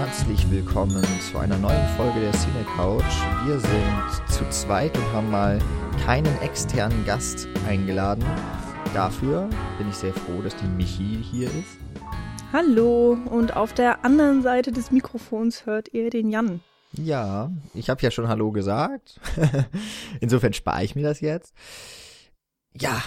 herzlich willkommen zu einer neuen Folge der Cine Couch. Wir sind zu zweit und haben mal keinen externen Gast eingeladen. Dafür bin ich sehr froh, dass die Michi hier ist. Hallo und auf der anderen Seite des Mikrofons hört ihr den Jan. Ja, ich habe ja schon Hallo gesagt. Insofern spare ich mir das jetzt. Ja,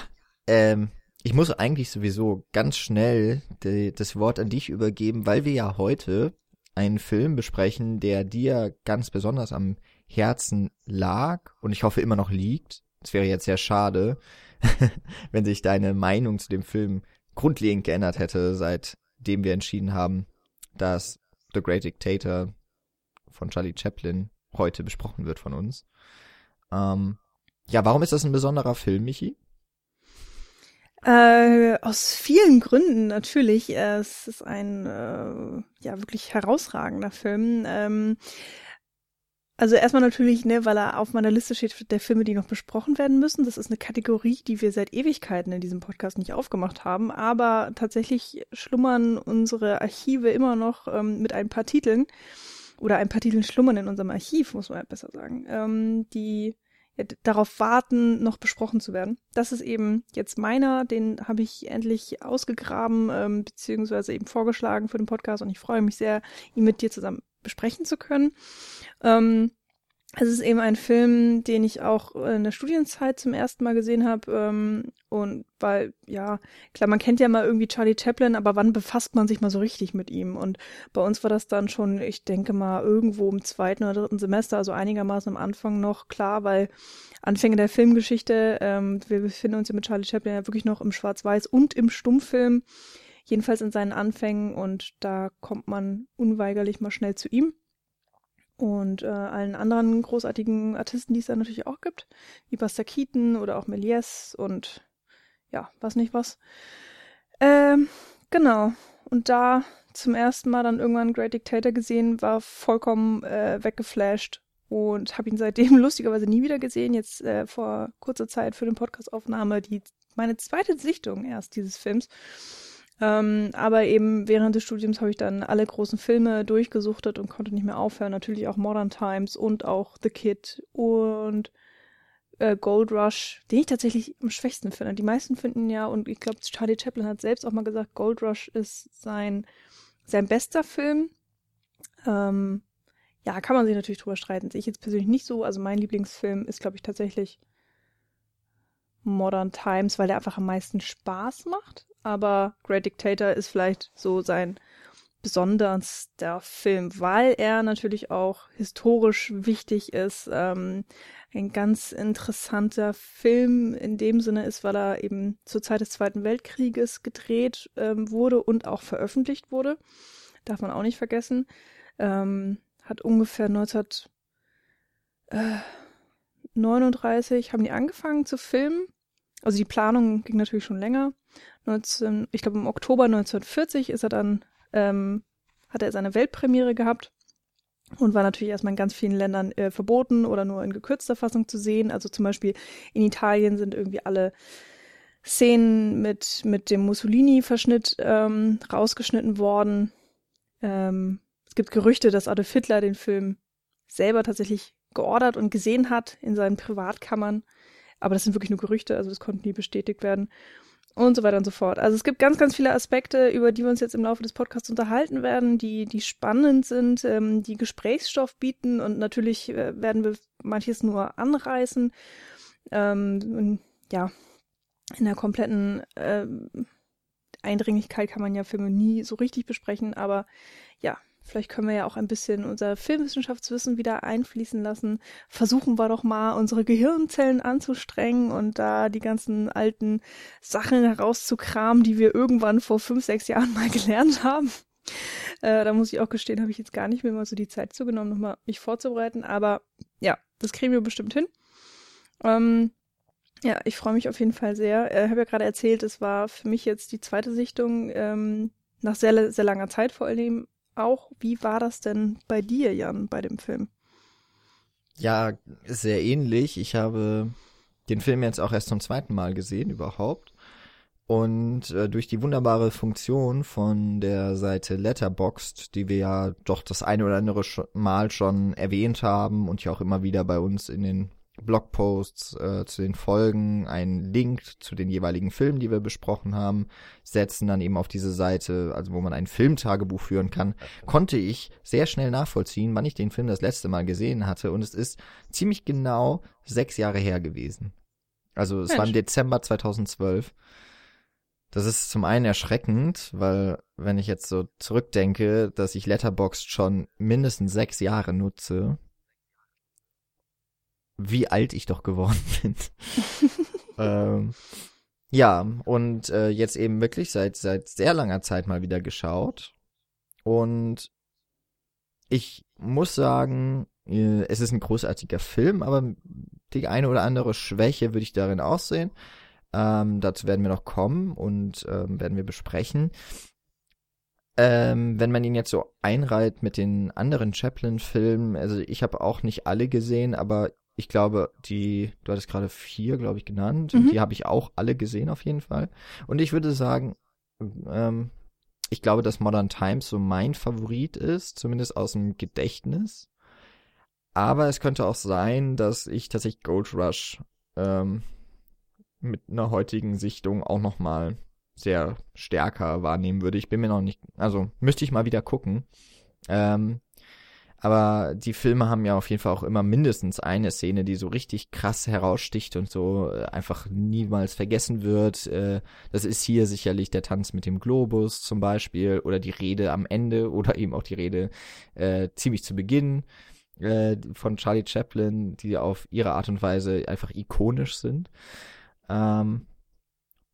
ähm, ich muss eigentlich sowieso ganz schnell die, das Wort an dich übergeben, weil wir ja heute einen Film besprechen, der dir ganz besonders am Herzen lag und ich hoffe immer noch liegt. Es wäre jetzt sehr schade, wenn sich deine Meinung zu dem Film grundlegend geändert hätte, seitdem wir entschieden haben, dass The Great Dictator von Charlie Chaplin heute besprochen wird von uns. Ähm, ja, warum ist das ein besonderer Film, Michi? Äh, aus vielen Gründen natürlich. Es ist ein äh, ja wirklich herausragender Film. Ähm, also erstmal natürlich, ne, weil er auf meiner Liste steht der Filme, die noch besprochen werden müssen. Das ist eine Kategorie, die wir seit Ewigkeiten in diesem Podcast nicht aufgemacht haben. Aber tatsächlich schlummern unsere Archive immer noch ähm, mit ein paar Titeln oder ein paar Titeln schlummern in unserem Archiv, muss man ja besser sagen, ähm, die darauf warten, noch besprochen zu werden. Das ist eben jetzt meiner, den habe ich endlich ausgegraben, ähm, beziehungsweise eben vorgeschlagen für den Podcast und ich freue mich sehr, ihn mit dir zusammen besprechen zu können. Ähm, es ist eben ein Film, den ich auch in der Studienzeit zum ersten Mal gesehen habe. Ähm, und weil, ja, klar, man kennt ja mal irgendwie Charlie Chaplin, aber wann befasst man sich mal so richtig mit ihm? Und bei uns war das dann schon, ich denke mal, irgendwo im zweiten oder dritten Semester, also einigermaßen am Anfang noch klar, weil Anfänge der Filmgeschichte, ähm, wir befinden uns ja mit Charlie Chaplin ja wirklich noch im Schwarz-Weiß und im Stummfilm, jedenfalls in seinen Anfängen und da kommt man unweigerlich mal schnell zu ihm und äh, allen anderen großartigen Artisten, die es da natürlich auch gibt, wie Buster Keaton oder auch Méliès und ja, was nicht was. Ähm, genau. Und da zum ersten Mal dann irgendwann Great Dictator gesehen, war vollkommen äh, weggeflasht und habe ihn seitdem lustigerweise nie wieder gesehen. Jetzt äh, vor kurzer Zeit für den Podcastaufnahme die meine zweite Sichtung erst dieses Films. Ähm, aber eben während des Studiums habe ich dann alle großen Filme durchgesuchtet und konnte nicht mehr aufhören. Natürlich auch Modern Times und auch The Kid und äh, Gold Rush, den ich tatsächlich am schwächsten finde. Die meisten finden ja, und ich glaube, Charlie Chaplin hat selbst auch mal gesagt, Gold Rush ist sein, sein bester Film. Ähm, ja, kann man sich natürlich drüber streiten. Sehe ich jetzt persönlich nicht so. Also mein Lieblingsfilm ist, glaube ich, tatsächlich Modern Times, weil der einfach am meisten Spaß macht aber Great Dictator ist vielleicht so sein besonderster Film, weil er natürlich auch historisch wichtig ist. Ähm, ein ganz interessanter Film in dem Sinne ist, weil er eben zur Zeit des Zweiten Weltkrieges gedreht ähm, wurde und auch veröffentlicht wurde. Darf man auch nicht vergessen. Ähm, hat ungefähr 1939 haben die angefangen zu filmen. Also die Planung ging natürlich schon länger. 19, ich glaube im Oktober 1940 ist er dann, ähm, hat er seine Weltpremiere gehabt und war natürlich erstmal in ganz vielen Ländern äh, verboten oder nur in gekürzter Fassung zu sehen. Also zum Beispiel in Italien sind irgendwie alle Szenen mit, mit dem Mussolini-Verschnitt ähm, rausgeschnitten worden. Ähm, es gibt Gerüchte, dass Adolf Hitler den Film selber tatsächlich geordert und gesehen hat in seinen Privatkammern. Aber das sind wirklich nur Gerüchte, also das konnte nie bestätigt werden und so weiter und so fort. Also es gibt ganz, ganz viele Aspekte, über die wir uns jetzt im Laufe des Podcasts unterhalten werden, die, die spannend sind, ähm, die Gesprächsstoff bieten und natürlich äh, werden wir manches nur anreißen. Ähm, ja, in der kompletten äh, Eindringlichkeit kann man ja Filme nie so richtig besprechen, aber ja, Vielleicht können wir ja auch ein bisschen unser Filmwissenschaftswissen wieder einfließen lassen. Versuchen wir doch mal, unsere Gehirnzellen anzustrengen und da die ganzen alten Sachen herauszukramen, die wir irgendwann vor fünf, sechs Jahren mal gelernt haben. Äh, da muss ich auch gestehen, habe ich jetzt gar nicht mehr mal so die Zeit zugenommen, nochmal mich vorzubereiten. Aber ja, das kriegen wir bestimmt hin. Ähm, ja, ich freue mich auf jeden Fall sehr. Ich äh, habe ja gerade erzählt, es war für mich jetzt die zweite Sichtung ähm, nach sehr, sehr langer Zeit vor allem auch. Wie war das denn bei dir, Jan, bei dem Film? Ja, sehr ähnlich. Ich habe den Film jetzt auch erst zum zweiten Mal gesehen überhaupt. Und äh, durch die wunderbare Funktion von der Seite Letterboxd, die wir ja doch das eine oder andere Mal schon erwähnt haben und ja auch immer wieder bei uns in den Blogposts äh, zu den Folgen, einen Link zu den jeweiligen Filmen, die wir besprochen haben, setzen dann eben auf diese Seite, also wo man ein Filmtagebuch führen kann, konnte ich sehr schnell nachvollziehen, wann ich den Film das letzte Mal gesehen hatte. Und es ist ziemlich genau sechs Jahre her gewesen. Also es Mensch. war im Dezember 2012. Das ist zum einen erschreckend, weil wenn ich jetzt so zurückdenke, dass ich Letterboxd schon mindestens sechs Jahre nutze, wie alt ich doch geworden bin. ähm, ja, und äh, jetzt eben wirklich seit seit sehr langer Zeit mal wieder geschaut. Und ich muss sagen, äh, es ist ein großartiger Film, aber die eine oder andere Schwäche würde ich darin aussehen. Ähm, dazu werden wir noch kommen und ähm, werden wir besprechen. Ähm, wenn man ihn jetzt so einreiht mit den anderen Chaplin-Filmen, also ich habe auch nicht alle gesehen, aber ich glaube, die, du hattest gerade vier, glaube ich, genannt. Mhm. Die habe ich auch alle gesehen auf jeden Fall. Und ich würde sagen, ähm, ich glaube, dass Modern Times so mein Favorit ist, zumindest aus dem Gedächtnis. Aber es könnte auch sein, dass ich tatsächlich Gold Rush ähm, mit einer heutigen Sichtung auch noch mal sehr stärker wahrnehmen würde. Ich bin mir noch nicht, also müsste ich mal wieder gucken. Ähm, aber die Filme haben ja auf jeden Fall auch immer mindestens eine Szene, die so richtig krass heraussticht und so äh, einfach niemals vergessen wird. Äh, das ist hier sicherlich der Tanz mit dem Globus zum Beispiel oder die Rede am Ende oder eben auch die Rede äh, ziemlich zu Beginn äh, von Charlie Chaplin, die auf ihre Art und Weise einfach ikonisch sind. Ähm,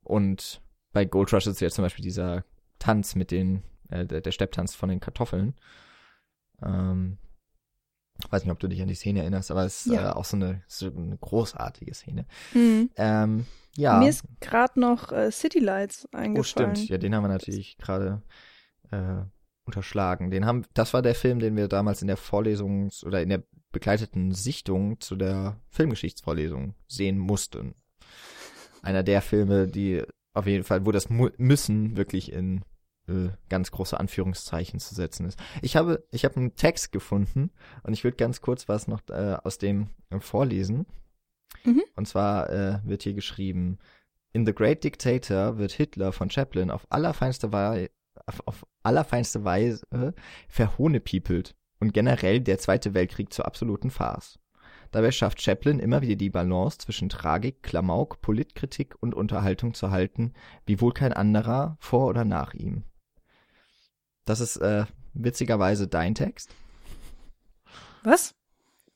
und bei Gold Rush ist ja zum Beispiel dieser Tanz mit den, äh, der, der Stepptanz von den Kartoffeln. Ähm, weiß nicht, ob du dich an die Szene erinnerst, aber es ist ja. äh, auch so eine, so eine großartige Szene. Mhm. Ähm, ja. Mir ist gerade noch äh, City Lights eingefallen. Oh, stimmt. Ja, den haben wir natürlich gerade äh, unterschlagen. Den haben, das war der Film, den wir damals in der Vorlesungs- oder in der begleiteten Sichtung zu der Filmgeschichtsvorlesung sehen mussten einer der Filme, die auf jeden Fall, wo das Müssen wirklich in äh, ganz große Anführungszeichen zu setzen ist. Ich habe, ich habe einen Text gefunden und ich würde ganz kurz was noch äh, aus dem äh, vorlesen. Mhm. Und zwar äh, wird hier geschrieben, in The Great Dictator wird Hitler von Chaplin auf allerfeinste Weise auf, auf allerfeinste Weise verhohnepiepelt und generell der Zweite Weltkrieg zur absoluten Farce. Dabei schafft Chaplin immer wieder die Balance zwischen Tragik, Klamauk, Politkritik und Unterhaltung zu halten, wie wohl kein anderer vor oder nach ihm. Das ist äh, witzigerweise dein Text. Was?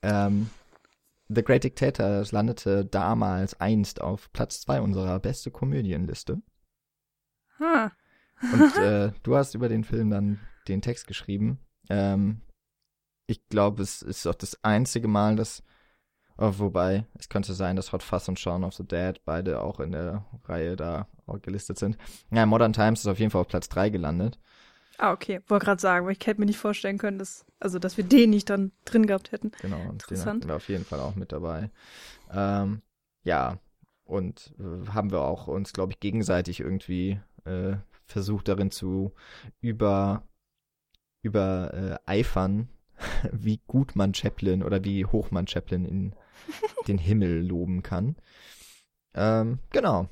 Ähm, The Great Dictator landete damals einst auf Platz zwei unserer beste Komödienliste. Ha. Und äh, du hast über den Film dann den Text geschrieben. Ähm, ich glaube, es ist auch das einzige Mal, dass Oh, wobei, es könnte sein, dass Hot Fuzz und Shaun of the Dead beide auch in der Reihe da gelistet sind. Ja, Modern Times ist auf jeden Fall auf Platz 3 gelandet. Ah, okay. Wollte gerade sagen, weil ich hätte mir nicht vorstellen können, dass, also, dass wir den nicht dann drin gehabt hätten. Genau, und den hatten wir auf jeden Fall auch mit dabei. Ähm, ja, und äh, haben wir auch uns, glaube ich, gegenseitig irgendwie äh, versucht darin zu über, über äh, eifern, wie gut man Chaplin oder wie hoch man Chaplin in den Himmel loben kann. Ähm, genau.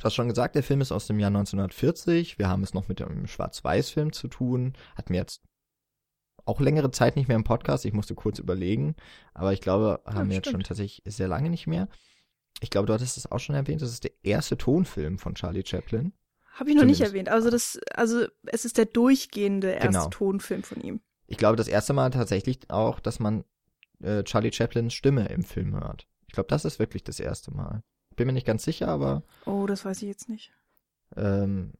Du hast schon gesagt, der Film ist aus dem Jahr 1940. Wir haben es noch mit einem Schwarz-Weiß-Film zu tun. Hatten wir jetzt auch längere Zeit nicht mehr im Podcast. Ich musste kurz überlegen. Aber ich glaube, haben ja, wir jetzt schon tatsächlich sehr lange nicht mehr. Ich glaube, du hattest es auch schon erwähnt. Das ist der erste Tonfilm von Charlie Chaplin. Habe ich noch Zumindest. nicht erwähnt. Also das, also es ist der durchgehende erste genau. Tonfilm von ihm ich glaube, das erste Mal tatsächlich auch, dass man äh, Charlie Chaplins Stimme im Film hört. Ich glaube, das ist wirklich das erste Mal. Bin mir nicht ganz sicher, aber. Oh, das weiß ich jetzt nicht. Ähm,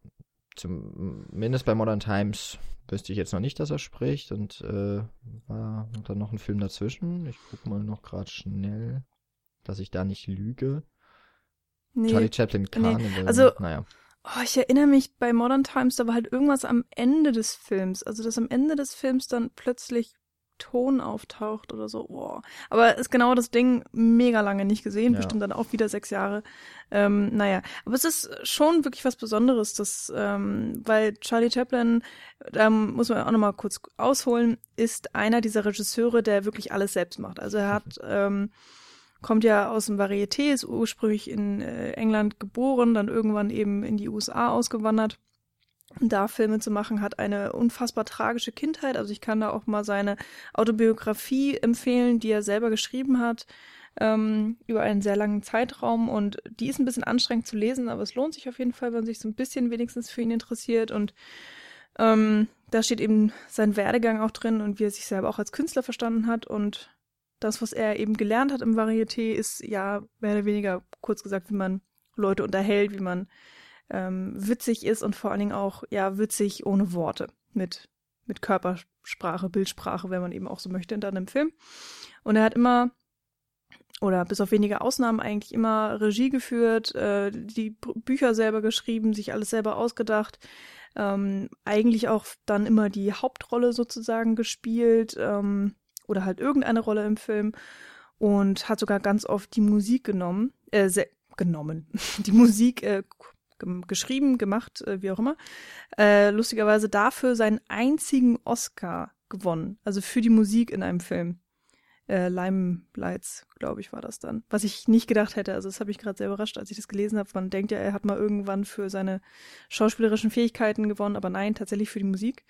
zumindest bei Modern Times wüsste ich jetzt noch nicht, dass er spricht und äh, war dann noch ein Film dazwischen. Ich gucke mal noch gerade schnell, dass ich da nicht lüge. Nee, Charlie Chaplin Carnival. Nee. Also, naja. Oh, ich erinnere mich bei Modern Times, da war halt irgendwas am Ende des Films. Also, dass am Ende des Films dann plötzlich Ton auftaucht oder so. Boah. Aber ist genau das Ding mega lange nicht gesehen, ja. bestimmt dann auch wieder sechs Jahre. Ähm, naja, aber es ist schon wirklich was Besonderes, dass, ähm, weil Charlie Chaplin, da muss man auch nochmal kurz ausholen, ist einer dieser Regisseure, der wirklich alles selbst macht. Also er hat ähm, kommt ja aus dem Varieté, ist ursprünglich in äh, England geboren, dann irgendwann eben in die USA ausgewandert. Da Filme zu machen, hat eine unfassbar tragische Kindheit. Also ich kann da auch mal seine Autobiografie empfehlen, die er selber geschrieben hat, ähm, über einen sehr langen Zeitraum. Und die ist ein bisschen anstrengend zu lesen, aber es lohnt sich auf jeden Fall, wenn man sich so ein bisschen wenigstens für ihn interessiert. Und ähm, da steht eben sein Werdegang auch drin und wie er sich selber auch als Künstler verstanden hat. Und das, was er eben gelernt hat im Varieté, ist ja mehr oder weniger, kurz gesagt, wie man Leute unterhält, wie man ähm, witzig ist und vor allen Dingen auch, ja, witzig ohne Worte. Mit, mit Körpersprache, Bildsprache, wenn man eben auch so möchte, in einem Film. Und er hat immer, oder bis auf wenige Ausnahmen eigentlich immer Regie geführt, äh, die Bücher selber geschrieben, sich alles selber ausgedacht. Ähm, eigentlich auch dann immer die Hauptrolle sozusagen gespielt. Ähm, oder halt irgendeine Rolle im Film und hat sogar ganz oft die Musik genommen, äh, genommen, die Musik äh, geschrieben, gemacht, äh, wie auch immer. Äh, lustigerweise dafür seinen einzigen Oscar gewonnen, also für die Musik in einem Film. Äh, Limelights, glaube ich, war das dann. Was ich nicht gedacht hätte, also das habe ich gerade sehr überrascht, als ich das gelesen habe. Man denkt ja, er hat mal irgendwann für seine schauspielerischen Fähigkeiten gewonnen, aber nein, tatsächlich für die Musik.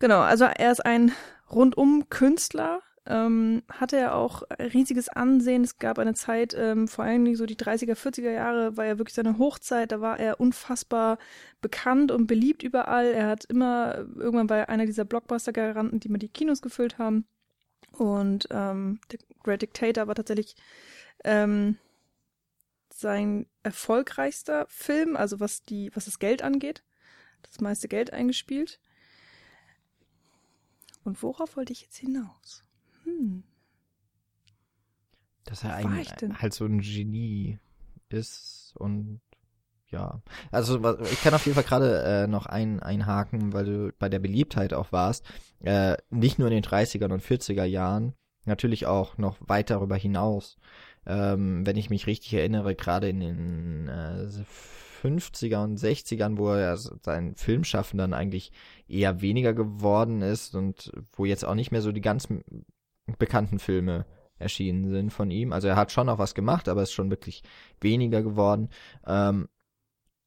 Genau, also er ist ein rundum Künstler, ähm, hatte er auch riesiges Ansehen. Es gab eine Zeit, ähm, vor allen Dingen so die 30er, 40er Jahre, war ja wirklich seine Hochzeit. Da war er unfassbar bekannt und beliebt überall. Er hat immer, irgendwann war er einer dieser Blockbuster-Garanten, die mal die Kinos gefüllt haben. Und ähm, The Great Dictator war tatsächlich ähm, sein erfolgreichster Film, also was die, was das Geld angeht. Das meiste Geld eingespielt. Und worauf wollte ich jetzt hinaus? Hm. Dass er ein, halt so ein Genie ist und ja. Also ich kann auf jeden Fall gerade äh, noch ein, einhaken, weil du bei der Beliebtheit auch warst. Äh, nicht nur in den 30er und 40er Jahren, natürlich auch noch weit darüber hinaus. Ähm, wenn ich mich richtig erinnere, gerade in den äh, 50er und 60ern, wo er sein Filmschaffen dann eigentlich eher weniger geworden ist und wo jetzt auch nicht mehr so die ganz bekannten Filme erschienen sind von ihm. Also er hat schon noch was gemacht, aber ist schon wirklich weniger geworden. Ähm,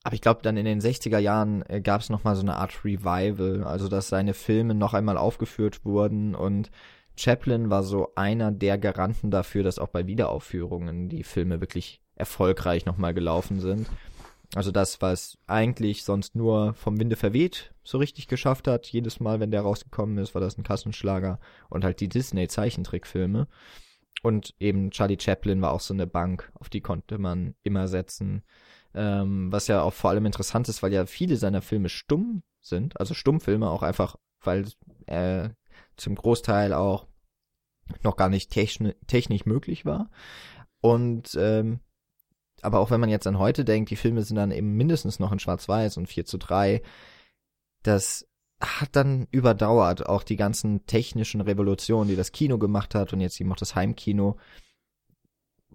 aber ich glaube, dann in den 60er Jahren äh, gab es nochmal so eine Art Revival, also dass seine Filme noch einmal aufgeführt wurden und Chaplin war so einer der Garanten dafür, dass auch bei Wiederaufführungen die Filme wirklich erfolgreich nochmal gelaufen sind. Also das, was eigentlich sonst nur vom Winde verweht so richtig geschafft hat. Jedes Mal, wenn der rausgekommen ist, war das ein Kassenschlager. Und halt die Disney-Zeichentrickfilme. Und eben Charlie Chaplin war auch so eine Bank, auf die konnte man immer setzen. Ähm, was ja auch vor allem interessant ist, weil ja viele seiner Filme stumm sind. Also Stummfilme auch einfach, weil er zum Großteil auch noch gar nicht technisch möglich war. Und ähm, aber auch wenn man jetzt an heute denkt, die Filme sind dann eben mindestens noch in Schwarz-Weiß und 4 zu 3, das hat dann überdauert, auch die ganzen technischen Revolutionen, die das Kino gemacht hat und jetzt eben auch das Heimkino.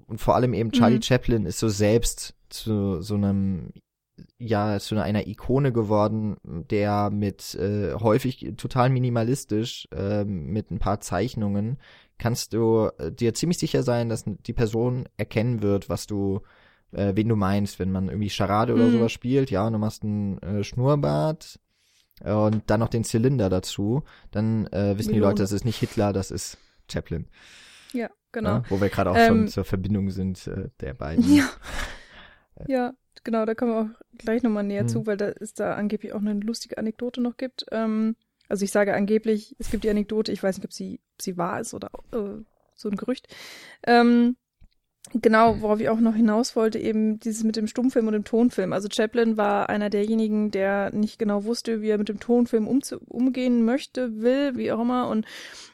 Und vor allem eben Charlie mhm. Chaplin ist so selbst zu so einem ja zu einer Ikone geworden, der mit äh, häufig total minimalistisch äh, mit ein paar Zeichnungen kannst du äh, dir ziemlich sicher sein, dass die Person erkennen wird, was du äh, wen du meinst, wenn man irgendwie Charade oder mhm. sowas spielt, ja, und du machst einen äh, Schnurrbart äh, und dann noch den Zylinder dazu, dann äh, wissen Melone. die Leute, das ist nicht Hitler, das ist Chaplin. Ja, genau. Ja, wo wir gerade auch ähm, schon zur Verbindung sind äh, der beiden. Ja. ja, genau, da kommen wir auch gleich nochmal näher mhm. zu, weil da ist da angeblich auch eine lustige Anekdote noch gibt. Ähm, also ich sage angeblich, es gibt die Anekdote, ich weiß nicht, ob sie, ob sie wahr ist oder äh, so ein Gerücht. Ähm, Genau, worauf ich auch noch hinaus wollte, eben dieses mit dem Stummfilm und dem Tonfilm. Also Chaplin war einer derjenigen, der nicht genau wusste, wie er mit dem Tonfilm umgehen möchte, will, wie auch immer. Und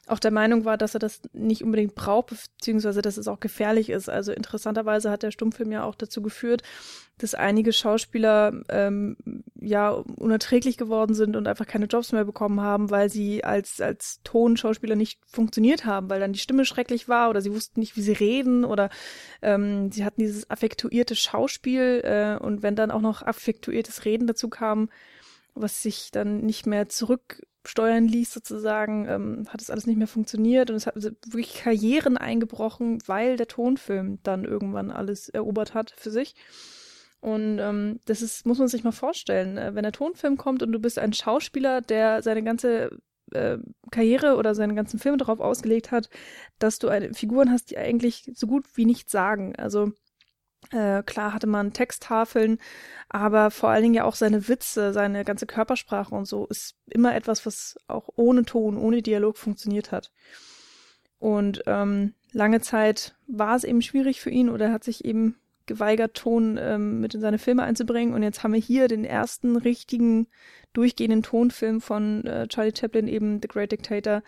auch der Meinung war, dass er das nicht unbedingt braucht, beziehungsweise dass es auch gefährlich ist. Also interessanterweise hat der Stummfilm ja auch dazu geführt, dass einige Schauspieler ähm, ja unerträglich geworden sind und einfach keine Jobs mehr bekommen haben, weil sie als als Tonschauspieler nicht funktioniert haben, weil dann die Stimme schrecklich war oder sie wussten nicht, wie sie reden oder ähm, sie hatten dieses affektuierte Schauspiel äh, und wenn dann auch noch affektuiertes Reden dazu kam, was sich dann nicht mehr zurücksteuern ließ sozusagen, ähm, hat es alles nicht mehr funktioniert und es hat wirklich Karrieren eingebrochen, weil der Tonfilm dann irgendwann alles erobert hat für sich. Und ähm, das ist, muss man sich mal vorstellen, äh, wenn der Tonfilm kommt und du bist ein Schauspieler, der seine ganze äh, Karriere oder seine ganzen Filme darauf ausgelegt hat, dass du eine Figuren hast, die eigentlich so gut wie nichts sagen. Also äh, klar hatte man Texttafeln, aber vor allen Dingen ja auch seine Witze, seine ganze Körpersprache und so ist immer etwas, was auch ohne Ton, ohne Dialog funktioniert hat. Und ähm, lange Zeit war es eben schwierig für ihn oder er hat sich eben geweigert, Ton ähm, mit in seine Filme einzubringen. Und jetzt haben wir hier den ersten richtigen durchgehenden Tonfilm von äh, Charlie Chaplin, eben The Great Dictator,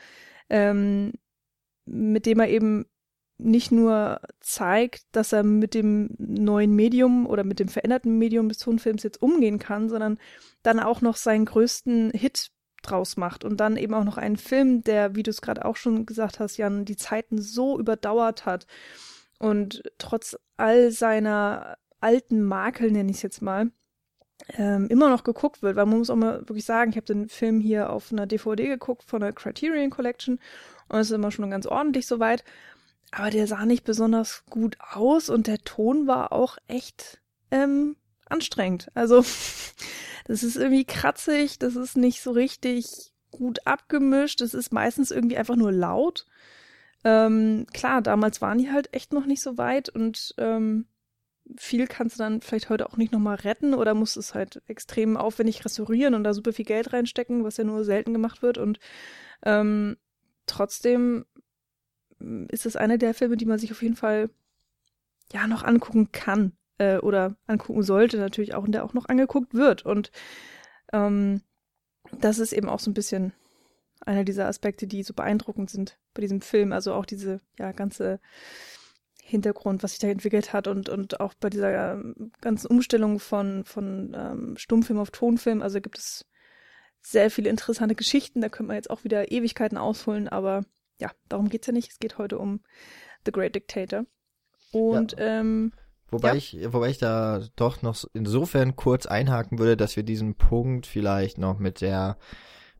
ähm, mit dem er eben nicht nur zeigt, dass er mit dem neuen Medium oder mit dem veränderten Medium des Tonfilms jetzt umgehen kann, sondern dann auch noch seinen größten Hit draus macht und dann eben auch noch einen Film, der, wie du es gerade auch schon gesagt hast, Jan, die Zeiten so überdauert hat und trotz all seiner alten Makel, nenne ich es jetzt mal, ähm, immer noch geguckt wird, weil man muss auch mal wirklich sagen, ich habe den Film hier auf einer DVD geguckt von der Criterion Collection und es ist immer schon ganz ordentlich soweit, aber der sah nicht besonders gut aus und der Ton war auch echt ähm, anstrengend. Also das ist irgendwie kratzig, das ist nicht so richtig gut abgemischt, das ist meistens irgendwie einfach nur laut ähm, klar, damals waren die halt echt noch nicht so weit und ähm, viel kannst du dann vielleicht heute auch nicht nochmal retten oder musst es halt extrem aufwendig restaurieren und da super viel Geld reinstecken, was ja nur selten gemacht wird. Und ähm, trotzdem ist es einer der Filme, die man sich auf jeden Fall ja noch angucken kann äh, oder angucken sollte, natürlich auch, und der auch noch angeguckt wird. Und ähm, das ist eben auch so ein bisschen einer dieser Aspekte, die so beeindruckend sind bei diesem Film. Also auch diese ja ganze Hintergrund, was sich da entwickelt hat und, und auch bei dieser ähm, ganzen Umstellung von, von ähm, Stummfilm auf Tonfilm. Also gibt es sehr viele interessante Geschichten. Da könnte man jetzt auch wieder Ewigkeiten ausholen, aber ja, darum geht's ja nicht. Es geht heute um The Great Dictator. Und ja. ähm, Wobei ja. ich, wobei ich da doch noch insofern kurz einhaken würde, dass wir diesen Punkt vielleicht noch mit der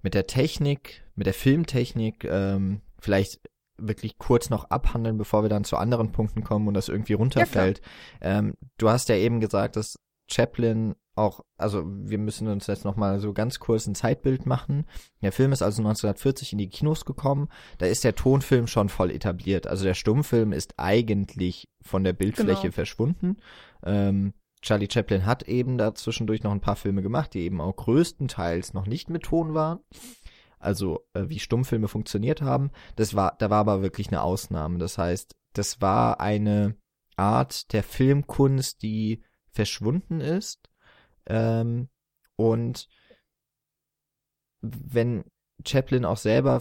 mit der Technik, mit der Filmtechnik ähm, vielleicht wirklich kurz noch abhandeln, bevor wir dann zu anderen Punkten kommen und das irgendwie runterfällt. Ja, ähm, du hast ja eben gesagt, dass Chaplin auch, also wir müssen uns jetzt nochmal so ganz kurz ein Zeitbild machen. Der Film ist also 1940 in die Kinos gekommen. Da ist der Tonfilm schon voll etabliert. Also der Stummfilm ist eigentlich von der Bildfläche genau. verschwunden. Ähm, Charlie Chaplin hat eben da zwischendurch noch ein paar Filme gemacht, die eben auch größtenteils noch nicht mit Ton waren. Also äh, wie Stummfilme funktioniert haben. Das war, da war aber wirklich eine Ausnahme. Das heißt, das war eine Art der Filmkunst, die verschwunden ist. Ähm, und wenn Chaplin auch selber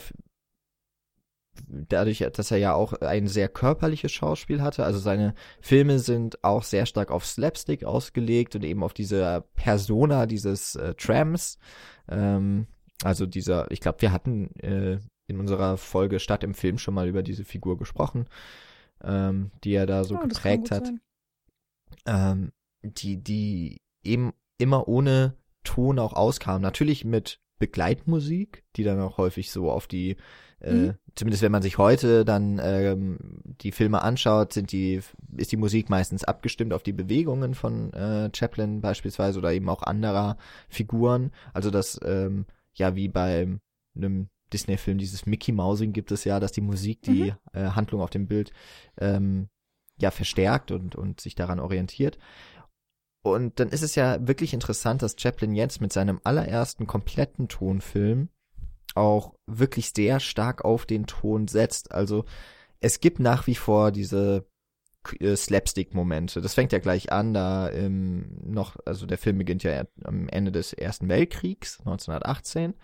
dadurch, dass er ja auch ein sehr körperliches Schauspiel hatte. Also seine Filme sind auch sehr stark auf Slapstick ausgelegt und eben auf diese Persona dieses äh, Trams. Ähm, also dieser, ich glaube, wir hatten äh, in unserer Folge Stadt im Film schon mal über diese Figur gesprochen, ähm, die er da so oh, geprägt hat. Ähm, die, die eben immer ohne Ton auch auskam. Natürlich mit Begleitmusik, die dann auch häufig so auf die äh, mhm. zumindest wenn man sich heute dann ähm, die Filme anschaut, sind die, ist die Musik meistens abgestimmt auf die Bewegungen von äh, Chaplin beispielsweise oder eben auch anderer Figuren. Also das, ähm, ja, wie bei einem Disney-Film, dieses Mickey Mousing gibt es ja, dass die Musik die mhm. äh, Handlung auf dem Bild ähm, ja verstärkt und, und sich daran orientiert. Und dann ist es ja wirklich interessant, dass Chaplin jetzt mit seinem allerersten kompletten Tonfilm auch wirklich sehr stark auf den Ton setzt. Also es gibt nach wie vor diese äh, Slapstick-Momente. Das fängt ja gleich an, da ähm, noch, also der Film beginnt ja am Ende des Ersten Weltkriegs, 1918.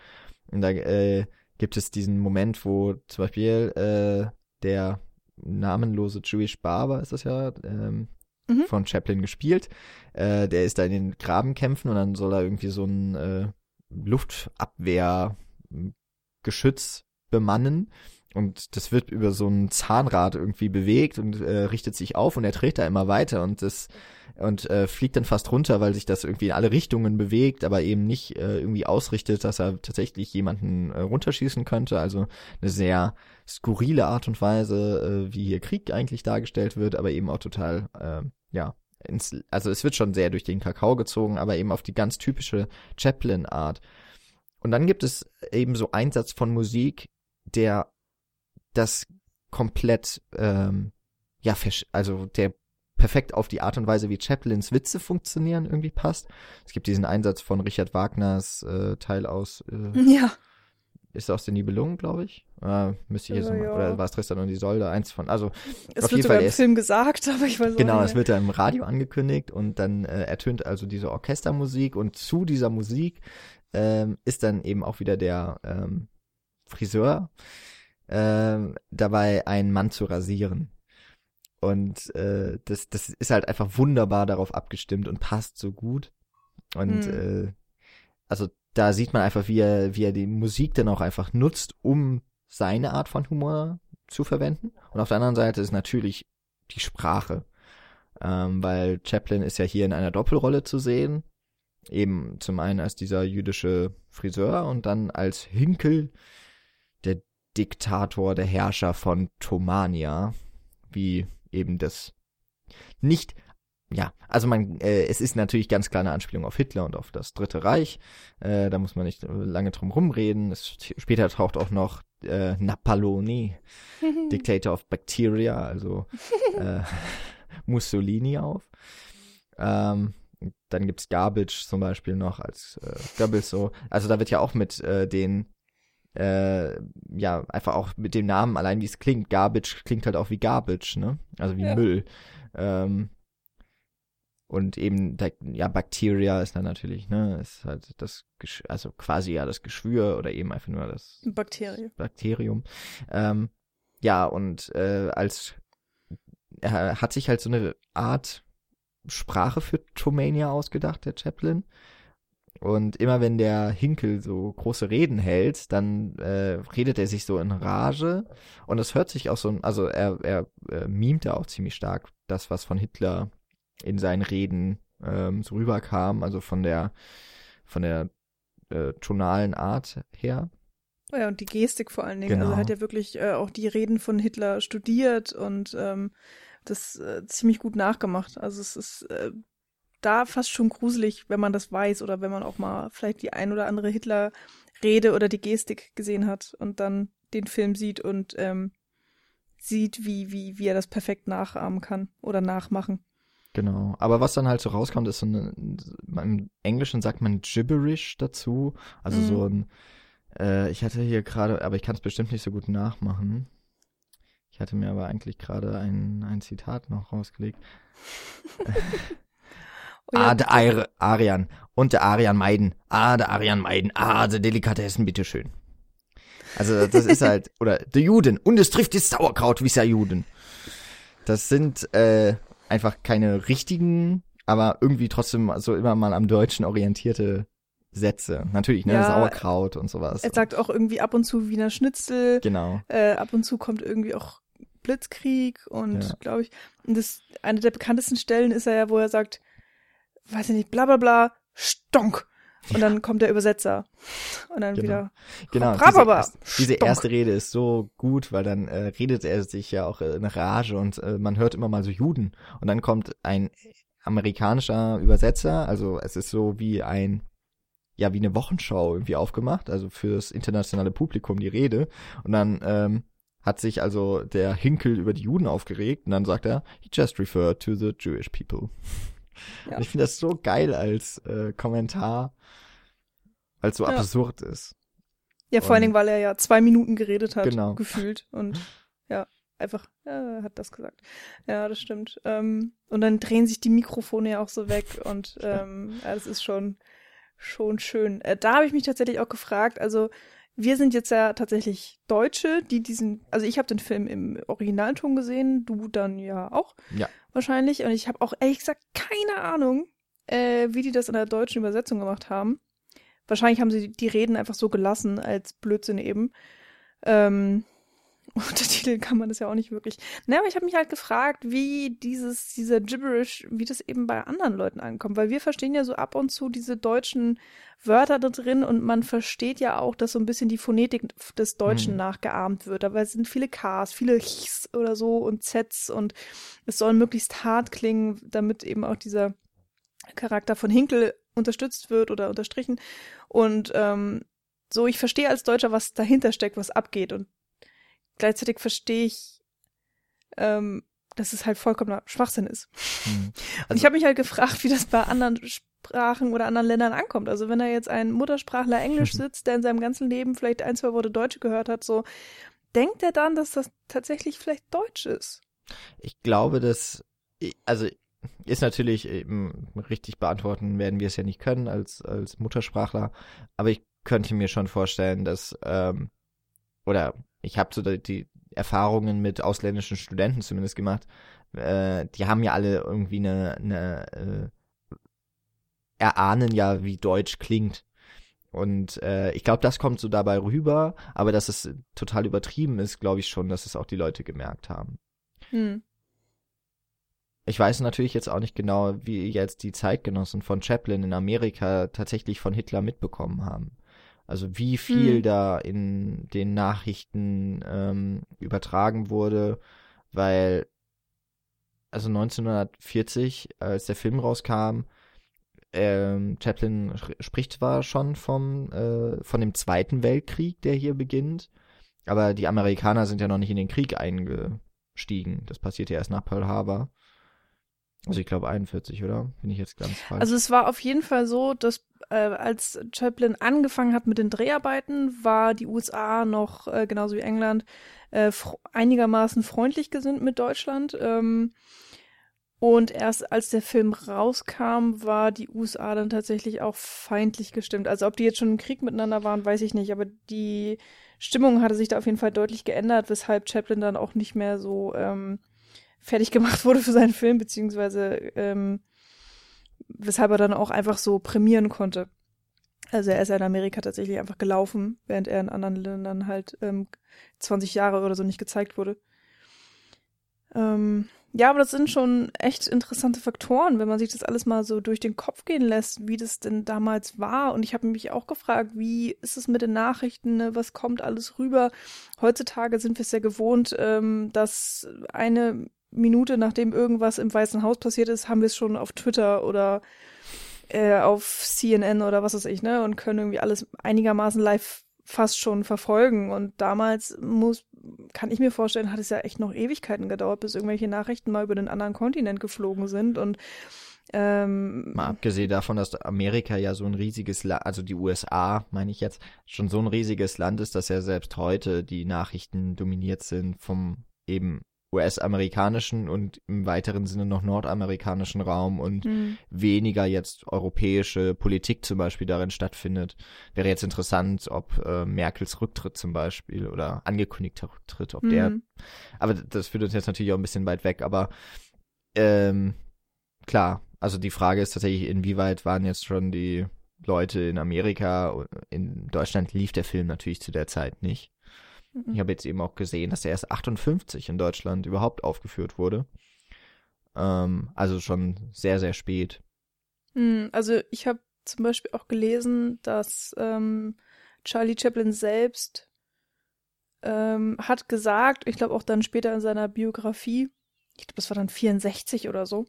Und da äh, gibt es diesen Moment, wo zum Beispiel äh, der namenlose Jewish Barber ist das ja, ähm, Mhm. von Chaplin gespielt. Äh, der ist da in den Grabenkämpfen und dann soll er irgendwie so ein äh, Luftabwehrgeschütz bemannen. Und das wird über so ein Zahnrad irgendwie bewegt und äh, richtet sich auf und er dreht da immer weiter und das und äh, fliegt dann fast runter, weil sich das irgendwie in alle Richtungen bewegt, aber eben nicht äh, irgendwie ausrichtet, dass er tatsächlich jemanden äh, runterschießen könnte. Also eine sehr skurrile Art und Weise, äh, wie hier Krieg eigentlich dargestellt wird, aber eben auch total, äh, ja, ins, also es wird schon sehr durch den Kakao gezogen, aber eben auf die ganz typische Chaplin-Art. Und dann gibt es eben so Einsatz von Musik, der das komplett, ähm, ja, also der perfekt auf die Art und Weise, wie Chaplins Witze funktionieren, irgendwie passt. Es gibt diesen Einsatz von Richard Wagners äh, Teil aus, äh, Ja. Ist aus den Nibelungen, glaube ich. Äh, müsste ich jetzt Ja, noch mal, ja. oder war es Tristan und Isolde? Eins von, also Es Auf wird jeden Fall im ist- Film gesagt, aber ich weiß Genau, es wird da im Radio angekündigt und dann äh, ertönt also diese Orchestermusik und zu dieser Musik ähm, ist dann eben auch wieder der ähm, Friseur ähm, dabei, einen Mann zu rasieren. Und äh, das, das ist halt einfach wunderbar darauf abgestimmt und passt so gut. Und Hm. äh, also da sieht man einfach, wie er, wie er die Musik dann auch einfach nutzt, um seine Art von Humor zu verwenden. Und auf der anderen Seite ist natürlich die Sprache. Ähm, weil Chaplin ist ja hier in einer Doppelrolle zu sehen. Eben zum einen als dieser jüdische Friseur und dann als Hinkel, der Diktator, der Herrscher von Tomania. Wie eben das nicht, ja, also man, äh, es ist natürlich ganz klar eine Anspielung auf Hitler und auf das Dritte Reich. Äh, da muss man nicht lange drum rumreden. Es, später taucht auch noch äh, Napaloni, Dictator of Bacteria, also äh, Mussolini auf. Ähm, dann gibt's Garbage zum Beispiel noch als äh, Goebbels so. Also da wird ja auch mit äh, den äh, ja, einfach auch mit dem Namen, allein wie es klingt, Garbage klingt halt auch wie Garbage, ne? Also wie Ja. Müll. Ähm, und eben, ja, Bacteria ist dann natürlich, ne, ist halt das, Gesch also quasi ja das Geschwür oder eben einfach nur das Bakterie. Bakterium. Ähm, ja, und äh, als er hat sich halt so eine Art Sprache für Tomania ausgedacht, der Chaplin. Und immer wenn der Hinkel so große Reden hält, dann äh, redet er sich so in Rage. Und es hört sich auch so, also er, er äh, mimt da auch ziemlich stark das, was von Hitler in seinen Reden ähm, so rüberkam, also von der von der äh, tonalen Art her. Oh ja, und die Gestik vor allen Dingen. Genau. Also er hat ja wirklich äh, auch die Reden von Hitler studiert und ähm, das äh, ziemlich gut nachgemacht. Also es ist äh, da fast schon gruselig, wenn man das weiß oder wenn man auch mal vielleicht die ein oder andere Hitler-Rede oder die Gestik gesehen hat und dann den Film sieht und ähm, sieht, wie, wie, wie er das perfekt nachahmen kann oder nachmachen. Genau. Aber was dann halt so rauskommt, ist so eine, im Englischen sagt man gibberish dazu. Also Mhm. so ein, äh, ich hatte hier gerade, aber ich kann es bestimmt nicht so gut nachmachen. Ich hatte mir aber eigentlich gerade ein, ein Zitat noch rausgelegt. Oh ja, ah, der Ar Arian. Und der Arian meiden. Ah, der Arian meiden. Ah, der Delikatessen, bitteschön. Also das ist halt, oder der Juden. Und es trifft das Sauerkraut wie der Juden. Das sind äh, einfach keine richtigen, aber irgendwie trotzdem so immer mal am Deutschen orientierte Sätze. Natürlich, ne? Ja, Sauerkraut und sowas. er sagt auch irgendwie ab und zu Wiener Schnitzel. genau. Äh, ab und zu kommt irgendwie auch Blitzkrieg und Ja. glaube ich, und das eine der bekanntesten Stellen ist er ja, wo er sagt, weiß ich nicht, bla bla bla, Stonk. Und dann kommt der Übersetzer. Und dann Genau. wieder. Genau, diese, diese erste Rede ist so gut, weil dann äh, redet er sich ja auch äh, in Rage und äh, man hört immer mal so Juden. Und dann kommt ein amerikanischer Übersetzer, also es ist so wie ein, ja, wie eine Wochenschau irgendwie aufgemacht, also fürs internationale Publikum die Rede. Und dann ähm, hat sich also der Hinkel über die Juden aufgeregt und dann sagt er, he just referred to the Jewish people. Ja. Ich finde das so geil als äh, Kommentar, weil es so Ja. absurd ist. Ja, vor allen Und- Dingen, weil er ja zwei Minuten geredet hat, Genau. gefühlt. Und ja, einfach, er hat das gesagt. Ja, das stimmt. Ähm, und dann drehen sich die Mikrofone ja auch so weg und ähm, ja, das ist schon, schon schön. Äh, da habe ich mich tatsächlich auch gefragt, also wir sind jetzt ja tatsächlich Deutsche, die diesen, also ich habe den Film im Originalton gesehen, du dann ja auch Ja. wahrscheinlich. Und ich habe auch ehrlich gesagt keine Ahnung, äh, wie die das in der deutschen Übersetzung gemacht haben. Wahrscheinlich haben sie die Reden einfach so gelassen als Blödsinn eben. Ähm, Untertitel kann man das ja auch nicht wirklich. Ne, aber ich habe mich halt gefragt, wie dieses, dieser Gibberish, wie das eben bei anderen Leuten ankommt. Weil wir verstehen ja so ab und zu diese deutschen Wörter da drin und man versteht ja auch, dass so ein bisschen die Phonetik des Deutschen Hm. nachgeahmt wird. Aber es sind viele Ks, viele Chs oder so und Zs und es soll möglichst hart klingen, damit eben auch dieser Charakter von Hinkel unterstützt wird oder unterstrichen. Und ähm, so, ich verstehe als Deutscher, was dahinter steckt, was abgeht. Und gleichzeitig verstehe ich, ähm, dass es halt vollkommener Schwachsinn ist. Hm. Und Also- ich habe mich halt gefragt, wie das bei anderen Sprachen oder anderen Ländern ankommt. Also wenn da jetzt ein Muttersprachler Englisch sitzt, der in seinem ganzen Leben vielleicht ein, zwei Worte Deutsch gehört hat, so denkt er dann, dass das tatsächlich vielleicht Deutsch ist. Ich glaube, dass, also ist natürlich eben richtig beantworten werden wir es ja nicht können als, als Muttersprachler, aber ich könnte mir schon vorstellen, dass, ähm, oder ich habe so die, Erfahrungen mit ausländischen Studenten zumindest gemacht, äh, die haben ja alle irgendwie eine, eine äh, erahnen ja, wie Deutsch klingt. Und äh, ich glaube, das kommt so dabei rüber, aber dass es total übertrieben ist, glaube ich schon, dass es auch die Leute gemerkt haben. Hm. Ich weiß natürlich jetzt auch nicht genau, wie jetzt die Zeitgenossen von Chaplin in Amerika tatsächlich von Hitler mitbekommen haben. Also wie viel Hm. da in den Nachrichten ähm, übertragen wurde, weil also 1940, als der Film rauskam, ähm, Chaplin spricht zwar schon vom äh, von dem Zweiten Weltkrieg, der hier beginnt, aber die Amerikaner sind ja noch nicht in den Krieg eingestiegen. Das passierte erst nach Pearl Harbor. Also ich glaube 41, oder? Bin ich jetzt ganz falsch? Also es war auf jeden Fall so, dass äh, als Chaplin angefangen hat mit den Dreharbeiten, war die USA noch, äh, genauso wie England, äh, einigermaßen freundlich gesinnt mit Deutschland. Ähm, und erst als der Film rauskam, war die USA dann tatsächlich auch feindlich gestimmt. Also ob die jetzt schon im Krieg miteinander waren, weiß ich nicht. Aber die Stimmung hatte sich da auf jeden Fall deutlich geändert, weshalb Chaplin dann auch nicht mehr so ähm, fertig gemacht wurde für seinen Film, beziehungsweise ähm, weshalb er dann auch einfach so prämieren konnte. Also er ist ja in Amerika tatsächlich einfach gelaufen, während er in anderen Ländern halt ähm, 20 Jahre oder so nicht gezeigt wurde. Ähm, ja, aber das sind schon echt interessante Faktoren, wenn man sich das alles mal so durch den Kopf gehen lässt, wie das denn damals war. Und ich habe mich auch gefragt, wie ist es mit den Nachrichten, ne? was kommt alles rüber? Heutzutage sind wir es ja gewohnt, ähm, dass eine Minute nachdem irgendwas im Weißen Haus passiert ist, haben wir es schon auf Twitter oder äh, auf CNN oder was weiß ich, ne? Und können irgendwie alles einigermaßen live fast schon verfolgen. Und damals muss, kann ich mir vorstellen, hat es ja echt noch Ewigkeiten gedauert, bis irgendwelche Nachrichten mal über den anderen Kontinent geflogen sind. Und ähm, Mal abgesehen davon, dass Amerika ja so ein riesiges Land, also die USA, meine ich jetzt, schon so ein riesiges Land ist, dass ja selbst heute die Nachrichten dominiert sind vom eben US-amerikanischen und im weiteren Sinne noch nordamerikanischen Raum und hm, weniger jetzt europäische Politik zum Beispiel darin stattfindet. Wäre jetzt interessant, ob äh, Merkels Rücktritt zum Beispiel oder angekündigter Rücktritt, ob der hm. aber das führt uns jetzt natürlich auch ein bisschen weit weg, aber ähm, klar, also die Frage ist tatsächlich, inwieweit waren jetzt schon die Leute in Amerika, in Deutschland lief der Film natürlich zu der Zeit nicht. Mhm. Ich habe jetzt eben auch gesehen, dass er erst 58 in Deutschland überhaupt aufgeführt wurde. Ähm, also schon sehr, sehr spät. Hm, Also ich habe zum Beispiel auch gelesen, dass ähm, Charlie Chaplin selbst ähm, hat gesagt, ich glaube auch dann später in seiner Biografie, ich glaube, das war dann 64 oder so,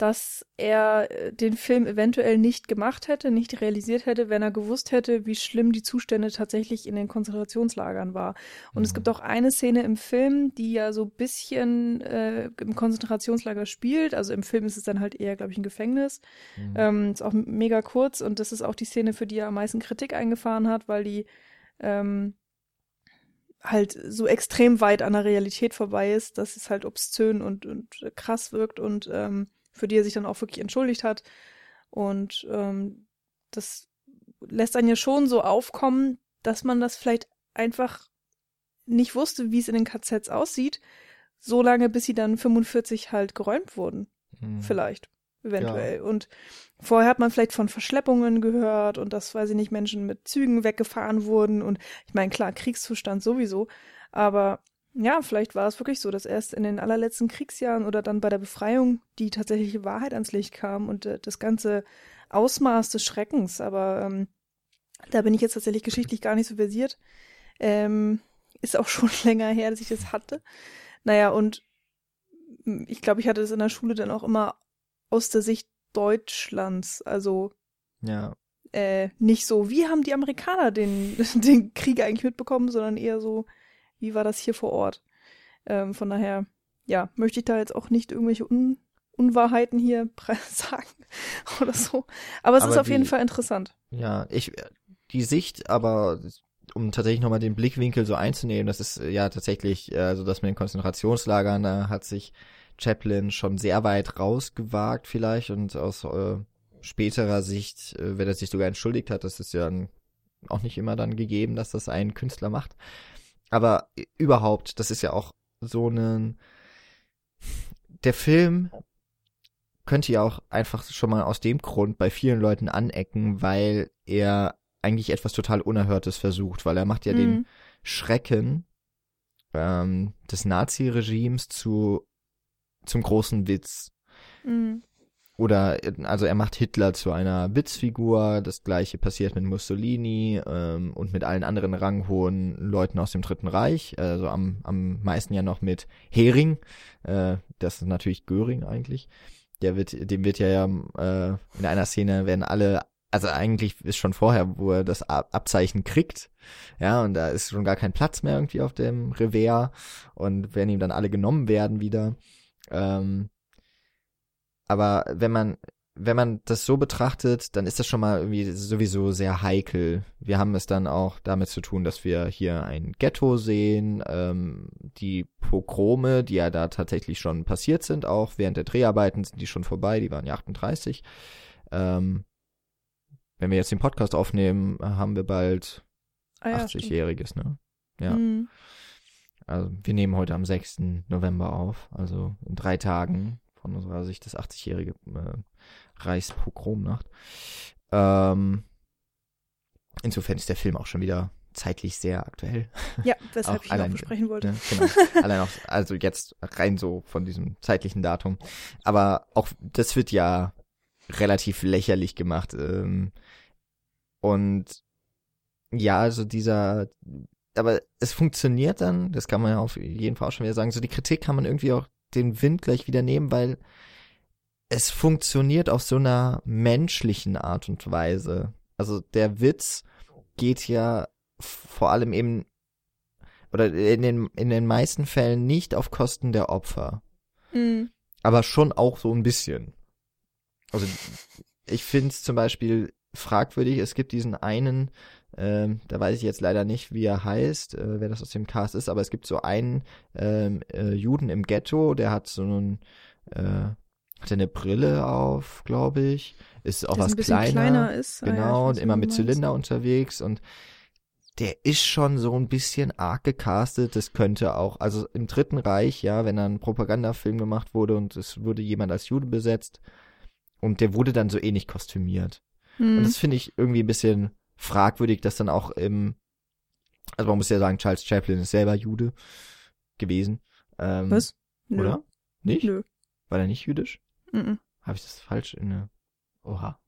dass er äh, den Film eventuell nicht gemacht hätte, nicht realisiert hätte, wenn er gewusst hätte, wie schlimm die Zustände tatsächlich in den Konzentrationslagern war. Und es Mhm. gibt auch eine Szene im Film, die ja so ein bisschen äh, im Konzentrationslager spielt. Also im Film ist es dann halt eher, glaube ich, ein Gefängnis. Mhm. Ähm, ist auch mega kurz und das ist auch die Szene, für die er am meisten Kritik eingefahren hat, weil die ähm, halt so extrem weit an der Realität vorbei ist, dass es halt obszön und, und krass wirkt und ähm, für die er sich dann auch wirklich entschuldigt hat. Und ähm, das lässt einen ja schon so aufkommen, dass man das vielleicht einfach nicht wusste, wie es in den KZs aussieht, so lange, bis sie dann 45 halt geräumt wurden. Hm. Vielleicht. Eventuell. Und vorher hat man vielleicht von Verschleppungen gehört und dass, weiß ich nicht, Menschen mit Zügen weggefahren wurden. Und ich meine, klar, Kriegszustand sowieso. Aber ja, vielleicht war es wirklich so, dass erst in den allerletzten Kriegsjahren oder dann bei der Befreiung die tatsächliche Wahrheit ans Licht kam und äh, das ganze Ausmaß des Schreckens. Aber ähm, da bin ich jetzt tatsächlich geschichtlich gar nicht so versiert. Ähm, ist auch schon länger her, dass ich das hatte. Naja, und ich glaube, ich hatte das in der Schule dann auch immer aus der Sicht Deutschlands. Also Ja. äh, nicht so, wie haben die Amerikaner den, den Krieg eigentlich mitbekommen, sondern eher so, wie war das hier vor Ort. Ähm, von daher, ja, möchte ich da jetzt auch nicht irgendwelche Un Unwahrheiten hier sagen oder so. Aber es Aber ist auf jeden die- Fall interessant. Ja, ich, die Sicht, aber um tatsächlich nochmal den Blickwinkel so einzunehmen, das ist äh, ja tatsächlich, äh, also das mit den Konzentrationslagern, da hat sich Chaplin schon sehr weit rausgewagt vielleicht und aus äh, späterer Sicht, äh, wenn er sich sogar entschuldigt hat, das ist ja n- auch nicht immer dann gegeben, dass das ein Künstler macht. Aber überhaupt, das ist ja auch so ein, der Film könnte ja auch einfach schon mal aus dem Grund bei vielen Leuten anecken, weil er eigentlich etwas total Unerhörtes versucht, weil er macht ja den Mhm. Schrecken ähm, des Nazi-Regimes zu zum großen Witz. Mhm. Oder also er macht Hitler zu einer Witzfigur, das gleiche passiert mit Mussolini ähm, und mit allen anderen ranghohen Leuten aus dem Dritten Reich, also am, am meisten ja noch mit Hering, äh, das ist natürlich Göring eigentlich. Der wird, dem wird ja äh, in einer Szene werden alle, also eigentlich ist schon vorher, wo er das Ab- Abzeichen kriegt, ja, und da ist schon gar kein Platz mehr irgendwie auf dem Revers und werden ihm dann alle genommen werden wieder. Ähm, aber wenn man, wenn man das so betrachtet, dann ist das schon mal irgendwie sowieso sehr heikel. Wir haben es dann auch damit zu tun, dass wir hier ein Ghetto sehen, ähm, die Pogrome, die ja da tatsächlich schon passiert sind, auch während der Dreharbeiten sind die schon vorbei, die waren ja 38. Ähm, wenn wir jetzt den Podcast aufnehmen, haben wir bald Ah, ja, stimmt. 80-jähriges, ne? Ja. Mhm. Also wir nehmen heute am 6. November auf, also in drei Tagen von unserer Sicht das 80-jährige äh, Reichspogromnacht. Ähm, insofern ist der Film auch schon wieder zeitlich sehr aktuell. Ja, weshalb Auch ich ihn auch allein- besprechen wollte. Ne? Genau. Allein auch, also jetzt rein so von diesem zeitlichen Datum. Aber auch das wird ja relativ lächerlich gemacht. Ähm, und ja, also dieser, aber es funktioniert dann, das kann man ja auf jeden Fall auch schon wieder sagen, so die Kritik kann man irgendwie auch den Wind gleich wieder nehmen, weil es funktioniert auf so einer menschlichen Art und Weise. Also der Witz geht ja vor allem eben oder in den, in den meisten Fällen nicht auf Kosten der Opfer. Mhm. Aber schon auch so ein bisschen. Also ich finde es zum Beispiel fragwürdig, es gibt diesen einen, ähm, da weiß ich jetzt leider nicht, wie er heißt, äh, wer das aus dem Cast ist, aber es gibt so einen ähm, äh, Juden im Ghetto, der hat so einen, äh, hat eine Brille auf, glaube ich, ist auch Der was ein bisschen kleiner, kleiner ist. Ah genau, und immer mit. Zylinder unterwegs und der ist schon so ein bisschen arg gecastet. Das könnte auch, also im Dritten Reich, ja, wenn da ein Propagandafilm gemacht wurde und es wurde jemand als Jude besetzt und der wurde dann so ähnlich kostümiert. Und Mhm. das finde ich irgendwie ein bisschen fragwürdig, dass dann auch im, also man muss ja sagen, Charles Chaplin ist selber Jude gewesen. Ähm, Was? Nö. Oder? Nicht? Nö. War er nicht jüdisch? Mhm. Habe ich das falsch in der, oha.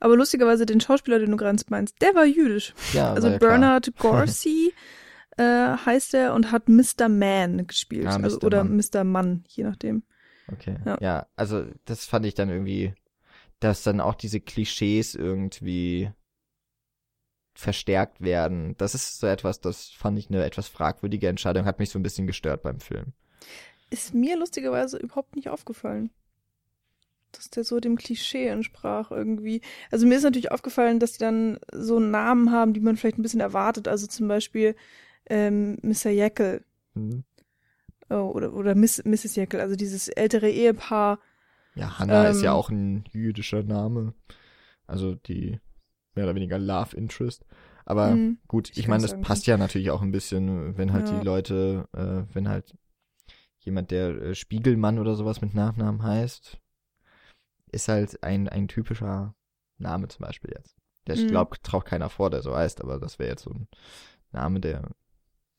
Aber lustigerweise, den Schauspieler, den du gerade meinst, der war jüdisch. Ja, Also war ja klar. Bernard Gorsey äh, heißt er und hat Mr. Man gespielt. Also, Mr. oder Mann. Mr. Mann, je nachdem. Okay. Ja. Ja. also das fand ich dann irgendwie, dass dann auch diese Klischees irgendwie verstärkt werden. Das ist so etwas, das fand ich eine etwas fragwürdige Entscheidung, hat mich so ein bisschen gestört beim Film. Ist mir lustigerweise überhaupt nicht aufgefallen. Dass der so dem Klischee entsprach irgendwie. Also mir ist natürlich aufgefallen, dass die dann so Namen haben, die man vielleicht ein bisschen erwartet. Also zum Beispiel ähm, Mr. Jekyll Hm. oh, oder, oder Miss, Mrs. Jekyll, also dieses ältere Ehepaar. Ja, Hannah ist ja Ähm. auch ein jüdischer Name. Also die mehr oder weniger Love Interest. Aber Mhm. gut, ich, Ich meine, das passt ja natürlich auch ein bisschen, wenn halt Ja. die Leute, äh, wenn halt jemand, der äh, Spiegelmann oder sowas mit Nachnamen heißt, ist halt ein, ein typischer Name zum Beispiel jetzt. Der, ich Mhm. glaube, traut keiner vor, der so heißt, aber das wäre jetzt so ein Name, der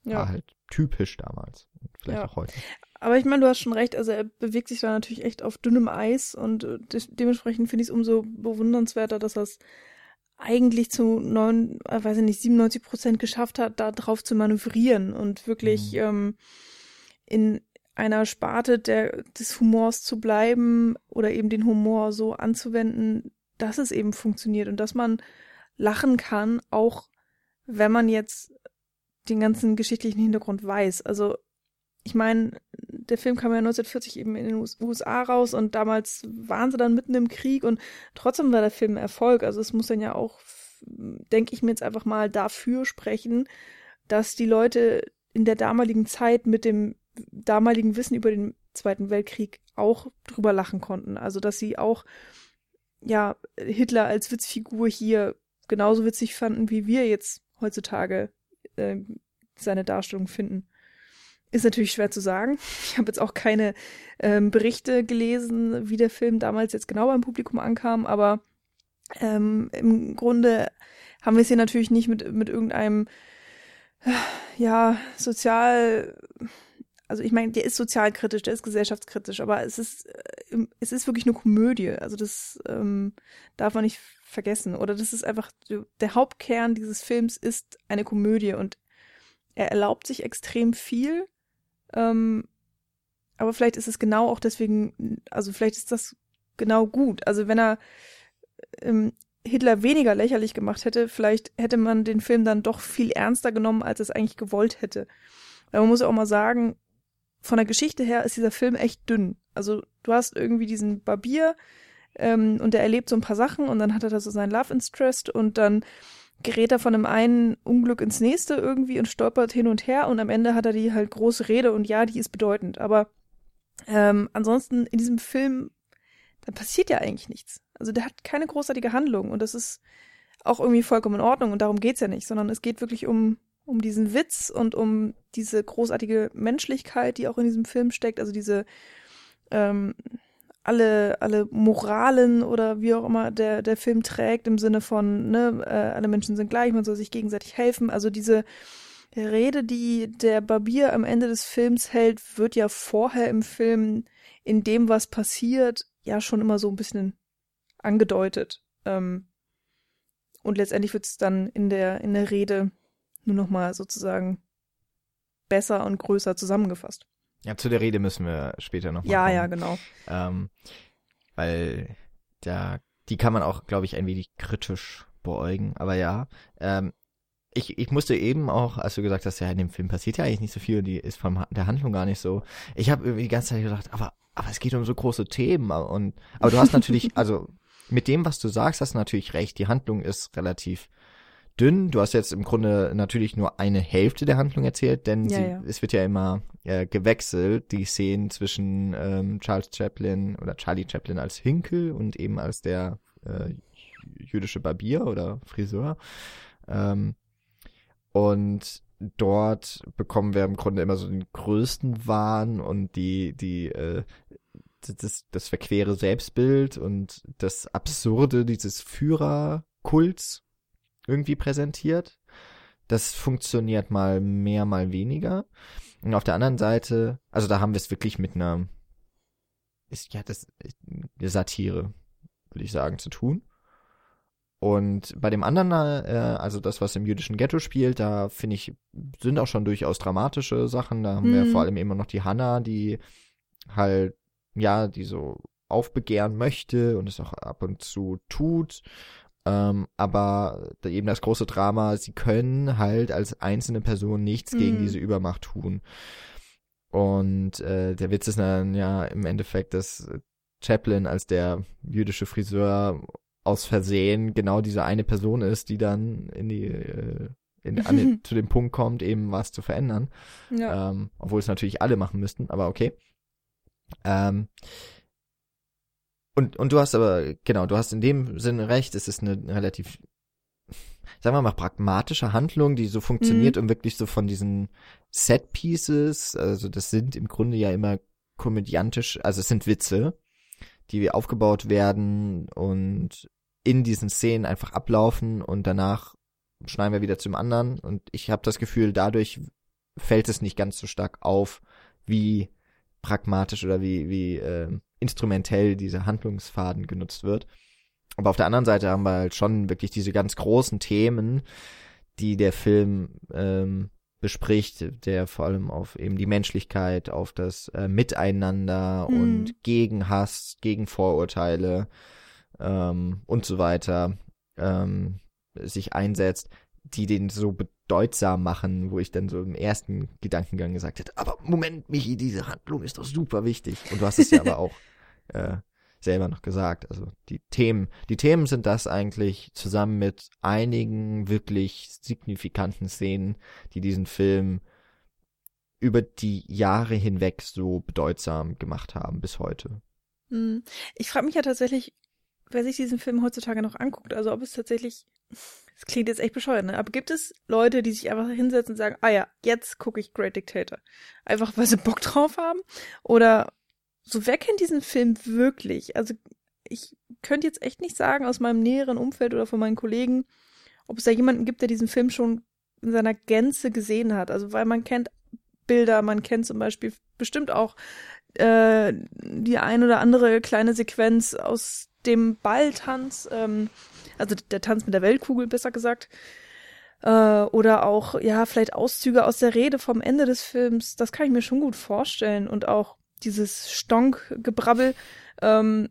Ja. war halt typisch damals. Und vielleicht Ja. auch heute. Aber ich meine, du hast schon recht, also er bewegt sich da natürlich echt auf dünnem Eis und äh, de dementsprechend finde ich es umso bewundernswerter, dass er es eigentlich zu neun, äh, weiß ich nicht, 97 Prozent geschafft hat, da drauf zu manövrieren und wirklich Mhm. ähm, in einer Sparte der, des Humors zu bleiben oder eben den Humor so anzuwenden, dass es eben funktioniert und dass man lachen kann, auch wenn man jetzt den ganzen geschichtlichen Hintergrund weiß. Also ich meine, der Film kam ja 1940 eben in den US- USA raus und damals waren sie dann mitten im Krieg und trotzdem war der Film ein Erfolg. Also es muss dann ja auch, denke ich mir jetzt einfach mal, dafür sprechen, dass die Leute in der damaligen Zeit mit dem damaligen Wissen über den Zweiten Weltkrieg auch drüber lachen konnten. Also dass sie auch ja Hitler als Witzfigur hier genauso witzig fanden, wie wir jetzt heutzutage äh, seine Darstellung finden. Ist natürlich schwer zu sagen. Ich habe jetzt auch keine ähm, Berichte gelesen, wie der Film damals jetzt genau beim Publikum ankam, aber ähm, im Grunde haben wir es hier natürlich nicht mit, mit irgendeinem, äh, ja, sozial, also ich meine, der ist sozialkritisch, der ist gesellschaftskritisch, aber es ist, äh, es ist wirklich eine Komödie. Also das ähm, darf man nicht vergessen. Oder das ist einfach, der Hauptkern dieses Films ist eine Komödie und er erlaubt sich extrem viel. Ähm, aber vielleicht ist es genau auch deswegen, also vielleicht ist das genau gut. Also wenn er ähm, Hitler weniger lächerlich gemacht hätte, vielleicht hätte man den Film dann doch viel ernster genommen, als es eigentlich gewollt hätte. Weil man muss ja auch mal sagen, von der Geschichte her ist dieser Film echt dünn. Also du hast irgendwie diesen Barbier ähm, und der erlebt so ein paar Sachen und dann hat er da so seinen Love Interest und dann gerät er von einem einen Unglück ins nächste irgendwie und stolpert hin und her und am Ende hat er die halt große Rede und ja, die ist bedeutend. Aber ähm, ansonsten in diesem Film, da passiert ja eigentlich nichts. Also der hat keine großartige Handlung und das ist auch irgendwie vollkommen in Ordnung und darum geht's ja nicht, sondern es geht wirklich um, um diesen Witz und um diese großartige Menschlichkeit, die auch in diesem Film steckt, also diese ähm, alle, alle Moralen oder wie auch immer der, der Film trägt, im Sinne von, ne, äh, alle Menschen sind gleich, man soll sich gegenseitig helfen. Also diese Rede, die der Barbier am Ende des Films hält, wird ja vorher im Film in dem, was passiert, ja schon immer so ein bisschen angedeutet. Ähm, und letztendlich wird es dann in der, in der Rede nur nochmal sozusagen besser und größer zusammengefasst. Ja, zu der Rede müssen wir später noch mal Ja, kommen. ja, genau. Ähm, weil da, die kann man auch, glaube ich, ein wenig kritisch beäugen. Aber ja, ähm, ich, ich musste eben auch, als du gesagt hast, ja, in dem Film passiert ja eigentlich nicht so viel, die ist von der Handlung gar nicht so. Ich habe irgendwie die ganze Zeit gedacht, aber, aber es geht um so große Themen und, aber du hast natürlich, also mit dem, was du sagst, hast du natürlich recht. Die Handlung ist relativ dünn. Du hast jetzt im Grunde natürlich nur eine Hälfte der Handlung erzählt, denn Ja, sie, ja. es wird ja immer äh, gewechselt, die Szenen zwischen ähm, Charles Chaplin oder Charlie Chaplin als Hinkel und eben als der äh, jüdische Barbier oder Friseur. Ähm, und dort bekommen wir im Grunde immer so den größten Wahn und die, die, äh, das, das verquere Selbstbild und das Absurde dieses Führerkults irgendwie präsentiert. Das funktioniert mal mehr, mal weniger. Und auf der anderen Seite, also da haben wir es wirklich mit einer, ist ja das eine Satire, würde ich sagen, zu tun. Und bei dem anderen, äh, also das, was im jüdischen Ghetto spielt, da finde ich, sind auch schon durchaus dramatische Sachen. Da haben wir Mhm. vor allem immer noch die Hannah, die halt, ja, die so aufbegehren möchte und es auch ab und zu tut. Ähm, aber eben das große Drama, sie können halt als einzelne Person nichts gegen Mhm. diese Übermacht tun. Und äh, der Witz ist dann ja im Endeffekt, dass Chaplin als der jüdische Friseur aus Versehen genau diese eine Person ist, die dann in die äh, in, den, zu dem Punkt kommt, eben was zu verändern. Ja. Ähm, obwohl es natürlich alle machen müssten, aber okay. Ähm, und, und du hast aber, genau, du hast in dem Sinne recht, es ist eine relativ sagen wir mal, pragmatische Handlung, die so funktioniert mhm. und wirklich so von diesen Set Pieces, also das sind im Grunde ja immer komödiantisch, also es sind Witze, die aufgebaut werden und in diesen Szenen einfach ablaufen und danach schneiden wir wieder zum anderen und ich habe das Gefühl, dadurch fällt es nicht ganz so stark auf, wie pragmatisch oder wie, wie äh, instrumentell dieser Handlungsfaden genutzt wird. Aber auf der anderen Seite haben wir halt schon wirklich diese ganz großen Themen, die der Film ähm, bespricht, der vor allem auf eben die Menschlichkeit, auf das äh, Miteinander hm. und gegen Hass, gegen Vorurteile ähm, und so weiter ähm, sich einsetzt, die den so bedeutsam machen, wo ich dann so im ersten Gedankengang gesagt hätte, aber Moment, Michi, diese Handlung ist doch super wichtig. Und du hast es ja aber auch äh, selber noch gesagt. Also die Themen, die Themen sind das eigentlich zusammen mit einigen wirklich signifikanten Szenen, die diesen Film über die Jahre hinweg so bedeutsam gemacht haben bis heute. Hm. Ich frage mich ja tatsächlich, wer sich diesen Film heutzutage noch anguckt, also ob es tatsächlich, es klingt jetzt echt bescheuert, ne? aber gibt es Leute, die sich einfach hinsetzen und sagen, ah ja, jetzt gucke ich Great Dictator. Einfach, weil sie Bock drauf haben? Oder so, wer kennt diesen Film wirklich? Also, ich könnte jetzt echt nicht sagen aus meinem näheren Umfeld oder von meinen Kollegen, ob es da jemanden gibt, der diesen Film schon in seiner Gänze gesehen hat. Also, weil man kennt Bilder, man kennt zum Beispiel bestimmt auch äh, die ein oder andere kleine Sequenz aus dem Balltanz, ähm, also der Tanz mit der Weltkugel, besser gesagt. Äh, oder auch, ja, vielleicht Auszüge aus der Rede vom Ende des Films. Das kann ich mir schon gut vorstellen. Und auch dieses Stonk-Gebrabbel. Ähm,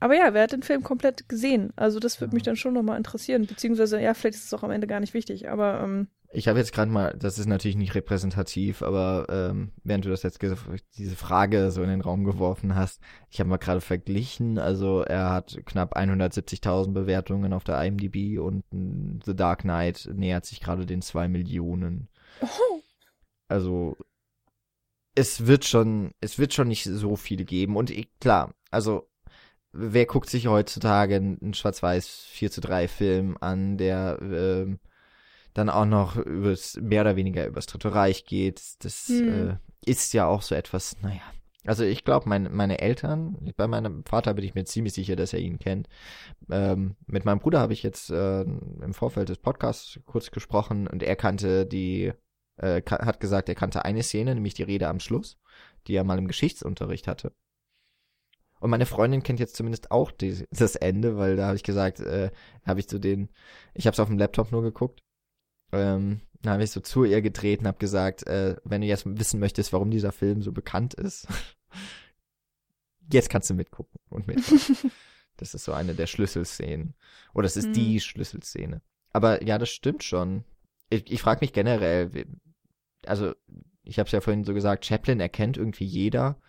aber ja, wer hat den Film komplett gesehen? Also das würde mich dann schon nochmal interessieren. Beziehungsweise, ja, vielleicht ist es auch am Ende gar nicht wichtig, aber ähm, ich habe jetzt gerade mal, das ist natürlich nicht repräsentativ, aber ähm, während du das jetzt diese Frage so in den Raum geworfen hast, ich habe mal gerade verglichen, also er hat knapp 170.000 Bewertungen auf der IMDb und The Dark Knight nähert sich gerade den zwei Millionen. Oh. Also es wird schon, es wird schon nicht so viele geben und ich, klar, also wer guckt sich heutzutage einen Schwarz-Weiß 4 zu 3 Film an, der ähm, dann auch noch übers, mehr oder weniger übers Dritte Reich geht. Das hm. äh, ist ja auch so etwas, naja. Also ich glaube, mein, meine Eltern, bei meinem Vater bin ich mir ziemlich sicher, dass er ihn kennt. Ähm, mit meinem Bruder habe ich jetzt äh, im Vorfeld des Podcasts kurz gesprochen und er kannte die, äh, hat gesagt, er kannte eine Szene, nämlich die Rede am Schluss, die er mal im Geschichtsunterricht hatte. Und meine Freundin kennt jetzt zumindest auch die, das Ende, weil da habe ich gesagt, äh, habe ich zu den, ich habe es auf dem Laptop nur geguckt ähm, dann habe ich so zu ihr gedreht und habe gesagt, äh, wenn du jetzt wissen möchtest, warum dieser Film so bekannt ist, jetzt kannst du mitgucken und mit. das ist so eine der Schlüsselszenen. Oder es ist mhm. die Schlüsselszene. Aber ja, das stimmt schon. Ich, ich frage mich generell, also ich habe es ja vorhin so gesagt, Chaplin erkennt irgendwie jeder.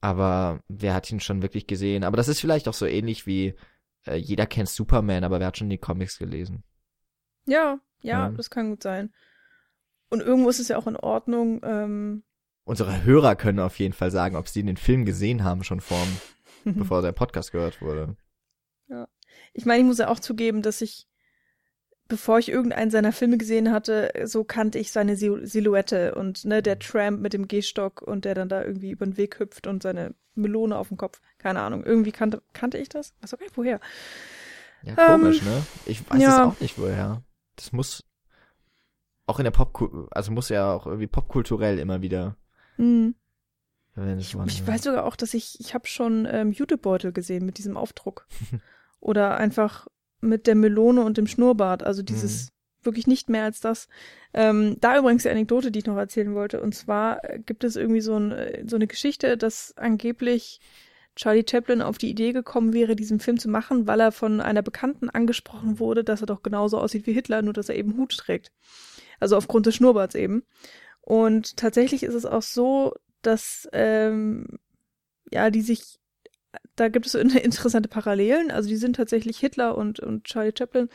Aber wer hat ihn schon wirklich gesehen? Aber das ist vielleicht auch so ähnlich wie äh, jeder kennt Superman, aber wer hat schon die Comics gelesen? Ja, ja, ja, das kann gut sein. Und irgendwo ist es ja auch in Ordnung. Ähm, Unsere Hörer können auf jeden Fall sagen, ob sie den Film gesehen haben schon vor, bevor der Podcast gehört wurde. Ja. Ich meine, ich muss ja auch zugeben, dass ich, bevor ich irgendeinen seiner Filme gesehen hatte, so kannte ich seine Silhouette und ne, der Tramp mit dem Gehstock und der dann da irgendwie über den Weg hüpft und seine Melone auf dem Kopf. Keine Ahnung. Irgendwie kannte, kannte ich das? Weiß auch gar nicht woher. Ja, komisch, ähm, ne? Ich weiß ja. es auch nicht woher das muss auch in der Pop, also muss ja auch irgendwie popkulturell immer wieder. Mhm. Ich, ich weiß sogar auch, dass ich, ich habe schon ähm, Jutebeutel gesehen mit diesem Aufdruck. Oder einfach mit der Melone und dem Schnurrbart. Also dieses mhm. wirklich nicht mehr als das. Ähm, da übrigens die Anekdote, die ich noch erzählen wollte. Und zwar äh, gibt es irgendwie so, ein, äh, so eine Geschichte, dass angeblich Charlie Chaplin auf die Idee gekommen wäre, diesen Film zu machen, weil er von einer Bekannten angesprochen wurde, dass er doch genauso aussieht wie Hitler, nur dass er eben Hut trägt. Also aufgrund des Schnurrbarts eben. Und tatsächlich ist es auch so, dass ähm, ja, die sich, da gibt es interessante Parallelen. Also die sind tatsächlich Hitler und, und Charlie Chaplin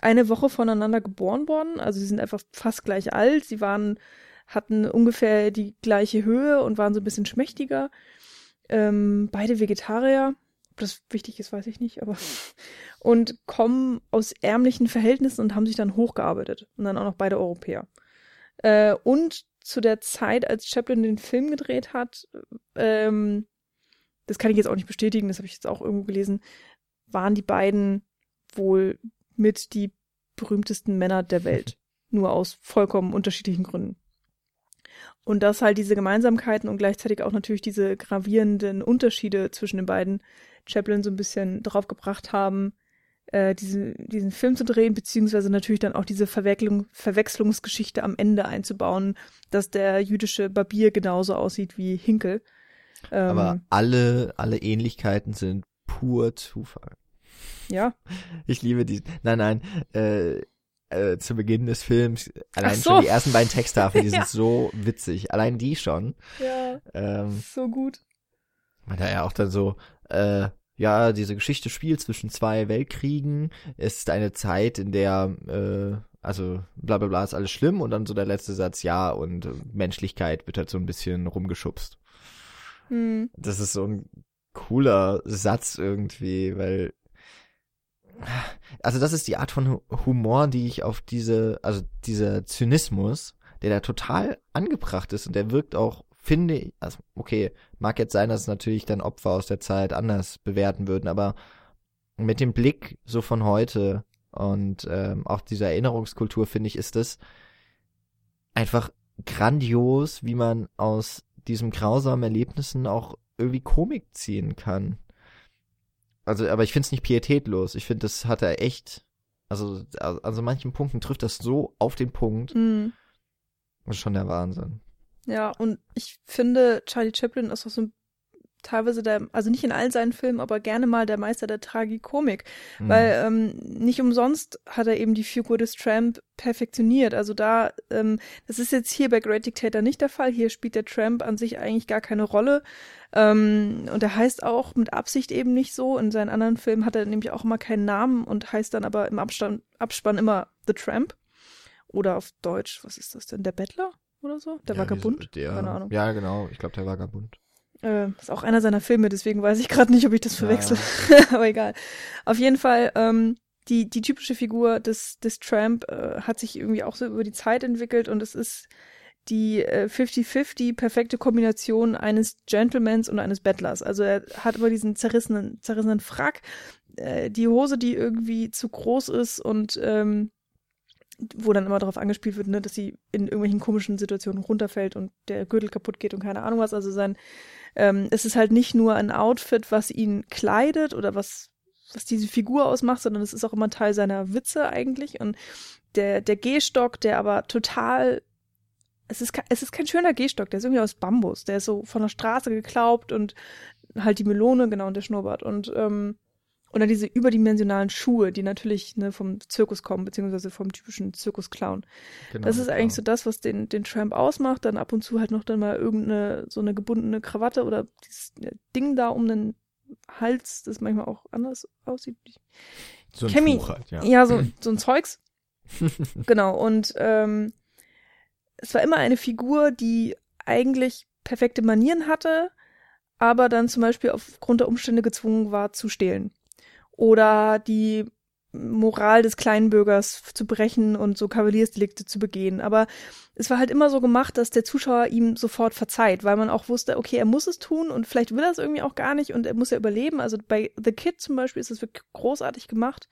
eine Woche voneinander geboren worden. Also sie sind einfach fast gleich alt. Sie waren, hatten ungefähr die gleiche Höhe und waren so ein bisschen schmächtiger ähm, beide Vegetarier. Ob das wichtig ist, weiß ich nicht, aber und kommen aus ärmlichen Verhältnissen und haben sich dann hochgearbeitet und dann auch noch beide Europäer. Äh, und zu der Zeit, als Chaplin den Film gedreht hat, ähm, das kann ich jetzt auch nicht bestätigen, das habe ich jetzt auch irgendwo gelesen, waren die beiden wohl mit die berühmtesten Männer der Welt. Nur aus vollkommen unterschiedlichen Gründen. Und dass halt diese Gemeinsamkeiten und gleichzeitig auch natürlich diese gravierenden Unterschiede zwischen den beiden Chaplin so ein bisschen drauf gebracht haben, äh, diesen, diesen Film zu drehen, beziehungsweise natürlich dann auch diese Verwechslung, Verwechslungsgeschichte am Ende einzubauen, dass der jüdische Barbier genauso aussieht wie Hinkel. Ähm, Aber alle, alle Ähnlichkeiten sind pur Zufall. Ja. Ich liebe die. Nein, nein. Äh, äh, zu Beginn des Films, allein so. schon die ersten beiden Texttafeln, die ja. sind so witzig. Allein die schon. Ja. Ähm, so gut. Weil da ja auch dann so, äh, ja, diese Geschichte spielt zwischen zwei Weltkriegen. Es ist eine Zeit, in der, äh, also bla bla bla ist alles schlimm und dann so der letzte Satz, ja, und Menschlichkeit wird halt so ein bisschen rumgeschubst. Hm. Das ist so ein cooler Satz irgendwie, weil also das ist die Art von Humor, die ich auf diese, also dieser Zynismus, der da total angebracht ist und der wirkt auch, finde ich, also okay, mag jetzt sein, dass natürlich dann Opfer aus der Zeit anders bewerten würden, aber mit dem Blick so von heute und ähm, auch dieser Erinnerungskultur, finde ich, ist es einfach grandios, wie man aus diesem grausamen Erlebnissen auch irgendwie Komik ziehen kann. Also, aber ich finde es nicht pietätlos. Ich finde, das hat er echt, also, also manchen Punkten trifft das so auf den Punkt. Mhm. Das ist schon der Wahnsinn. Ja, und ich finde, Charlie Chaplin ist auch so ein teilweise der, also nicht in all seinen Filmen, aber gerne mal der Meister der Tragikomik. Mhm. Weil ähm, nicht umsonst hat er eben die Figur des Tramp perfektioniert. Also da, ähm, das ist jetzt hier bei Great Dictator nicht der Fall. Hier spielt der Tramp an sich eigentlich gar keine Rolle. Ähm, und er heißt auch mit Absicht eben nicht so. In seinen anderen Filmen hat er nämlich auch immer keinen Namen und heißt dann aber im Abstand, Abspann immer The Tramp. Oder auf Deutsch, was ist das denn? Der Bettler oder so? Der ja, Vagabund? Der, Keine Ahnung. Ja, genau. Ich glaube, der Vagabund. Äh, ist auch einer seiner Filme, deswegen weiß ich gerade nicht, ob ich das verwechsel. Ja. Aber egal. Auf jeden Fall, ähm, die, die typische Figur des, des Tramp äh, hat sich irgendwie auch so über die Zeit entwickelt und es ist die 50-50 äh, perfekte Kombination eines Gentlemans und eines Bettlers. Also er hat immer diesen zerrissenen, zerrissenen Frack, äh, die Hose, die irgendwie zu groß ist und ähm, wo dann immer darauf angespielt wird, ne, dass sie in irgendwelchen komischen Situationen runterfällt und der Gürtel kaputt geht und keine Ahnung was. Also sein ähm, es ist halt nicht nur ein Outfit, was ihn kleidet oder was, was diese Figur ausmacht, sondern es ist auch immer Teil seiner Witze eigentlich. Und der, der Gehstock, der aber total es ist, es ist kein schöner Gehstock, der ist irgendwie aus Bambus. Der ist so von der Straße geklaubt und halt die Melone, genau, und der Schnurrbart. Und ähm, und dann diese überdimensionalen Schuhe, die natürlich ne, vom Zirkus kommen, beziehungsweise vom typischen Zirkusclown. Genau, das ist eigentlich genau. so das, was den, den Tramp ausmacht. Dann ab und zu halt noch dann mal irgendeine so eine gebundene Krawatte oder dieses Ding da um den Hals, das manchmal auch anders aussieht. So ein Chemie, Tuch halt, ja. Ja, so, so ein Zeugs. genau, und ähm, es war immer eine Figur, die eigentlich perfekte Manieren hatte, aber dann zum Beispiel aufgrund der Umstände gezwungen war zu stehlen oder die Moral des Kleinbürgers zu brechen und so Kavaliersdelikte zu begehen. Aber es war halt immer so gemacht, dass der Zuschauer ihm sofort verzeiht, weil man auch wusste, okay, er muss es tun und vielleicht will er es irgendwie auch gar nicht und er muss ja überleben. Also bei The Kid zum Beispiel ist es wirklich großartig gemacht.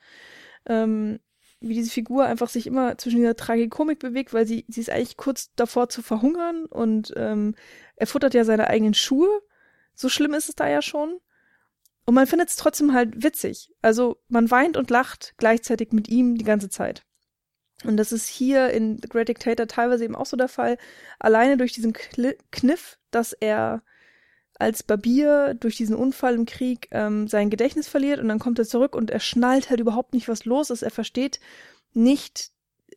Ähm, wie diese Figur einfach sich immer zwischen dieser Tragikomik bewegt, weil sie, sie ist eigentlich kurz davor zu verhungern und ähm, er futtert ja seine eigenen Schuhe. So schlimm ist es da ja schon. Und man findet es trotzdem halt witzig. Also man weint und lacht gleichzeitig mit ihm die ganze Zeit. Und das ist hier in The Great Dictator teilweise eben auch so der Fall. Alleine durch diesen Kniff, dass er als Barbier durch diesen Unfall im Krieg ähm, sein Gedächtnis verliert und dann kommt er zurück und er schnallt halt überhaupt nicht, was los ist. Er versteht nicht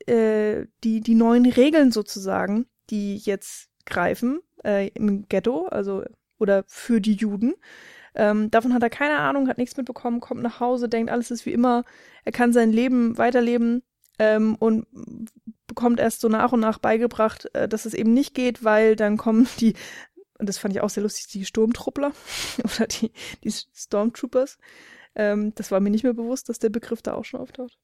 äh, die, die neuen Regeln sozusagen, die jetzt greifen äh, im Ghetto, also oder für die Juden. Ähm, davon hat er keine Ahnung, hat nichts mitbekommen, kommt nach Hause, denkt, alles ist wie immer, er kann sein Leben weiterleben ähm, und bekommt erst so nach und nach beigebracht, äh, dass es eben nicht geht, weil dann kommen die und das fand ich auch sehr lustig, die Sturmtruppler oder die, die Stormtroopers. Ähm, das war mir nicht mehr bewusst, dass der Begriff da auch schon auftaucht.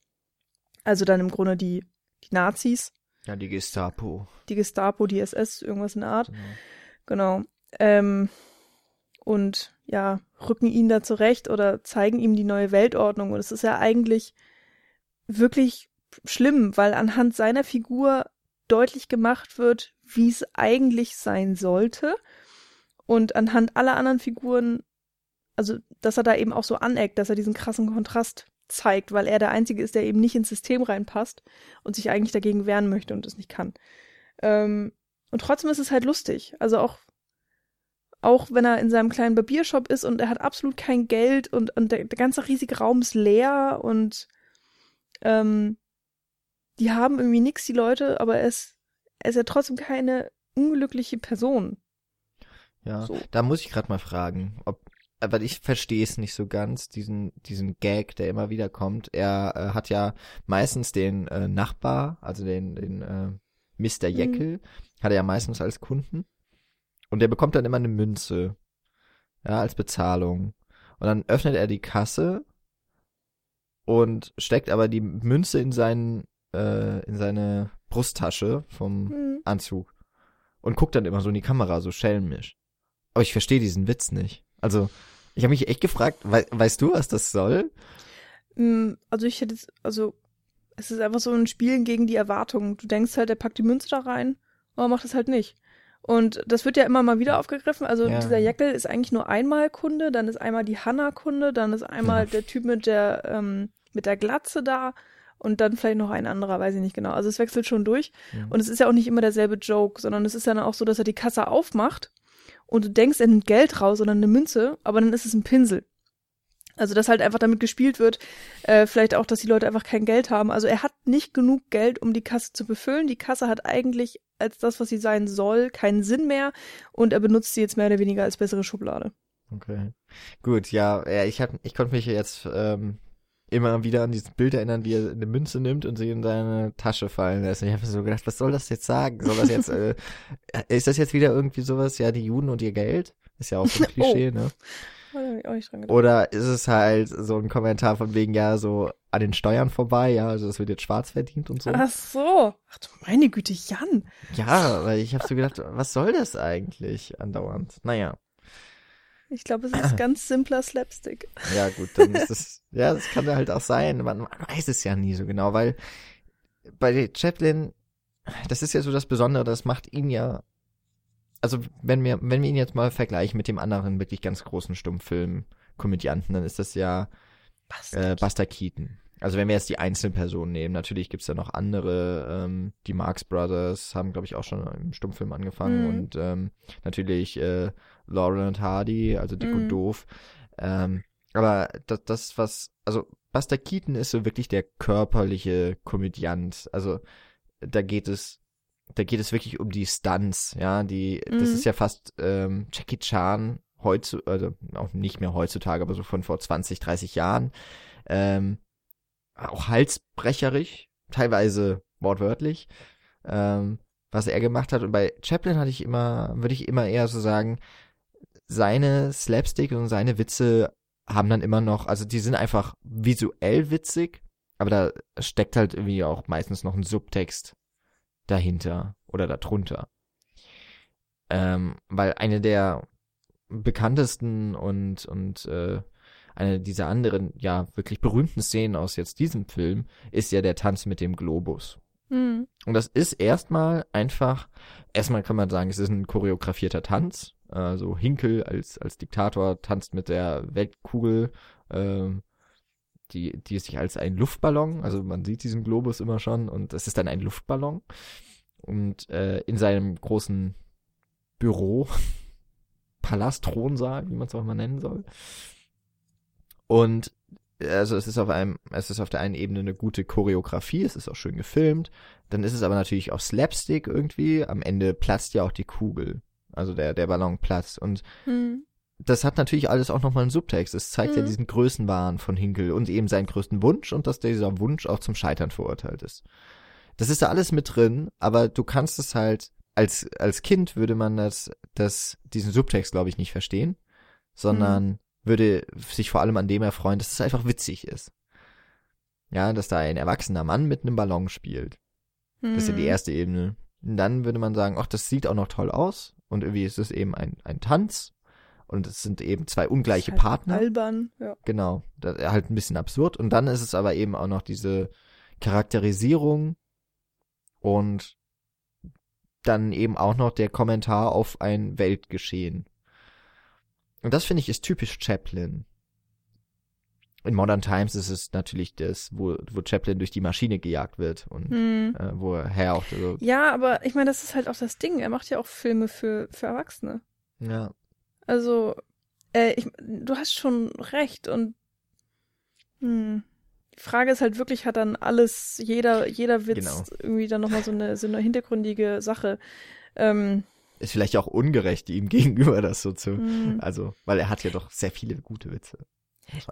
Also dann im Grunde die, die Nazis. Ja, die Gestapo. Die Gestapo, die SS, irgendwas in der Art. Genau. genau. Ähm, und ja, rücken ihn da zurecht oder zeigen ihm die neue Weltordnung. Und es ist ja eigentlich wirklich schlimm, weil anhand seiner Figur deutlich gemacht wird, wie es eigentlich sein sollte. Und anhand aller anderen Figuren, also dass er da eben auch so aneckt, dass er diesen krassen Kontrast zeigt, weil er der Einzige ist, der eben nicht ins System reinpasst und sich eigentlich dagegen wehren möchte und es nicht kann. Ähm, und trotzdem ist es halt lustig. Also auch, auch wenn er in seinem kleinen Barbiershop ist und er hat absolut kein Geld und, und der, der ganze riesige Raum ist leer und ähm, die haben irgendwie nichts, die Leute, aber er ist, er ist ja trotzdem keine unglückliche Person. Ja, so. da muss ich gerade mal fragen, ob, aber ich verstehe es nicht so ganz, diesen, diesen Gag, der immer wieder kommt. Er äh, hat ja meistens den äh, Nachbar, also den, den äh, Mr. Mhm. Jekyll, mhm. hat er ja meistens als Kunden. Und der bekommt dann immer eine Münze, ja, als Bezahlung. Und dann öffnet er die Kasse und steckt aber die Münze in seinen äh, in seine Brusttasche vom mhm. Anzug und guckt dann immer so in die Kamera, so schelmisch. Aber ich verstehe diesen Witz nicht. Also, ich habe mich echt gefragt, wei weißt du, was das soll? Mm, also ich hätte, also es ist einfach so ein Spielen gegen die Erwartungen. Du denkst halt, er packt die Münze da rein, aber macht es halt nicht. Und das wird ja immer mal wieder aufgegriffen. Also ja. dieser Jeckel ist eigentlich nur einmal Kunde, dann ist einmal die Hanna Kunde, dann ist einmal ja. der Typ mit der ähm, mit der Glatze da und dann vielleicht noch ein anderer, weiß ich nicht genau. Also es wechselt schon durch. Mhm. Und es ist ja auch nicht immer derselbe Joke, sondern es ist ja dann auch so, dass er die Kasse aufmacht und du denkst, er nimmt Geld raus oder eine Münze, aber dann ist es ein Pinsel. Also, dass halt einfach damit gespielt wird, äh, vielleicht auch, dass die Leute einfach kein Geld haben. Also, er hat nicht genug Geld, um die Kasse zu befüllen. Die Kasse hat eigentlich als das, was sie sein soll, keinen Sinn mehr und er benutzt sie jetzt mehr oder weniger als bessere Schublade. Okay. Gut, ja, ja ich, hab, ich konnte mich jetzt ähm, immer wieder an dieses Bild erinnern, wie er eine Münze nimmt und sie in seine Tasche fallen lässt. Und ich habe mir so gedacht, was soll das jetzt sagen? Soll das jetzt, äh, ist das jetzt wieder irgendwie sowas, ja, die Juden und ihr Geld? Ist ja auch so ein. Klischee, oh. ne? Oder ist es halt so ein Kommentar von wegen, ja, so an den Steuern vorbei, ja, also das wird jetzt schwarz verdient und so. Ach so. Ach du meine Güte, Jan. Ja, weil ich habe so gedacht, was soll das eigentlich andauernd? Naja. Ich glaube, es ist ganz simpler Slapstick. Ja, gut, dann ist es, ja, das kann halt auch sein. Man, man weiß es ja nie so genau, weil bei Chaplin, das ist ja so das Besondere, das macht ihn ja, also wenn wir, wenn wir ihn jetzt mal vergleichen mit dem anderen wirklich ganz großen Stummfilm-Komödianten, dann ist das ja Buster, äh, Buster Keaton. Also wenn wir jetzt die Einzelpersonen nehmen, natürlich gibt's ja noch andere, ähm, die Marx Brothers haben, glaube ich, auch schon im Stummfilm angefangen mhm. und ähm, natürlich äh, Laurel Hardy, also Dick mhm. und Doof. Ähm, aber das, das, was, also Buster Keaton ist so wirklich der körperliche Komödiant. Also da geht es, da geht es wirklich um die Stunts, ja, die, mhm. das ist ja fast ähm, Jackie Chan heutzutage, also auch nicht mehr heutzutage, aber so von vor 20, 30 Jahren. Ähm, auch halsbrecherig, teilweise wortwörtlich, ähm, was er gemacht hat. Und bei Chaplin hatte ich immer, würde ich immer eher so sagen, seine Slapstick und seine Witze haben dann immer noch, also die sind einfach visuell witzig, aber da steckt halt irgendwie auch meistens noch ein Subtext dahinter oder darunter. Ähm, weil eine der bekanntesten und, und äh, eine dieser anderen, ja, wirklich berühmten Szenen aus jetzt diesem Film ist ja der Tanz mit dem Globus. Mhm. Und das ist erstmal einfach, erstmal kann man sagen, es ist ein choreografierter Tanz. Also Hinkel als, als Diktator tanzt mit der Weltkugel, ähm, die, die sich als ein Luftballon, also man sieht diesen Globus immer schon und es ist dann ein Luftballon. Und äh, in seinem großen Büro, Palast, Thronsaal, wie man es auch mal nennen soll, und also es ist auf einem, es ist auf der einen Ebene eine gute Choreografie, es ist auch schön gefilmt. Dann ist es aber natürlich auch Slapstick irgendwie. Am Ende platzt ja auch die Kugel. Also der, der Ballon platzt. Und hm. Das hat natürlich alles auch nochmal einen Subtext. Es zeigt hm. ja diesen Größenwahn von Hinkel und eben seinen größten Wunsch und dass dieser Wunsch auch zum Scheitern verurteilt ist. Das ist da alles mit drin, aber du kannst es halt als, als Kind würde man das, das, diesen Subtext, glaube ich, nicht verstehen, sondern mhm. würde sich vor allem an dem erfreuen, dass es einfach witzig ist. Ja, dass da ein erwachsener Mann mit einem Ballon spielt. Mhm. Das ist ja die mhm. erste Ebene. Und dann würde man sagen, ach, das sieht auch noch toll aus. Und irgendwie ist es eben ein, ein Tanz. Und es sind eben zwei ungleiche halt Partner. Albern, ja. Genau. Das, halt ein bisschen absurd. Und dann ist es aber eben auch noch diese Charakterisierung und dann eben auch noch der Kommentar auf ein Weltgeschehen. Und das finde ich ist typisch Chaplin. In Modern Times ist es natürlich das, wo, wo Chaplin durch die Maschine gejagt wird und hm. äh, wo er auch so. Ja, aber ich meine, das ist halt auch das Ding. Er macht ja auch Filme für, für Erwachsene. Ja. Also, äh, ich, du hast schon recht und hm, die Frage ist halt wirklich, hat dann alles, jeder, jeder Witz genau. irgendwie dann nochmal so eine, so eine hintergründige Sache. Ähm, ist vielleicht auch ungerecht ihm gegenüber, das so zu, mm. also, weil er hat ja doch sehr viele gute Witze.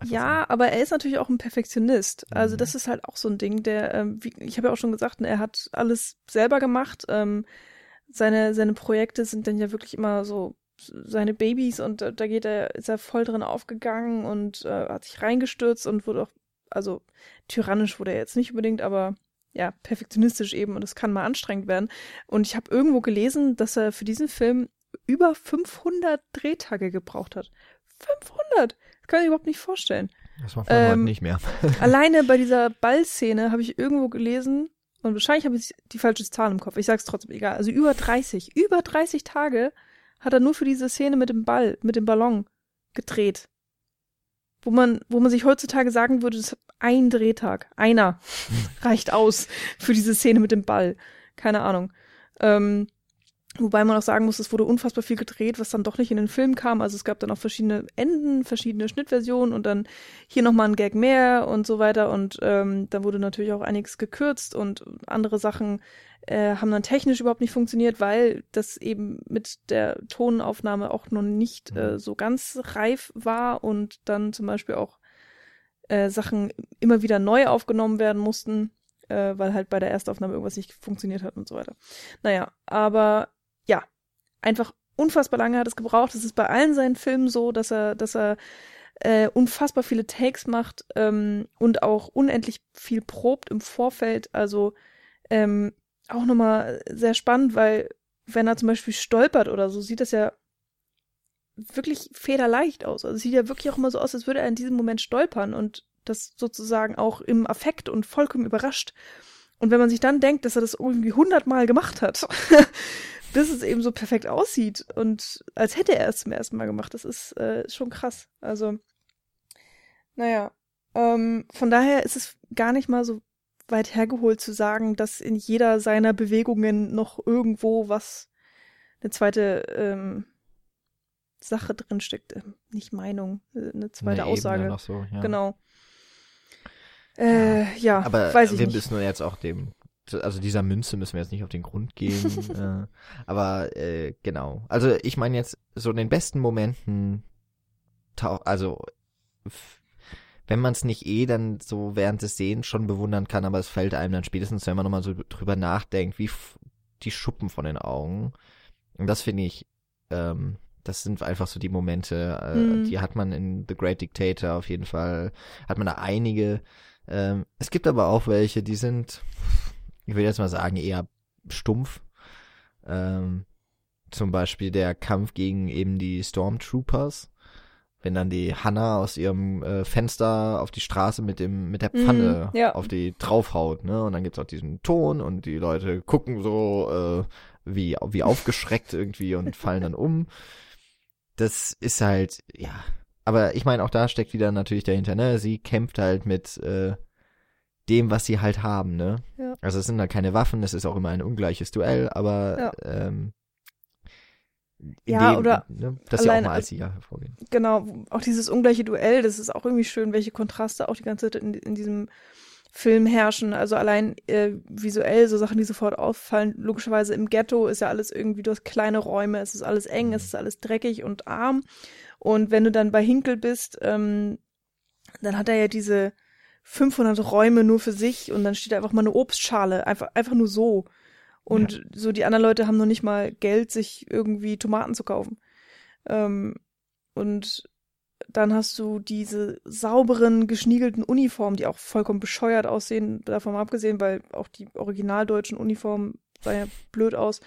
Ja, aber er ist natürlich auch ein Perfektionist. Also mhm. das ist halt auch so ein Ding, der, ähm, wie, ich habe ja auch schon gesagt, ne, er hat alles selber gemacht. Ähm, seine, seine Projekte sind dann ja wirklich immer so seine Babys und äh, da geht er, ist er voll drin aufgegangen und äh, hat sich reingestürzt und wurde auch also tyrannisch wurde er jetzt nicht unbedingt, aber ja, perfektionistisch eben und es kann mal anstrengend werden. Und ich habe irgendwo gelesen, dass er für diesen Film über 500 Drehtage gebraucht hat. 500! Das kann ich überhaupt nicht vorstellen. Das macht man ähm, heute nicht mehr. alleine bei dieser Ballszene habe ich irgendwo gelesen, und wahrscheinlich habe ich die falsche Zahl im Kopf, ich sag's trotzdem egal, also über 30, über 30 Tage hat er nur für diese Szene mit dem Ball, mit dem Ballon gedreht wo man, wo man sich heutzutage sagen würde, das ein Drehtag, einer reicht aus für diese Szene mit dem Ball. Keine Ahnung. Ähm, wobei man auch sagen muss, es wurde unfassbar viel gedreht, was dann doch nicht in den Film kam. Also es gab dann auch verschiedene Enden, verschiedene Schnittversionen und dann hier nochmal ein Gag mehr und so weiter. Und ähm, da wurde natürlich auch einiges gekürzt und andere Sachen äh, haben dann technisch überhaupt nicht funktioniert, weil das eben mit der Tonaufnahme auch noch nicht äh, mhm. so ganz reif war und dann zum Beispiel auch äh, Sachen immer wieder neu aufgenommen werden mussten, äh, weil halt bei der Erstaufnahme irgendwas nicht funktioniert hat und so weiter. Naja, aber ja, einfach unfassbar lange hat es gebraucht. Es ist bei allen seinen Filmen so, dass er, dass er äh, unfassbar viele Takes macht ähm, und auch unendlich viel probt im Vorfeld. Also ähm, auch nochmal sehr spannend, weil wenn er zum Beispiel stolpert oder so, sieht das ja wirklich federleicht aus. Also sieht ja wirklich auch immer so aus, als würde er in diesem Moment stolpern und das sozusagen auch im Affekt und vollkommen überrascht. Und wenn man sich dann denkt, dass er das irgendwie hundertmal gemacht hat, bis es eben so perfekt aussieht und als hätte er es zum ersten Mal gemacht, das ist äh, schon krass. Also, naja, ähm, von daher ist es gar nicht mal so weit hergeholt zu sagen, dass in jeder seiner Bewegungen noch irgendwo was, eine zweite ähm, Sache drin steckt. Ähm, nicht Meinung, äh, eine zweite eine Aussage. So, ja. Genau. Äh, ja, ja aber weiß ich wir nicht. müssen nur jetzt auch dem, also dieser Münze müssen wir jetzt nicht auf den Grund gehen. äh, aber äh, genau. Also ich meine jetzt so in den besten Momenten, also wenn man es nicht eh dann so während des Sehens schon bewundern kann, aber es fällt einem dann spätestens, wenn man nochmal so drüber nachdenkt, wie die Schuppen von den Augen. Und das finde ich, ähm, das sind einfach so die Momente, äh, mhm. die hat man in The Great Dictator auf jeden Fall, hat man da einige. Ähm, es gibt aber auch welche, die sind, ich will jetzt mal sagen, eher stumpf. Ähm, zum Beispiel der Kampf gegen eben die Stormtroopers wenn dann die Hanna aus ihrem äh, Fenster auf die Straße mit dem mit der Pfanne mm, ja. auf die draufhaut, ne? Und dann gibt's auch diesen Ton und die Leute gucken so äh, wie wie aufgeschreckt irgendwie und fallen dann um. Das ist halt ja, aber ich meine auch da steckt wieder natürlich dahinter, ne? Sie kämpft halt mit äh, dem, was sie halt haben, ne? Ja. Also es sind halt keine Waffen, es ist auch immer ein ungleiches Duell, aber ja. ähm, ja, dem, oder ne, dass sie auch mal als Sieger hervorgehen. Genau, auch dieses ungleiche Duell, das ist auch irgendwie schön, welche Kontraste auch die ganze Zeit in, in diesem Film herrschen. Also allein äh, visuell so Sachen, die sofort auffallen. Logischerweise im Ghetto ist ja alles irgendwie, du hast kleine Räume, es ist alles eng, mhm. es ist alles dreckig und arm. Und wenn du dann bei Hinkel bist, ähm, dann hat er ja diese 500 Räume nur für sich und dann steht da einfach mal eine Obstschale, einfach, einfach nur so. Und ja. so die anderen Leute haben noch nicht mal Geld, sich irgendwie Tomaten zu kaufen. Ähm, und dann hast du diese sauberen, geschniegelten Uniformen, die auch vollkommen bescheuert aussehen, davon abgesehen, weil auch die originaldeutschen Uniformen sahen ja blöd aus.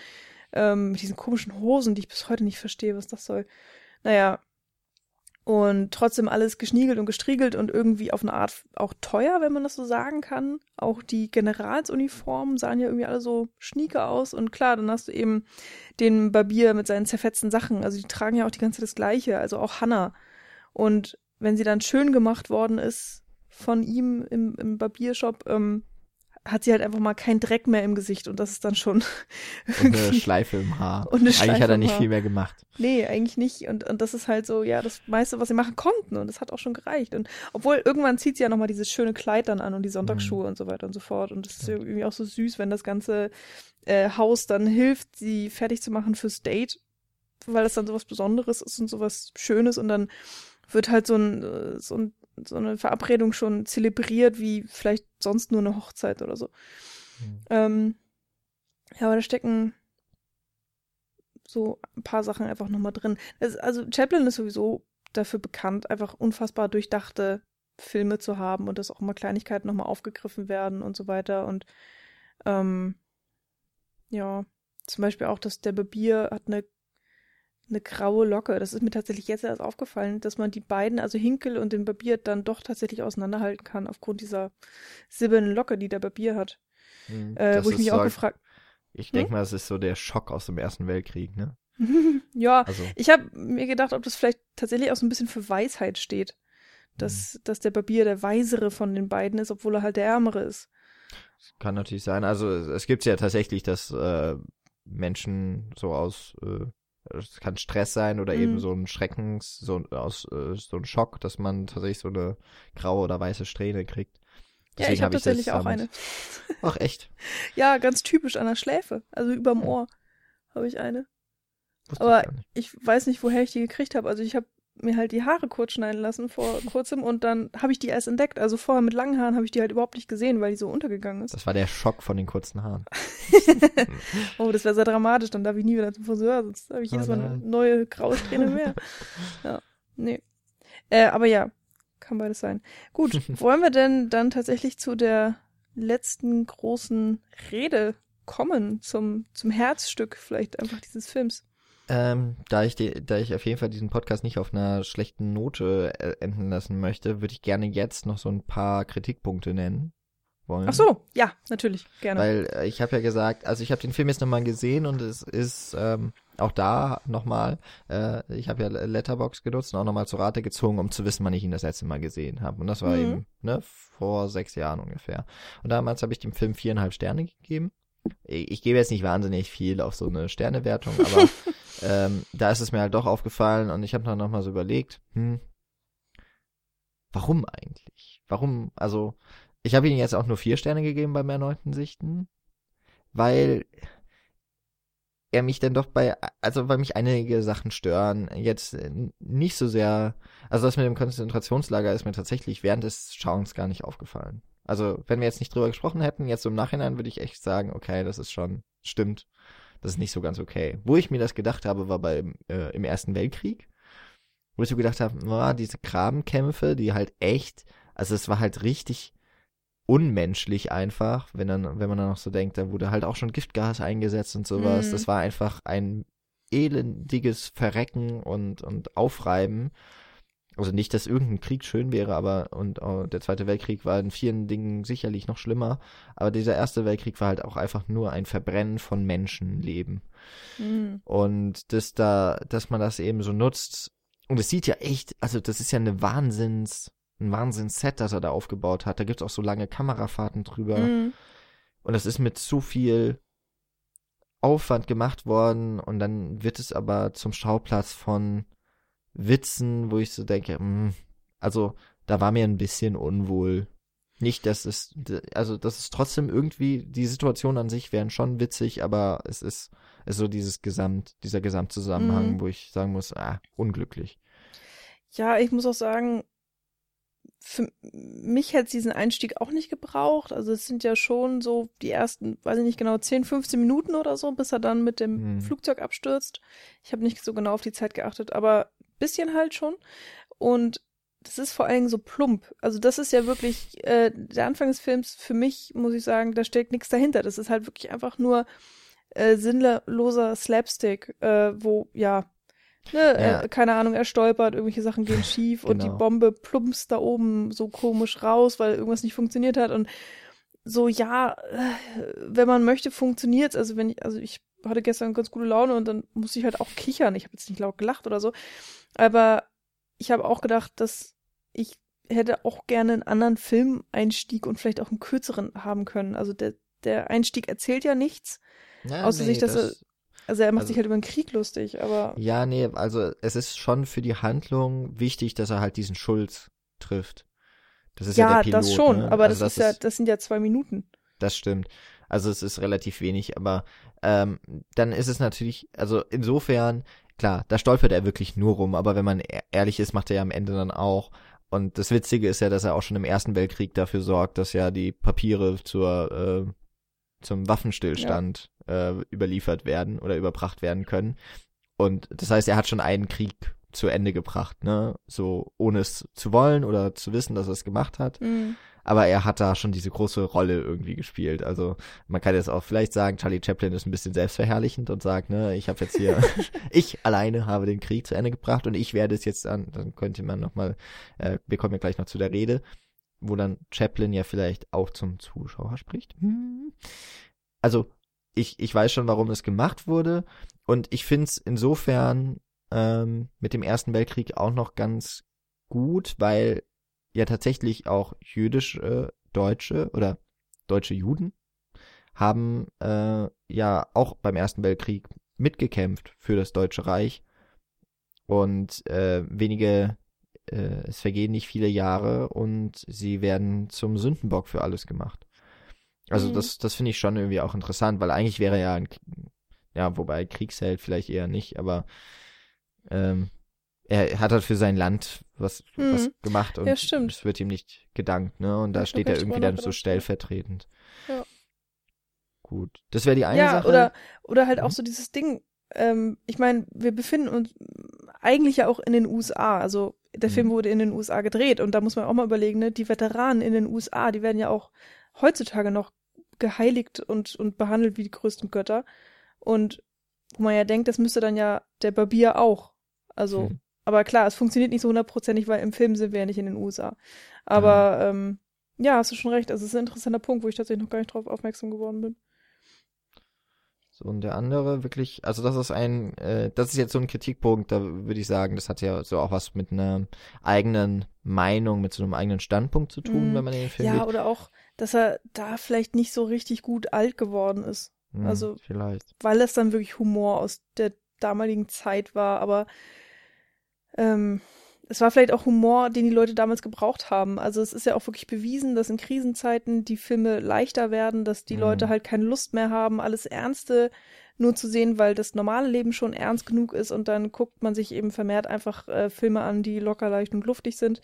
Ähm, mit diesen komischen Hosen, die ich bis heute nicht verstehe, was das soll. Naja, und trotzdem alles geschniegelt und gestriegelt und irgendwie auf eine Art auch teuer, wenn man das so sagen kann. Auch die Generalsuniformen sahen ja irgendwie alle so schnieke aus. Und klar, dann hast du eben den Barbier mit seinen zerfetzten Sachen. Also die tragen ja auch die ganze Zeit das Gleiche. Also auch Hannah. Und wenn sie dann schön gemacht worden ist von ihm im, im Barbiershop, ähm, hat sie halt einfach mal keinen Dreck mehr im Gesicht und das ist dann schon. Und eine Schleife im Haar. Und eine Schleife eigentlich hat er nicht viel mehr gemacht. Nee, eigentlich nicht. Und, und das ist halt so, ja, das meiste, was sie machen konnten. Und das hat auch schon gereicht. Und obwohl irgendwann zieht sie ja nochmal dieses schöne Kleid dann an und die Sonntagsschuhe mhm. und so weiter und so fort. Und das ist irgendwie auch so süß, wenn das ganze äh, Haus dann hilft, sie fertig zu machen fürs Date, weil das dann sowas Besonderes ist und sowas Schönes und dann wird halt so ein, äh, so ein so eine Verabredung schon zelebriert, wie vielleicht sonst nur eine Hochzeit oder so. Mhm. Ähm, ja, aber da stecken so ein paar Sachen einfach nochmal drin. Das, also Chaplin ist sowieso dafür bekannt, einfach unfassbar durchdachte Filme zu haben und dass auch immer Kleinigkeiten nochmal aufgegriffen werden und so weiter. Und ähm, ja, zum Beispiel auch, dass der Barbier hat eine eine graue Locke. Das ist mir tatsächlich jetzt erst aufgefallen, dass man die beiden, also Hinkel und den Barbier, dann doch tatsächlich auseinanderhalten kann, aufgrund dieser silbernen Locke, die der Barbier hat. Hm, äh, wo ich mich so, auch gefragt Ich denke hm? mal, es ist so der Schock aus dem Ersten Weltkrieg, ne? ja, also. ich habe mir gedacht, ob das vielleicht tatsächlich auch so ein bisschen für Weisheit steht. Dass, mhm. dass der Barbier der Weisere von den beiden ist, obwohl er halt der Ärmere ist. Das kann natürlich sein. Also es gibt ja tatsächlich, dass äh, Menschen so aus äh, es kann Stress sein oder mhm. eben so ein Schreckens, so, aus, äh, so ein Schock, dass man tatsächlich so eine graue oder weiße Strähne kriegt. Deswegen ja, ich habe hab tatsächlich auch eine. Ach, echt? ja, ganz typisch an der Schläfe, also überm Ohr habe ich eine. Wusste Aber ich, ich, weiß nicht, woher ich die gekriegt habe. Also ich habe mir halt die Haare kurz schneiden lassen vor kurzem und dann habe ich die erst entdeckt. Also vorher mit langen Haaren habe ich die halt überhaupt nicht gesehen, weil die so untergegangen ist. Das war der Schock von den kurzen Haaren. oh, das wäre sehr dramatisch. Dann darf ich nie wieder zum Friseur, sonst habe ich jedes Mal eine neue graue Strähne mehr. Ja, nee. Äh, aber ja, kann beides sein. Gut, wollen wir denn dann tatsächlich zu der letzten großen Rede kommen, zum, zum Herzstück vielleicht einfach dieses Films? Ähm, da ich die, da ich auf jeden Fall diesen Podcast nicht auf einer schlechten Note äh, enden lassen möchte, würde ich gerne jetzt noch so ein paar Kritikpunkte nennen wollen. Ach so, ja, natürlich, gerne. Weil äh, ich habe ja gesagt, also ich habe den Film jetzt nochmal gesehen und es ist ähm, auch da nochmal, äh, ich habe ja Letterbox genutzt und auch nochmal zur Rate gezogen, um zu wissen, wann ich ihn das letzte Mal gesehen habe. Und das war mhm. eben, ne, vor sechs Jahren ungefähr. Und damals habe ich dem Film viereinhalb Sterne gegeben. Ich, ich gebe jetzt nicht wahnsinnig viel auf so eine Sternewertung, aber ähm, da ist es mir halt doch aufgefallen und ich habe dann nochmal so überlegt, hm, warum eigentlich? Warum, also, ich habe ihm jetzt auch nur vier Sterne gegeben beim erneuten Sichten, weil er mich dann doch bei, also weil mich einige Sachen stören, jetzt nicht so sehr, also das mit dem Konzentrationslager ist mir tatsächlich während des Schauens gar nicht aufgefallen. Also wenn wir jetzt nicht drüber gesprochen hätten, jetzt so im Nachhinein würde ich echt sagen, okay, das ist schon, stimmt das ist nicht so ganz okay. Wo ich mir das gedacht habe, war beim äh, im Ersten Weltkrieg, wo ich so gedacht habe, oh, diese Grabenkämpfe, die halt echt, also es war halt richtig unmenschlich einfach, wenn dann, wenn man dann noch so denkt, da wurde halt auch schon Giftgas eingesetzt und sowas. Mhm. Das war einfach ein elendiges Verrecken und, und Aufreiben. Also nicht, dass irgendein Krieg schön wäre, aber und oh, der Zweite Weltkrieg war in vielen Dingen sicherlich noch schlimmer. Aber dieser Erste Weltkrieg war halt auch einfach nur ein Verbrennen von Menschenleben. Mhm. Und dass da, dass man das eben so nutzt. Und es sieht ja echt, also das ist ja eine Wahnsinns, ein Wahnsinns-Set, das er da aufgebaut hat. Da gibt's auch so lange Kamerafahrten drüber. Mhm. Und das ist mit zu viel Aufwand gemacht worden und dann wird es aber zum Schauplatz von Witzen, wo ich so denke, mh, hm, also da war mir ein bisschen unwohl. Nicht, dass es, also das ist trotzdem irgendwie, die Situation an sich wären schon witzig, aber es ist, ist so dieses Gesamt, dieser Gesamtzusammenhang, mhm. wo ich sagen muss, ah, unglücklich. Ja, ich muss auch sagen, für mich hätte diesen Einstieg auch nicht gebraucht. Also es sind ja schon so die ersten, weiß ich nicht genau, 10, 15 Minuten oder so, bis er dann mit dem Hm. Flugzeug abstürzt. Ich habe nicht so genau auf die Zeit geachtet, aber bisschen halt schon. Und das ist vor allen Dingen so plump. Also das ist ja wirklich äh, der Anfang des Films für mich, muss ich sagen, da steckt nichts dahinter. Das ist halt wirklich einfach nur äh, sinnloser Slapstick, äh, wo ja, ne, Ja. äh, keine Ahnung, er stolpert, irgendwelche Sachen gehen schief und die Genau. Bombe plumpst da oben so komisch raus, weil irgendwas nicht funktioniert hat und so ja, äh, wenn man möchte, funktioniert's. Also wenn ich, also ich hatte gestern ganz gute Laune und dann musste ich halt auch kichern. Ich habe jetzt nicht laut gelacht oder so, aber ich habe auch gedacht, dass ich hätte auch gerne einen anderen Filmeinstieg und vielleicht auch einen kürzeren haben können. Also der der Einstieg erzählt ja nichts. Ja, Außer sich, dass er- Also er macht Also- sich halt über den Krieg lustig, aber Ja, nee, also es ist schon für die Handlung wichtig, dass er halt diesen Schulz trifft. Das ist ja, ja, der Pilot, das schon. ne? Aber also das, ist ja, das sind ja zwei Minuten. Das stimmt. Also es ist relativ wenig, aber ähm, dann ist es natürlich, also insofern, klar, da stolpert er wirklich nur rum, aber wenn man e- ehrlich ist, macht er ja am Ende dann auch. Und das Witzige ist ja, dass er auch schon im Ersten Weltkrieg dafür sorgt, dass ja die Papiere zur äh, zum Waffenstillstand äh, überliefert werden oder überbracht werden können. Und das heißt, er hat schon einen Krieg zu Ende gebracht, ne? So ohne es zu wollen oder zu wissen, dass er es gemacht hat Mhm. Aber er hat da schon diese große Rolle irgendwie gespielt. Also man kann jetzt auch vielleicht sagen, Charlie Chaplin ist ein bisschen selbstverherrlichend und sagt, ne, ich habe jetzt hier, ich alleine habe den Krieg zu Ende gebracht und ich werde es jetzt an, dann könnte man nochmal, äh, wir kommen ja gleich noch zu der Rede, wo dann Chaplin ja vielleicht auch zum Zuschauer spricht. Hm. Also ich, ich weiß schon, warum es gemacht wurde und ich finde es insofern ähm, mit dem Ersten Weltkrieg auch noch ganz gut, weil ja tatsächlich auch jüdische Deutsche oder deutsche Juden haben äh, ja auch beim Ersten Weltkrieg mitgekämpft für das Deutsche Reich und äh, wenige äh, es vergehen nicht viele Jahre und sie werden zum Sündenbock für alles gemacht. Also Mhm. das das finde ich schon irgendwie auch interessant, weil eigentlich wäre ja ein ja, wobei Kriegsheld vielleicht eher nicht, aber ähm, er hat halt für sein Land was, Mhm. was gemacht und Ja, es wird ihm nicht gedankt, ne? Und da ich steht er irgendwie dann so stellvertretend. Ja. Gut. Das wäre die eine ja, Sache. oder, oder halt Mhm. auch so dieses Ding, ähm, ich meine, wir befinden uns eigentlich ja auch in den USA. Also der Mhm. Film wurde in den USA gedreht und da muss man auch mal überlegen, ne, die Veteranen in den USA, die werden ja auch heutzutage noch geheiligt und, und behandelt wie die größten Götter. Und wo man ja denkt, das müsste dann ja der Barbier auch. Also, Hm. Aber klar, es funktioniert nicht so hundertprozentig, weil im Film sind wir ja nicht in den USA. Aber ähm, ja, hast du schon recht. Also es ist ein interessanter Punkt, wo ich tatsächlich noch gar nicht drauf aufmerksam geworden bin. So, und der andere wirklich, also das ist ein, äh, das ist jetzt so ein Kritikpunkt, da würde ich sagen, das hat ja so auch was mit einer eigenen Meinung, mit so einem eigenen Standpunkt zu tun, Mhm. wenn man den Film Ja, geht. oder auch, dass er da vielleicht nicht so richtig gut alt geworden ist, Hm, also- vielleicht. weil es dann wirklich Humor aus der damaligen Zeit war, aber ähm, es war vielleicht auch Humor, den die Leute damals gebraucht haben. Also es ist ja auch wirklich bewiesen, dass in Krisenzeiten die Filme leichter werden, dass die Mhm. Leute halt keine Lust mehr haben, alles Ernste nur zu sehen, weil das normale Leben schon ernst genug ist und dann guckt man sich eben vermehrt einfach äh, Filme an, die locker, leicht und luftig sind.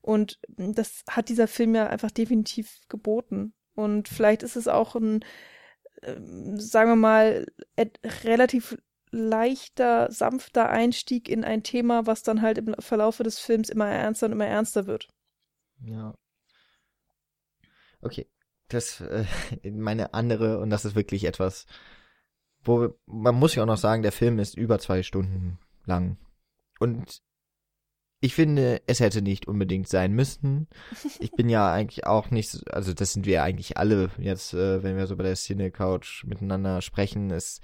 Und das hat dieser Film ja einfach definitiv geboten. Und vielleicht ist es auch ein, ähm, sagen wir mal, relativ leichter, sanfter Einstieg in ein Thema, was dann halt im Verlaufe des Films immer ernster und immer ernster wird. Ja. Okay. Das, äh, meine andere, und das ist wirklich etwas, wo, wir- man muss ja auch noch sagen, der Film ist über zwei Stunden lang. Und ich finde, es hätte nicht unbedingt sein müssen. Ich bin ja eigentlich auch nicht, so- also das sind wir eigentlich alle jetzt, äh, wenn wir so bei der Cine Couch miteinander sprechen, ist,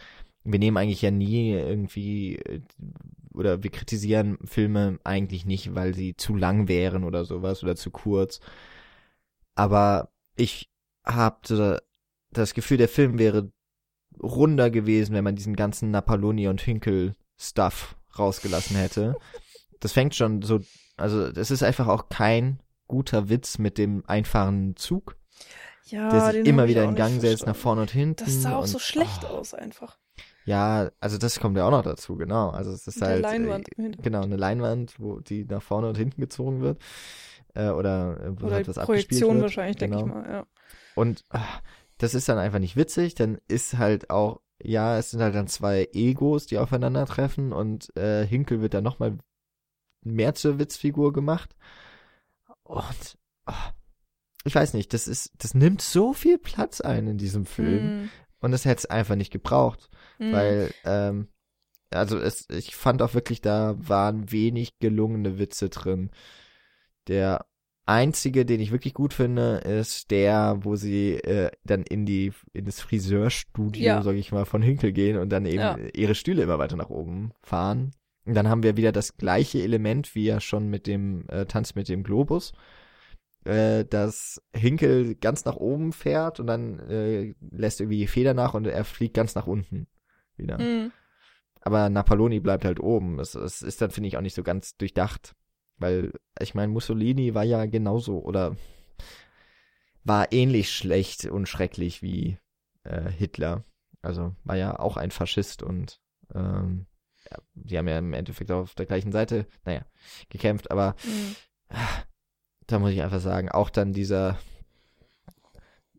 wir nehmen eigentlich ja nie irgendwie, äh, oder wir kritisieren Filme eigentlich nicht, weil sie zu lang wären oder sowas oder zu kurz. Aber ich habe das Gefühl, der Film wäre runder gewesen, wenn man diesen ganzen Napaloni und Hinkel Stuff rausgelassen hätte. Das fängt schon so, also das ist einfach auch kein guter Witz mit dem einfahrenden Zug, Ja, der sich immer wieder in Gang setzt, nach vorne und hinten. Das sah auch und, so schlecht oh, aus einfach. Ja, also das kommt ja auch noch dazu, genau. Also es ist halt Leinwand äh, genau eine Leinwand, wo die nach vorne und hinten gezogen wird. Äh, oder äh, wo Oder halt was abgespielt Projektion wird. wahrscheinlich, denke ich Genau. mal, ja. Und ah, das ist dann einfach nicht witzig. Dann ist halt auch, ja, es sind halt dann zwei Egos, die aufeinandertreffen und äh, Hinkel wird dann nochmal mehr zur Witzfigur gemacht. Und ah, ich weiß nicht, das ist, das nimmt so viel Platz ein in diesem Film. Mm, Und das hätte es einfach nicht gebraucht. Mm. Weil, ähm, also es, ich fand auch wirklich, da waren wenig gelungene Witze drin. Der einzige, den ich wirklich gut finde, ist der, wo sie äh, dann in die in das Friseurstudio, Ja. sag ich mal, von Hinkel gehen und dann eben Ja. ihre Stühle immer weiter nach oben fahren. Und dann haben wir wieder das gleiche Element wie ja schon mit dem äh, Tanz mit dem Globus. Äh, dass Hinkel ganz nach oben fährt und dann äh, lässt irgendwie die Feder nach und er fliegt ganz nach unten wieder. Mm. Aber Napoloni bleibt halt oben. Es, es ist dann, finde ich, auch nicht so ganz durchdacht. Weil, ich meine, Mussolini war ja genauso oder war ähnlich schlecht und schrecklich wie äh, Hitler. Also war ja auch ein Faschist und ähm, ja, die haben ja im Endeffekt auf der gleichen Seite, naja, gekämpft, aber Mm. da muss ich einfach sagen, auch dann dieser,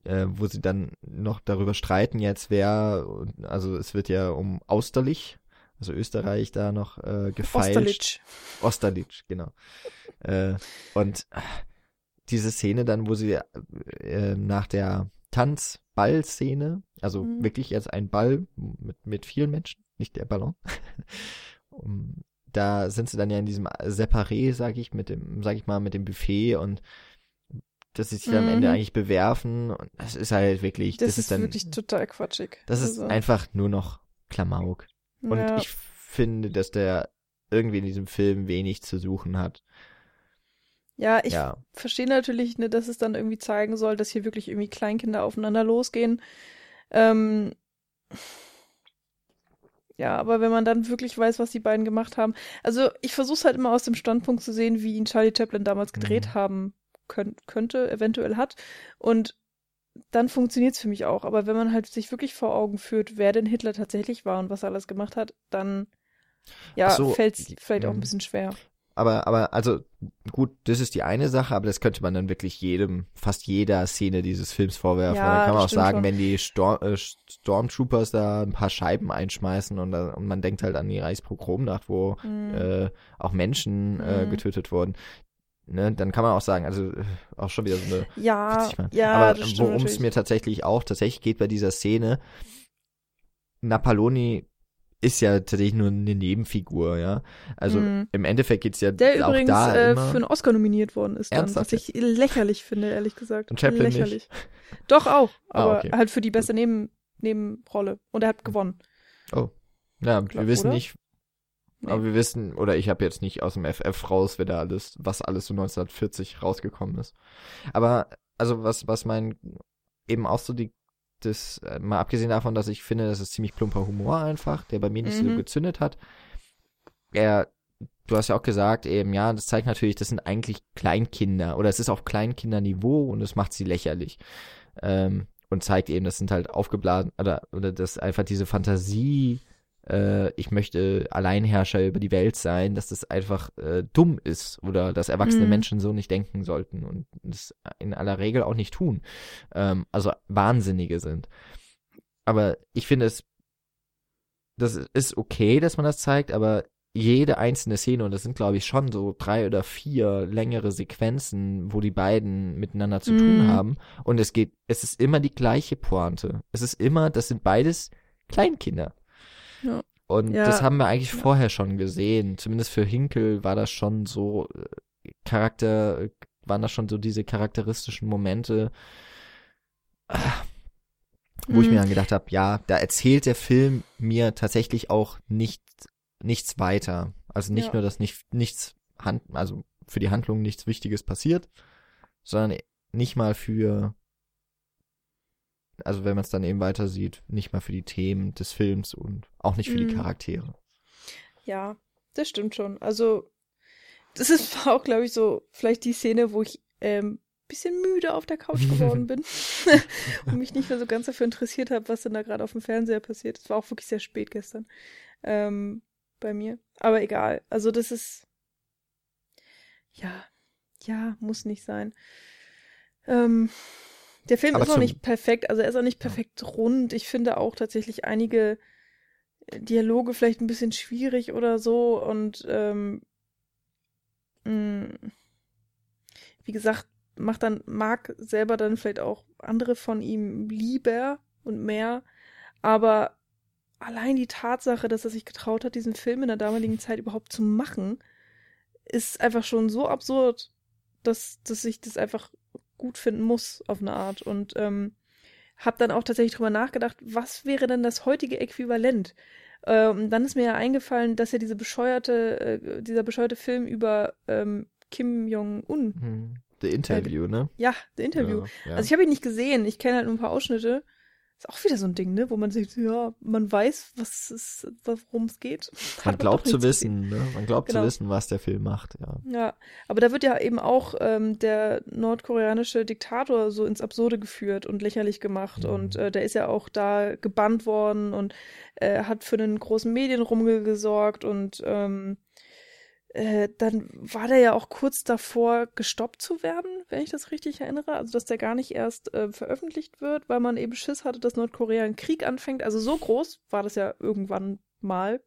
äh, wo sie dann noch darüber streiten jetzt, wer, also es wird ja um Austerlich, also Österreich da noch äh, gefeilscht. Osterlitsch. Osterlich, genau. äh, und diese Szene dann, wo sie äh, nach der Tanz-Ball-Szene, also Mhm. wirklich jetzt ein Ball mit, mit vielen Menschen, nicht der Ballon. um, da sind sie dann ja in diesem Separé, sag ich, mit dem, sag ich mal, mit dem Buffet und dass sie sich dann am Ende Mhm. eigentlich bewerfen und das ist halt wirklich, Das, das, ist, dann, wirklich total quatschig. das ist Also, einfach nur noch Klamauk. Und ja. ich finde, dass der irgendwie in diesem Film wenig zu suchen hat. Ja, ich ja. verstehe natürlich, ne, dass es dann irgendwie zeigen soll, dass hier wirklich irgendwie Kleinkinder aufeinander losgehen. Ähm, ja, aber wenn man dann wirklich weiß, was die beiden gemacht haben. Also ich versuche es halt immer aus dem Standpunkt zu sehen, wie ihn Charlie Chaplin damals gedreht Mhm. haben könnt, könnte, eventuell hat. Und dann funktioniert es für mich auch. Aber wenn man halt sich wirklich vor Augen führt, wer denn Hitler tatsächlich war und was er alles gemacht hat, dann ja, so, fällt es vielleicht auch ein mhm. bisschen schwer. Aber, aber, also, gut, das ist die eine Sache, aber das könnte man dann wirklich jedem, fast jeder Szene dieses Films vorwerfen. Ja, dann kann man auch sagen, schon. wenn die Storm, äh, Stormtroopers da ein paar Scheiben einschmeißen und, und man denkt halt an die Reichspogromnacht, wo Mhm. äh, auch Menschen äh, Mhm. getötet wurden. Ne, dann kann man auch sagen, also äh, auch schon wieder so eine Ja, ja, Aber worum es mir tatsächlich auch tatsächlich geht bei dieser Szene, Napaloni ist ja tatsächlich nur eine Nebenfigur, ja. Also Mhm. im Endeffekt geht's ja Der auch übrigens da äh, für einen Oscar nominiert worden ist, dann, was ich lächerlich finde, ehrlich gesagt. Und Chaplin nicht? lächerlich. Doch auch, Ah, aber okay. halt für die beste Neben Nebenrolle. Und er hat gewonnen. oh. Ja, Glaub, wir wissen oder? nicht, Nee. aber wir wissen, oder ich habe jetzt nicht aus dem FF raus, wer da alles, was alles so 1940 rausgekommen ist. Aber, also was, was mein, eben auch so die, das, äh, mal abgesehen davon, dass ich finde, das ist ziemlich plumper Humor einfach, der bei mir nicht so Mhm. gezündet hat. Er, du hast ja auch gesagt, eben, ja, das zeigt natürlich, das sind eigentlich Kleinkinder, oder es ist auf Kleinkinderniveau und es macht sie lächerlich. Ähm, und zeigt eben, das sind halt aufgeblasen, oder, oder das einfach diese Fantasie, äh, ich möchte Alleinherrscher über die Welt sein, dass das einfach äh, dumm ist oder dass erwachsene Mhm. Menschen so nicht denken sollten und das in aller Regel auch nicht tun. Ähm, also Wahnsinnige sind. Aber ich finde es, das ist okay, dass man das zeigt, aber jede einzelne Szene, und das sind glaube ich schon so drei oder vier längere Sequenzen, wo die beiden miteinander zu tun Mhm. haben, und es geht, es ist immer die gleiche Pointe. Es ist immer, das sind beides Kleinkinder. Ja. Und Ja. das haben wir eigentlich Ja. vorher schon gesehen. Zumindest für Hinkel war das schon so äh, Charakter, waren das schon so diese charakteristischen Momente, wo ich Mhm. mir dann gedacht habe, ja, da erzählt der Film mir tatsächlich auch nicht, nichts weiter. Also nicht nur, dass nicht, nichts, Hand, also für die Handlung nichts Wichtiges passiert, sondern nicht mal für, also wenn man es dann eben weiter sieht, nicht mal für die Themen des Films und auch nicht für die Mhm. Charaktere. Ja, das stimmt schon. Also, das ist auch, glaube ich, so vielleicht die Szene, wo ich ähm, bisschen müde auf der Couch geworden bin und mich nicht mehr so ganz dafür interessiert habe, was denn da gerade auf dem Fernseher passiert. Es war auch wirklich sehr spät gestern ähm, bei mir. Aber egal. Also das ist ja, ja, muss nicht sein. Ähm, der Film Aber ist auch nicht perfekt, also er ist auch nicht perfekt rund. Ich finde auch tatsächlich einige Dialoge vielleicht ein bisschen schwierig oder so und ähm, mh, mm, wie gesagt, macht dann mag selber dann vielleicht auch andere von ihm lieber und mehr, aber allein die Tatsache, dass er sich getraut hat, diesen Film in der damaligen Zeit überhaupt zu machen, ist einfach schon so absurd, dass, dass ich das einfach gut finden muss auf eine Art und ähm, habe dann auch tatsächlich drüber nachgedacht, was wäre denn das heutige Äquivalent? Ähm, dann ist mir ja eingefallen, dass ja diese bescheuerte, äh, dieser bescheuerte Film über ähm, Kim Jong-un. Hm. The Interview, äh, ne? Ja, The Interview. Ja, ja. Also ich habe ihn nicht gesehen, ich kenne halt nur ein paar Ausschnitte. Ist auch wieder so ein Ding, ne, wo man sich, ja, man weiß, was es, worum es geht. Man glaubt zu wissen, ne? Man glaubt genau. zu wissen, was der Film macht, ja. Ja, aber da wird ja eben auch ähm, der nordkoreanische Diktator so ins Absurde geführt und lächerlich gemacht mhm. und äh, der ist ja auch da gebannt worden und äh, hat für einen großen Medienrummel gesorgt und ähm, äh, dann war der ja auch kurz davor, gestoppt zu werden, wenn ich das richtig erinnere. Also, dass der gar nicht erst äh, veröffentlicht wird, weil man eben Schiss hatte, dass Nordkorea einen Krieg anfängt. Also, so groß war das ja irgendwann mal.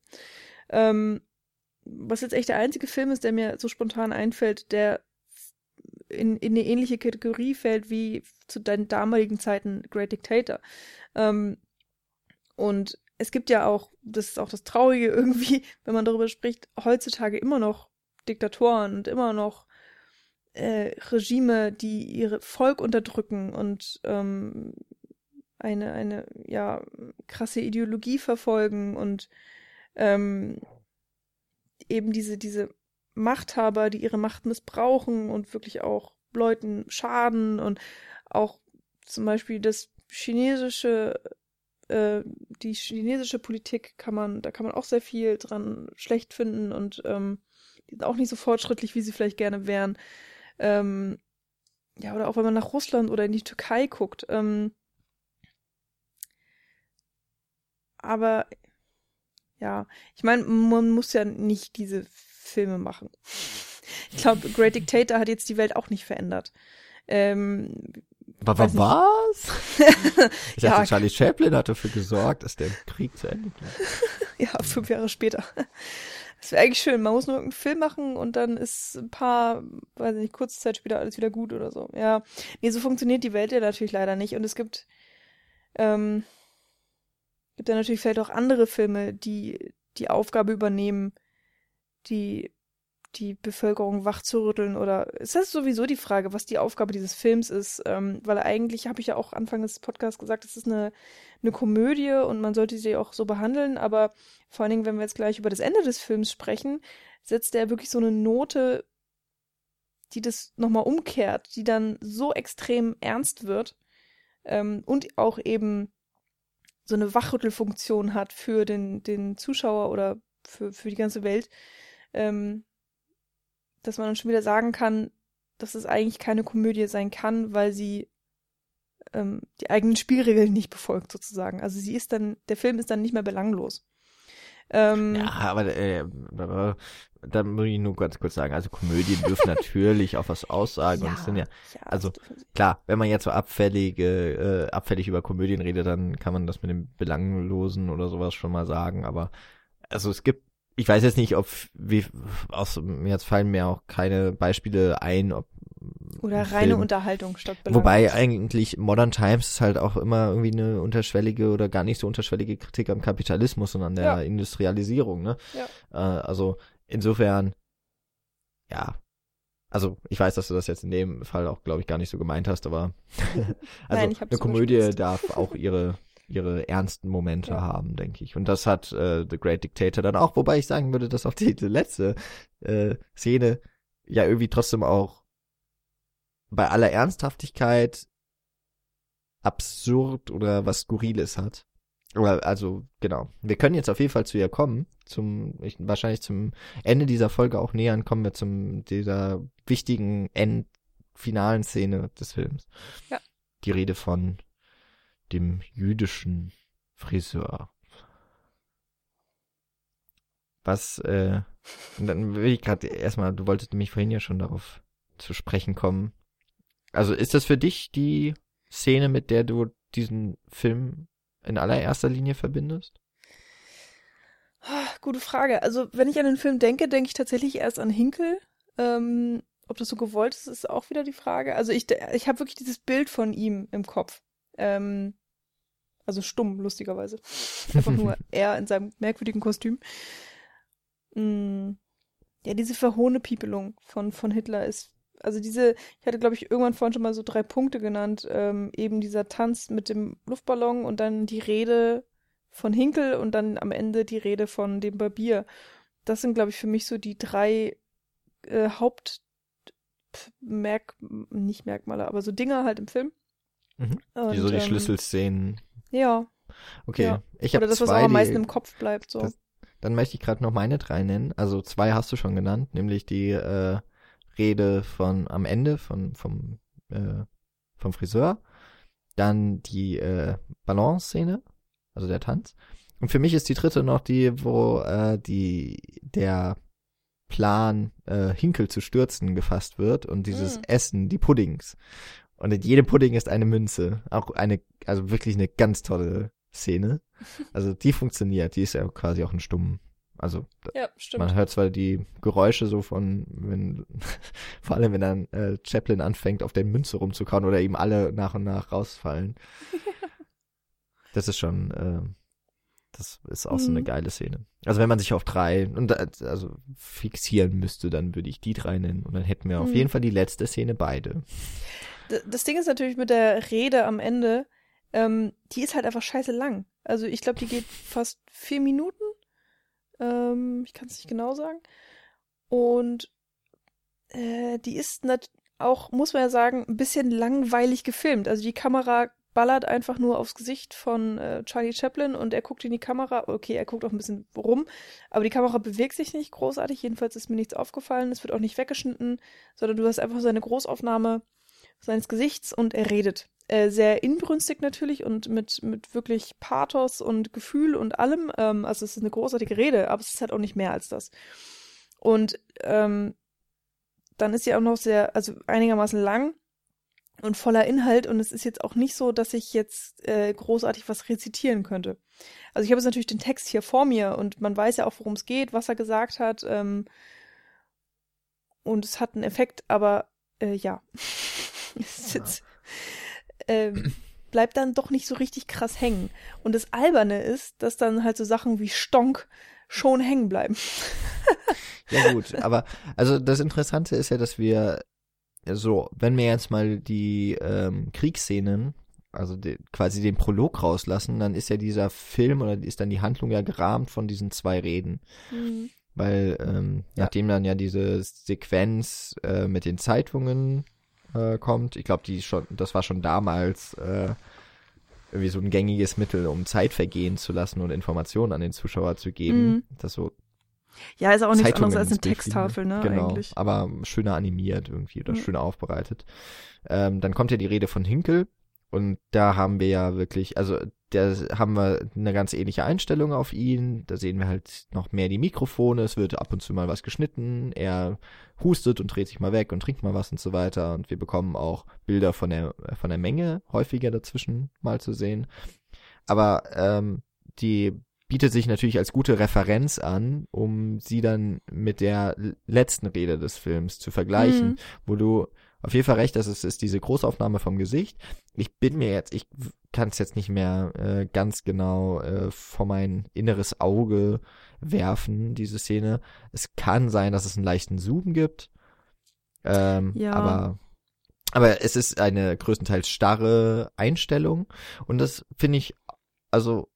Ähm, was jetzt echt der einzige Film ist, der mir so spontan einfällt, der in, in eine ähnliche Kategorie fällt wie zu deinen damaligen Zeiten Great Dictator. Ähm, und es gibt ja auch, das ist auch das Traurige irgendwie, wenn man darüber spricht, heutzutage immer noch Diktatoren und immer noch äh, Regime, die ihr Volk unterdrücken und ähm, eine, eine, ja, krasse Ideologie verfolgen und ähm, eben diese, diese Machthaber, die ihre Macht missbrauchen und wirklich auch Leuten schaden und auch zum Beispiel das chinesische äh, die chinesische Politik kann man, da kann man auch sehr viel dran schlecht finden und ähm, die sind auch nicht so fortschrittlich, wie sie vielleicht gerne wären. Ähm, ja, oder auch wenn man nach Russland oder in die Türkei guckt. Ähm, aber ja, ich meine, man muss ja nicht diese Filme machen. Ich glaube, Great Dictator hat jetzt die Welt auch nicht verändert. Ähm, aber was? ich dachte, ja. Charlie Chaplin hat dafür gesorgt, dass der Krieg zu Ende geht. ja, fünf Jahre später. Das wäre eigentlich schön. Man muss nur irgendeinen Film machen und dann ist ein paar, weiß ich nicht, kurze Zeit später alles wieder gut oder so. Ja. Nee, so funktioniert die Welt ja natürlich leider nicht. Und es gibt, ähm, gibt ja natürlich vielleicht auch andere Filme, die die Aufgabe übernehmen, die die Bevölkerung wachzurütteln oder ist das sowieso die Frage, was die Aufgabe dieses Films ist? Ähm, weil eigentlich habe ich ja auch Anfang des Podcasts gesagt, es ist eine, eine Komödie und man sollte sie auch so behandeln, aber vor allen Dingen, wenn wir jetzt gleich über das Ende des Films sprechen, setzt er wirklich so eine Note, die das nochmal umkehrt, die dann so extrem ernst wird ähm, und auch eben so eine Wachrüttelfunktion hat für den, den Zuschauer oder für, für die ganze Welt. Ähm, dass man dann schon wieder sagen kann, dass es eigentlich keine Komödie sein kann, weil sie ähm, die eigenen Spielregeln nicht befolgt, sozusagen. Also sie ist dann, der Film ist dann nicht mehr belanglos. Ähm, ja, aber äh, da muss ich nur ganz kurz sagen, also Komödien dürfen natürlich auch was aussagen ja, und sind ja, ja also klar, wenn man jetzt so abfällige, äh, abfällig über Komödien redet, dann kann man das mit dem Belanglosen oder sowas schon mal sagen, aber also es gibt ich weiß jetzt nicht, ob wie aus jetzt fallen mir auch keine Beispiele ein, ob oder reine Film. Unterhaltung statt Belang. Wobei eigentlich Modern Times ist halt auch immer irgendwie eine unterschwellige oder gar nicht so unterschwellige Kritik am Kapitalismus und an der ja. Industrialisierung, ne? Ja. Äh, also insofern, ja. Also ich weiß, dass du das jetzt in dem Fall auch, glaube ich, gar nicht so gemeint hast, aber also Nein, eine Komödie darf auch ihre ihre ernsten Momente ja. haben, denke ich. Und das hat äh, The Great Dictator dann auch, wobei ich sagen würde, dass auch die, die letzte äh, Szene ja irgendwie trotzdem auch bei aller Ernsthaftigkeit absurd oder was Skurriles hat. Also, genau. Wir können jetzt auf jeden Fall zu ihr kommen. Zum, ich, wahrscheinlich zum Ende dieser Folge auch nähern kommen wir zum, dieser wichtigen Endfinalen Szene des Films. Ja. Die Rede von dem jüdischen Friseur. Was, äh, und dann will ich gerade erstmal, du wolltest mich vorhin ja schon darauf zu sprechen kommen. Also ist das für dich die Szene, mit der du diesen Film in allererster Linie verbindest? Ah, gute Frage. Also, wenn ich an den Film denke, denke ich tatsächlich erst an Hinkel. Ähm, ob das so gewollt ist, ist auch wieder die Frage. Also, ich, ich habe wirklich dieses Bild von ihm im Kopf. Ähm, also stumm, lustigerweise. Einfach nur er in seinem merkwürdigen Kostüm. Mm, ja, diese verhohne Piepelung von, von Hitler ist. Also diese, ich hatte, glaube ich, irgendwann vorhin schon mal so drei Punkte genannt. Ähm, eben dieser Tanz mit dem Luftballon und dann die Rede von Hinkel und dann am Ende die Rede von dem Barbier. Das sind, glaube ich, für mich so die drei äh, Hauptmerk, nicht Merkmale, aber so Dinge halt im Film. Mhm. Und, die so die ähm, Schlüsselszenen. Ja. Okay, ja. ich habe Oder das, zwei, was auch am meisten im Kopf bleibt. So. Das, dann möchte ich gerade noch meine drei nennen. Also zwei hast du schon genannt, nämlich die äh, Rede von am Ende von vom äh, vom Friseur, dann die äh, Balance-Szene also der Tanz. Und für mich ist die dritte noch die, wo äh, die der Plan, äh, Hinkel zu stürzen, gefasst wird und dieses mm. Essen, die Puddings. Und in jedem Pudding ist eine Münze. Auch eine, also wirklich eine ganz tolle Szene. Also die funktioniert, die ist ja quasi auch ein stumm. Also ja, man hört zwar die Geräusche so von, wenn, vor allem wenn dann äh, Chaplin anfängt, auf der Münze rumzukauen oder eben alle nach und nach rausfallen. Das ist schon, äh, das ist auch mhm. so eine mhm. geile Szene. Also wenn man sich auf drei und also fixieren müsste, dann würde ich die drei nennen und dann hätten wir mhm. auf jeden Fall die letzte Szene beide. Das Ding ist natürlich mit der Rede am Ende, ähm, die ist halt einfach scheiße lang. Also ich glaube, die geht fast vier Minuten. Ähm, ich kann es nicht genau sagen. Und äh, die ist auch, muss man ja sagen, ein bisschen langweilig gefilmt. Also die Kamera ballert einfach nur aufs Gesicht von äh, Charlie Chaplin und er guckt in die Kamera. Okay, er guckt auch ein bisschen rum, aber die Kamera bewegt sich nicht großartig. Jedenfalls ist mir nichts aufgefallen. Es wird auch nicht weggeschnitten, sondern du hast einfach seine Großaufnahme seines Gesichts und er redet. Äh, sehr inbrünstig natürlich und mit, mit wirklich Pathos und Gefühl und allem. Ähm, also es ist eine großartige Rede, aber es ist halt auch nicht mehr als das. Und ähm, dann ist sie auch noch sehr, also einigermaßen lang und voller Inhalt und es ist jetzt auch nicht so, dass ich jetzt äh, großartig was rezitieren könnte. Also ich habe jetzt natürlich den Text hier vor mir und man weiß ja auch, worum es geht, was er gesagt hat ähm, und es hat einen Effekt, aber äh, ja, es jetzt, ähm, bleibt dann doch nicht so richtig krass hängen. Und das Alberne ist, dass dann halt so Sachen wie Stonk schon hängen bleiben. ja gut, aber also das Interessante ist ja, dass wir so, wenn wir jetzt mal die ähm, Kriegsszenen, also die, quasi den Prolog rauslassen, dann ist ja dieser Film oder ist dann die Handlung ja gerahmt von diesen zwei Reden. Mhm. Weil ähm, ja. nachdem dann ja diese Sequenz äh, mit den Zeitungen äh, kommt, ich glaube, die schon, das war schon damals äh, irgendwie so ein gängiges Mittel, um Zeit vergehen zu lassen und Informationen an den Zuschauer zu geben, mhm. dass so ja, ist auch nichts anderes als eine Texttafel, ne? Genau, eigentlich. aber schöner animiert irgendwie oder mhm. schöner aufbereitet. Ähm, dann kommt ja die Rede von Hinkel und da haben wir ja wirklich, also da haben wir eine ganz ähnliche Einstellung auf ihn. Da sehen wir halt noch mehr die Mikrofone. Es wird ab und zu mal was geschnitten. Er hustet und dreht sich mal weg und trinkt mal was und so weiter. Und wir bekommen auch Bilder von der von der Menge häufiger dazwischen mal zu sehen. Aber ähm, die bietet sich natürlich als gute Referenz an, um sie dann mit der letzten Rede des Films zu vergleichen, mhm. wo du auf jeden Fall recht hast, es ist diese Großaufnahme vom Gesicht. Ich bin mir jetzt, ich kann es jetzt nicht mehr äh, ganz genau äh, vor mein inneres Auge werfen, diese Szene. Es kann sein, dass es einen leichten Zoom gibt. Ähm, ja. Aber aber es ist eine größtenteils starre Einstellung und das finde ich also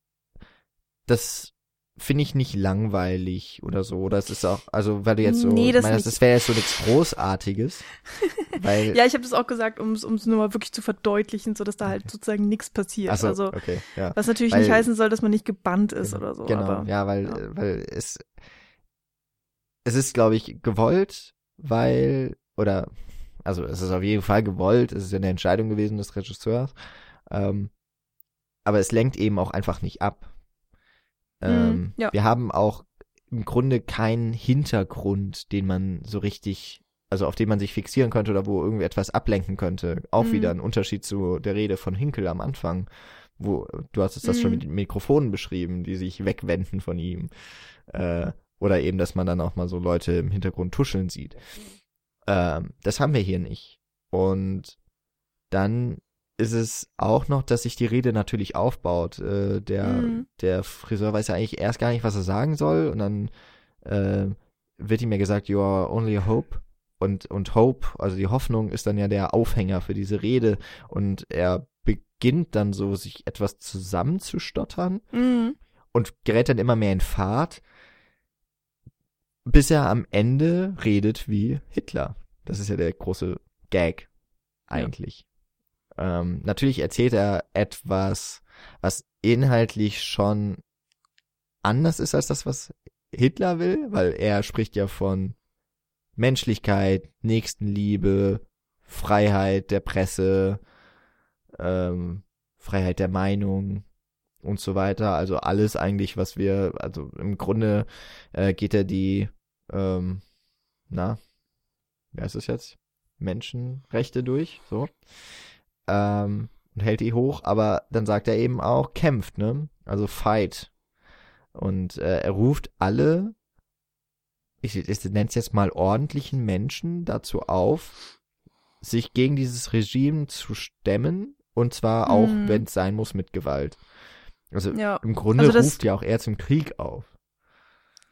das finde ich nicht langweilig oder so. Oder es ist auch, also weil du jetzt so, nee, das, meinst, das wäre jetzt so nichts Großartiges. weil, ja, ich habe das auch gesagt, um es nur mal wirklich zu verdeutlichen, so dass da halt sozusagen nichts passiert. So, also okay, ja. was natürlich weil, nicht heißen soll, dass man nicht gebannt ist genau, oder so. Genau, aber, ja, weil, ja. weil es es ist, glaube ich, gewollt, weil, oder also es ist auf jeden Fall gewollt, es ist ja eine Entscheidung gewesen des Regisseurs. Ähm, aber es lenkt eben auch einfach nicht ab. Mhm, ähm, ja. Wir haben auch im Grunde keinen Hintergrund, den man so richtig also auf den man sich fixieren könnte oder wo irgendwie etwas ablenken könnte. Auch Mhm. wieder ein Unterschied zu der Rede von Hinkel am Anfang, wo du hast es das schon Mhm. mit den Mikrofonen beschrieben, die sich wegwenden von ihm. Äh, oder eben, dass man dann auch mal so Leute im Hintergrund tuscheln sieht. Ähm, das haben wir hier nicht. Und dann ist es auch noch, dass sich die Rede natürlich aufbaut. Äh, der, Mhm. der Friseur weiß ja eigentlich erst gar nicht, was er sagen soll. Und dann äh, wird ihm ja gesagt, you are only a hope. Und, und Hope, also die Hoffnung, ist dann ja der Aufhänger für diese Rede. Und er beginnt dann so, sich etwas zusammenzustottern Mhm. und gerät dann immer mehr in Fahrt, bis er am Ende redet wie Hitler. Das ist ja der große Gag eigentlich. Ähm, natürlich erzählt er etwas, was inhaltlich schon anders ist als das, was Hitler will, weil er spricht ja von Menschlichkeit, Nächstenliebe, Freiheit der Presse, ähm, Freiheit der Meinung und so weiter. Also alles eigentlich, was wir, also im Grunde äh, geht er die, ähm, na, wie heißt das jetzt? Menschenrechte durch, so. Ähm, und hält die hoch, aber dann sagt er eben auch, kämpft, ne? Also fight. Und äh, er ruft alle, ich, ich nenne es jetzt mal ordentlichen Menschen dazu auf, sich gegen dieses Regime zu stemmen und zwar auch, Mhm. wenn es sein muss, mit Gewalt. Also Ja. im Grunde Also ruft ja auch er zum Krieg auf.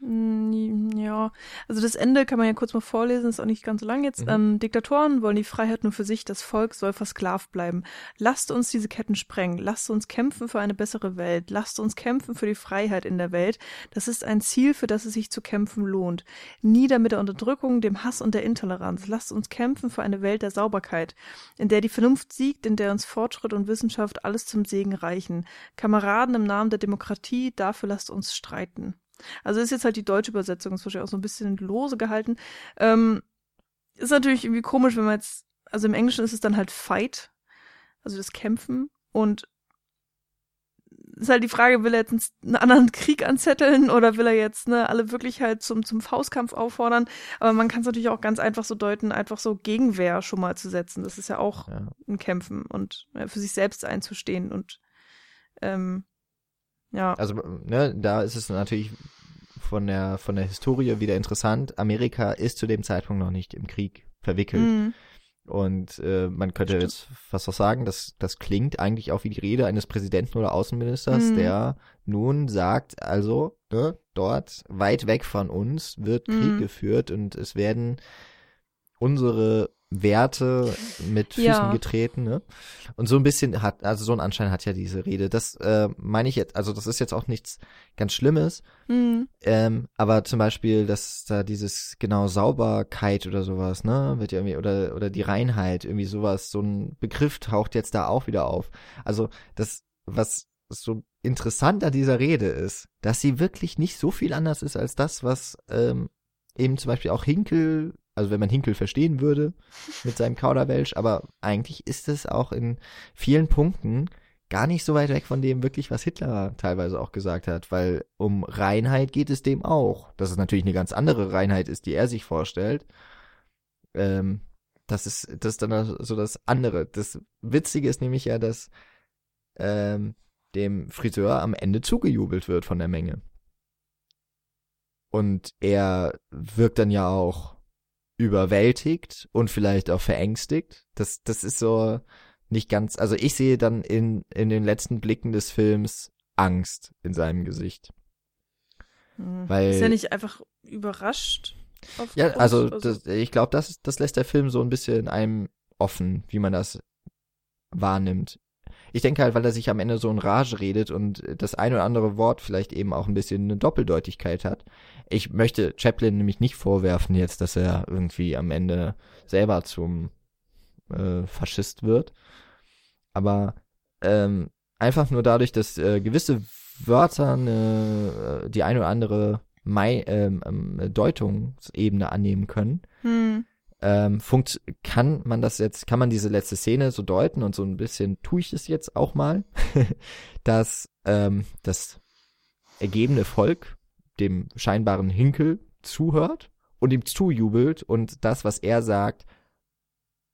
Mm, Ja, also das Ende kann man ja kurz mal vorlesen, ist auch nicht ganz so lang jetzt. Mhm. Ähm, Diktatoren wollen die Freiheit nur für sich, das Volk soll versklavt bleiben. Lasst uns diese Ketten sprengen, lasst uns kämpfen für eine bessere Welt, lasst uns kämpfen für die Freiheit in der Welt. Das ist ein Ziel, für das es sich zu kämpfen lohnt. Nieder mit der Unterdrückung, dem Hass und der Intoleranz. Lasst uns kämpfen für eine Welt der Sauberkeit, in der die Vernunft siegt, in der uns Fortschritt und Wissenschaft alles zum Segen reichen. Kameraden im Namen der Demokratie, dafür lasst uns streiten. Also ist jetzt halt die deutsche Übersetzung, ist wahrscheinlich auch so ein bisschen lose gehalten. Ähm, ist natürlich irgendwie komisch, wenn man jetzt, also im Englischen ist es dann halt Fight, also das Kämpfen und ist halt die Frage, will er jetzt einen anderen Krieg anzetteln oder will er jetzt ne, alle wirklich halt zum, zum Faustkampf auffordern? Aber man kann es natürlich auch ganz einfach so deuten, einfach so Gegenwehr schon mal zu setzen. Das ist ja auch Ja. ein Kämpfen und ja, für sich selbst einzustehen und ähm, ja. Also, ne, da ist es natürlich von der, von der Historie wieder interessant. Amerika ist zu dem Zeitpunkt noch nicht im Krieg verwickelt. Mhm. Und äh, man könnte Stimmt. jetzt fast auch sagen, dass das klingt eigentlich auch wie die Rede eines Präsidenten oder Außenministers, Mhm. der nun sagt, also ne, dort weit weg von uns wird Krieg Mhm. geführt und es werden unsere Werte mit Füßen Ja. getreten. Ne? Und so ein bisschen hat, also so ein Anschein hat ja diese Rede. Das äh, meine ich jetzt, also das ist jetzt auch nichts ganz Schlimmes. Mhm. Ähm, aber zum Beispiel, dass da dieses genau Sauberkeit oder sowas, ne, wird ja irgendwie, oder, oder die Reinheit, irgendwie sowas, so ein Begriff taucht jetzt da auch wieder auf. Also, das, was so interessant an dieser Rede ist, dass sie wirklich nicht so viel anders ist als das, was ähm, eben zum Beispiel auch Hinkel, also wenn man Hinkel verstehen würde mit seinem Kauderwelsch, aber eigentlich ist es auch in vielen Punkten gar nicht so weit weg von dem wirklich, was Hitler teilweise auch gesagt hat, weil um Reinheit geht es dem auch. Dass es natürlich eine ganz andere Reinheit ist, die er sich vorstellt. Ähm, das ist, das ist dann so das andere. Das Witzige ist nämlich ja, dass ähm, dem Friseur am Ende zugejubelt wird von der Menge. Und er wirkt dann ja auch überwältigt und vielleicht auch verängstigt. Das, das ist so nicht ganz, also ich sehe dann in, in den letzten Blicken des Films Angst in seinem Gesicht. Mhm. Weil- ist ja nicht einfach überrascht. Ja, also das, ich glaube, das, das lässt der Film so ein bisschen einem offen, wie man das wahrnimmt. Ich denke halt, weil er sich am Ende so in Rage redet und das ein oder andere Wort vielleicht eben auch ein bisschen eine Doppeldeutigkeit hat. Ich möchte Chaplin nämlich nicht vorwerfen jetzt, dass er irgendwie am Ende selber zum äh, Faschist wird. Aber ähm, einfach nur dadurch, dass äh, gewisse Wörter äh, die eine oder andere Mai, ähm, ähm, Deutungsebene annehmen können, Hm. Ähm, funkt, kann man das jetzt, kann man diese letzte Szene so deuten und so ein bisschen tue ich es jetzt auch mal, dass ähm, das ergebene Volk dem scheinbaren Hinkel zuhört und ihm zujubelt und das, was er sagt,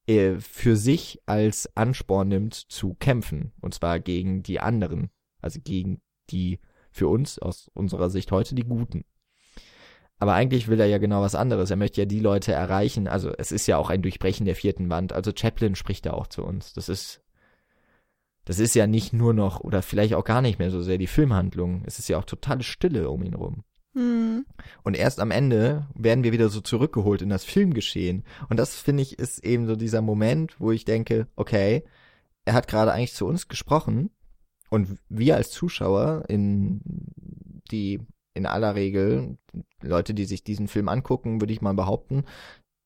äh, für sich als Ansporn nimmt zu kämpfen. Und zwar gegen die anderen. Also gegen die für uns aus unserer Sicht heute die Guten. Aber eigentlich will er ja genau was anderes. Er möchte ja die Leute erreichen. Also es ist ja auch ein Durchbrechen der vierten Wand. Also Chaplin spricht ja auch zu uns. Das ist, das ist ja nicht nur noch oder vielleicht auch gar nicht mehr so sehr die Filmhandlung. Es ist ja auch totale Stille um ihn rum. Hm. Und erst am Ende werden wir wieder so zurückgeholt in das Filmgeschehen. Und das finde ich ist eben so dieser Moment, wo ich denke, okay, er hat gerade eigentlich zu uns gesprochen und wir als Zuschauer in die in aller Regel Leute, die sich diesen Film angucken, würde ich mal behaupten,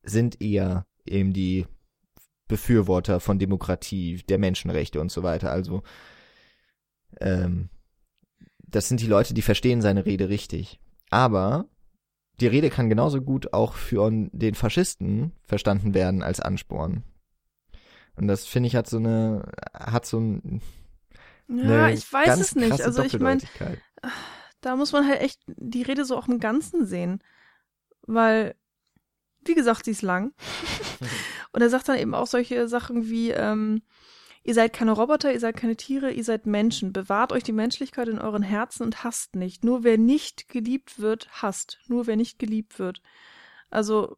sind eher eben die Befürworter von Demokratie, der Menschenrechte und so weiter. Also ähm, das sind die Leute, die verstehen seine Rede richtig. Aber die Rede kann genauso gut auch für den Faschisten verstanden werden als Ansporn. Und das finde ich hat so eine, hat so ein, ja, ich weiß es nicht. Also ich meine, da muss man halt echt die Rede so auch im Ganzen sehen. Weil, wie gesagt, sie ist lang. Und er sagt dann eben auch solche Sachen wie, ähm, Ihr seid keine Roboter, ihr seid keine Tiere, ihr seid Menschen. Bewahrt euch die Menschlichkeit in euren Herzen und hasst nicht. Nur wer nicht geliebt wird, hasst. Nur wer nicht geliebt wird. Also,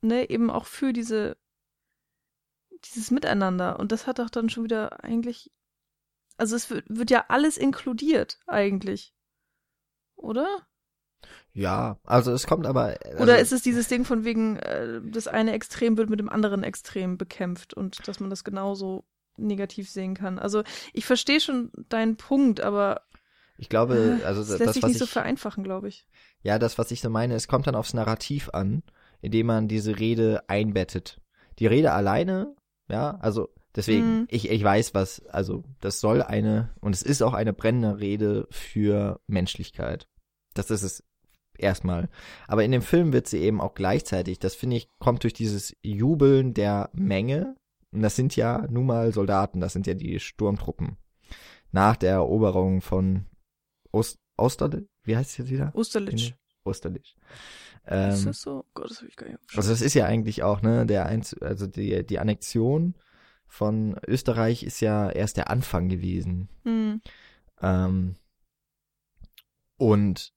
ne, eben auch für diese, dieses Miteinander. Und das hat doch dann schon wieder eigentlich, also es wird, wird ja alles inkludiert, eigentlich. Oder? Ja, also es kommt aber. Also Oder ist es dieses Ding von wegen, äh, das eine Extrem wird mit dem anderen Extrem bekämpft und dass man das genauso negativ sehen kann. Also ich verstehe schon deinen Punkt, aber ich glaube, also das, das lässt sich nicht ich, so vereinfachen, glaube ich. Ja, das, was ich so meine, es kommt dann aufs Narrativ an, indem man diese Rede einbettet. Die Rede alleine, ja, also deswegen, mhm. ich, ich weiß was, also das soll eine, und es ist auch eine brennende Rede für Menschlichkeit. Das ist es erstmal. Aber in dem Film wird sie eben auch gleichzeitig, das finde ich, kommt durch dieses Jubeln der Menge, und das sind ja nun mal Soldaten, das sind ja die Sturmtruppen. Nach der Eroberung von Ost Osterlich, wie heißt es jetzt wieder? Osterlich. Osterlich. Ähm, ist das so? Oh Gott, das habe ich gar nicht Also das ist ja eigentlich auch, ne, der Einz also die, die Annexion von Österreich ist ja erst der Anfang gewesen. Hm. Ähm, und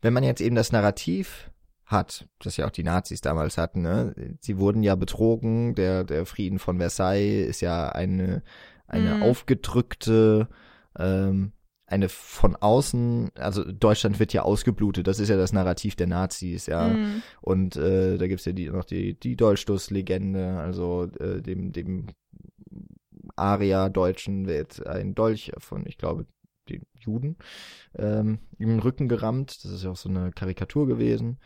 wenn man jetzt eben das Narrativ hat, das ja auch die Nazis damals hatten. Ne? Sie wurden ja betrogen. Der der Frieden von Versailles ist ja eine eine mhm. aufgedrückte ähm, eine von außen, also Deutschland wird ja ausgeblutet, das ist ja das Narrativ der Nazis, ja. Mhm. Und äh, da gibt's ja die, noch die, die Dolchstoßlegende, also äh, dem, dem Aria-Deutschen wird ein Dolch von, ich glaube, den Juden ähm, im Rücken gerammt. Das ist ja auch so eine Karikatur gewesen.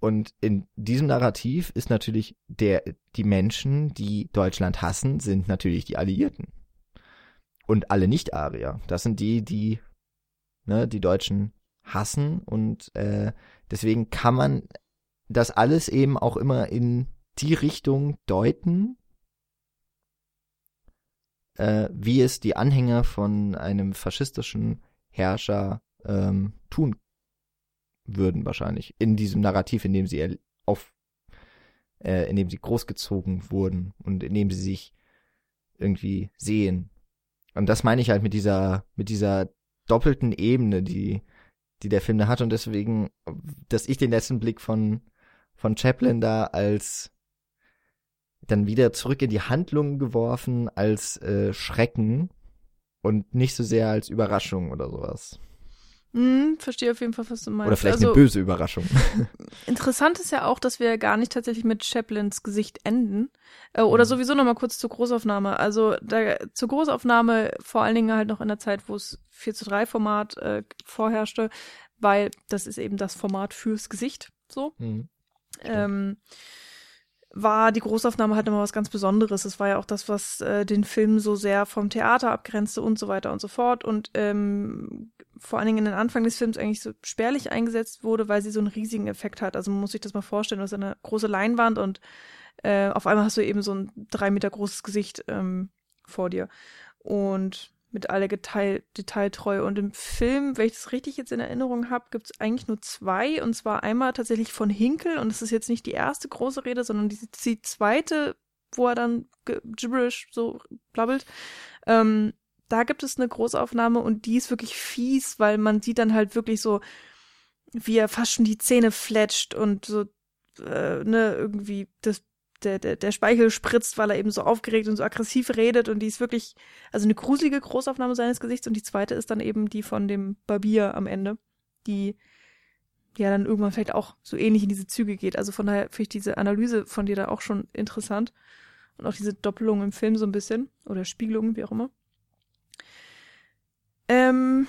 Und in diesem Narrativ ist natürlich der, die Menschen, die Deutschland hassen, sind natürlich die Alliierten. Und alle Nicht-Arier. Das sind die, die, ne, die Deutschen hassen. Und äh, deswegen kann man das alles eben auch immer in die Richtung deuten, äh, wie es die Anhänger von einem faschistischen Herrscher ähm, tun würden wahrscheinlich in diesem Narrativ, in dem sie auf, äh, in dem sie großgezogen wurden und in dem sie sich irgendwie sehen. Und das meine ich halt mit dieser, mit dieser doppelten Ebene, die, die der Film da hat und deswegen, dass ich den letzten Blick von, von Chaplin da als dann wieder zurück in die Handlung geworfen als äh, Schrecken und nicht so sehr als Überraschung oder sowas. Hm, verstehe auf jeden Fall, was du meinst. Oder vielleicht also, eine böse Überraschung. Interessant ist ja auch, dass wir gar nicht tatsächlich mit Chaplins Gesicht enden. Äh, oder mhm. sowieso nochmal kurz zur Großaufnahme. Also da, zur Großaufnahme vor allen Dingen halt noch in der Zeit, wo es 4 zu 3 Format äh, vorherrschte, weil das ist eben das Format fürs Gesicht. So. Mhm. Ähm, war die Großaufnahme halt immer was ganz Besonderes. Es war ja auch das, was äh, den Film so sehr vom Theater abgrenzte und so weiter und so fort. Und ähm, vor allen Dingen in den Anfang des Films eigentlich so spärlich eingesetzt wurde, weil sie so einen riesigen Effekt hat. Also man muss sich das mal vorstellen, du hast eine große Leinwand und äh, auf einmal hast du eben so ein drei Meter großes Gesicht ähm, vor dir. Und mit aller Detail Detailtreue. Und im Film, wenn ich das richtig jetzt in Erinnerung habe, gibt es eigentlich nur zwei. Und zwar einmal tatsächlich von Hinkel. Und das ist jetzt nicht die erste große Rede, sondern die, die zweite, wo er dann gibberish so blabbelt. Ähm, da gibt es eine Großaufnahme und die ist wirklich fies, weil man sieht dann halt wirklich so, wie er fast schon die Zähne fletscht und so, äh, ne, irgendwie das der, der, der Speichel spritzt, weil er eben so aufgeregt und so aggressiv redet und die ist wirklich, also eine gruselige Großaufnahme seines Gesichts und die zweite ist dann eben die von dem Barbier am Ende, die ja dann irgendwann vielleicht auch so ähnlich in diese Züge geht. Also von daher finde ich diese Analyse von dir da auch schon interessant und auch diese Doppelung im Film so ein bisschen oder Spiegelung, wie auch immer. Ähm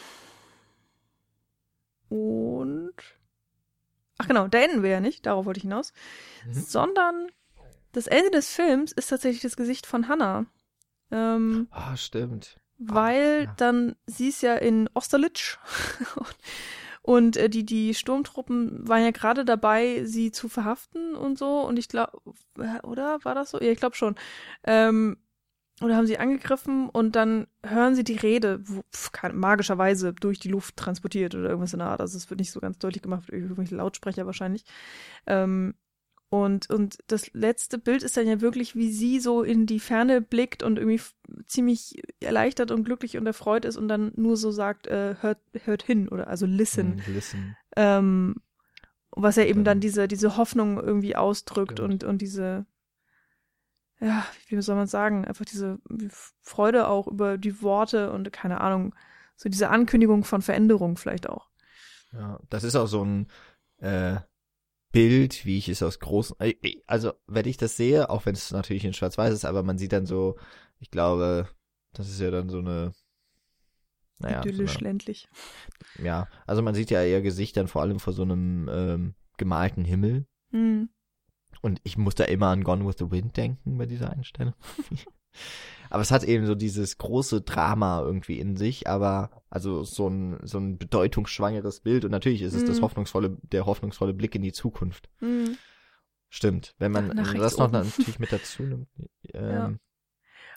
und ach genau, da enden wir ja nicht, darauf wollte ich hinaus, mhm. sondern das Ende des Films ist tatsächlich das Gesicht von Hannah. Ähm, ah, stimmt. Weil ah, ja. dann sie ist ja in Osterlitsch und äh, die die Sturmtruppen waren ja gerade dabei, sie zu verhaften und so und ich glaube, oder war das so? Ja, ich glaube schon. Ähm, oder haben sie angegriffen und dann hören sie die Rede, wo, pf, magischerweise durch die Luft transportiert oder irgendwas in der Art. Also es wird nicht so ganz deutlich gemacht, irgendwelche Lautsprecher wahrscheinlich. Ähm, und, und das letzte Bild ist dann ja wirklich, wie sie so in die Ferne blickt und irgendwie ziemlich erleichtert und glücklich und erfreut ist und dann nur so sagt, äh, hört, hört hin oder also listen. Mm, listen. Ähm, was ja eben dann diese, diese Hoffnung irgendwie ausdrückt und, und diese, ja, wie soll man sagen, einfach diese Freude auch über die Worte und keine Ahnung, so diese Ankündigung von Veränderung vielleicht auch. Ja, das ist auch so ein, äh, Bild, wie ich es aus großen, äh, äh, also wenn ich das sehe, auch wenn es natürlich in Schwarz-Weiß ist, aber man sieht dann so, ich glaube, das ist ja dann so eine, naja. Idyllisch, so eine, ländlich. Ja, also man sieht ja ihr Gesicht dann vor allem vor so einem ähm, gemalten Himmel. Mhm. Und ich muss da immer an Gone with the Wind denken bei dieser Einstellung. aber es hat eben so dieses große Drama irgendwie in sich, aber also so ein so ein bedeutungsschwangeres Bild und natürlich ist es mm. das mhm. hoffnungsvolle der hoffnungsvolle Blick in die Zukunft. Mm. Stimmt, wenn man Ach, das noch oben. natürlich mit dazu nimmt. Ähm, ja.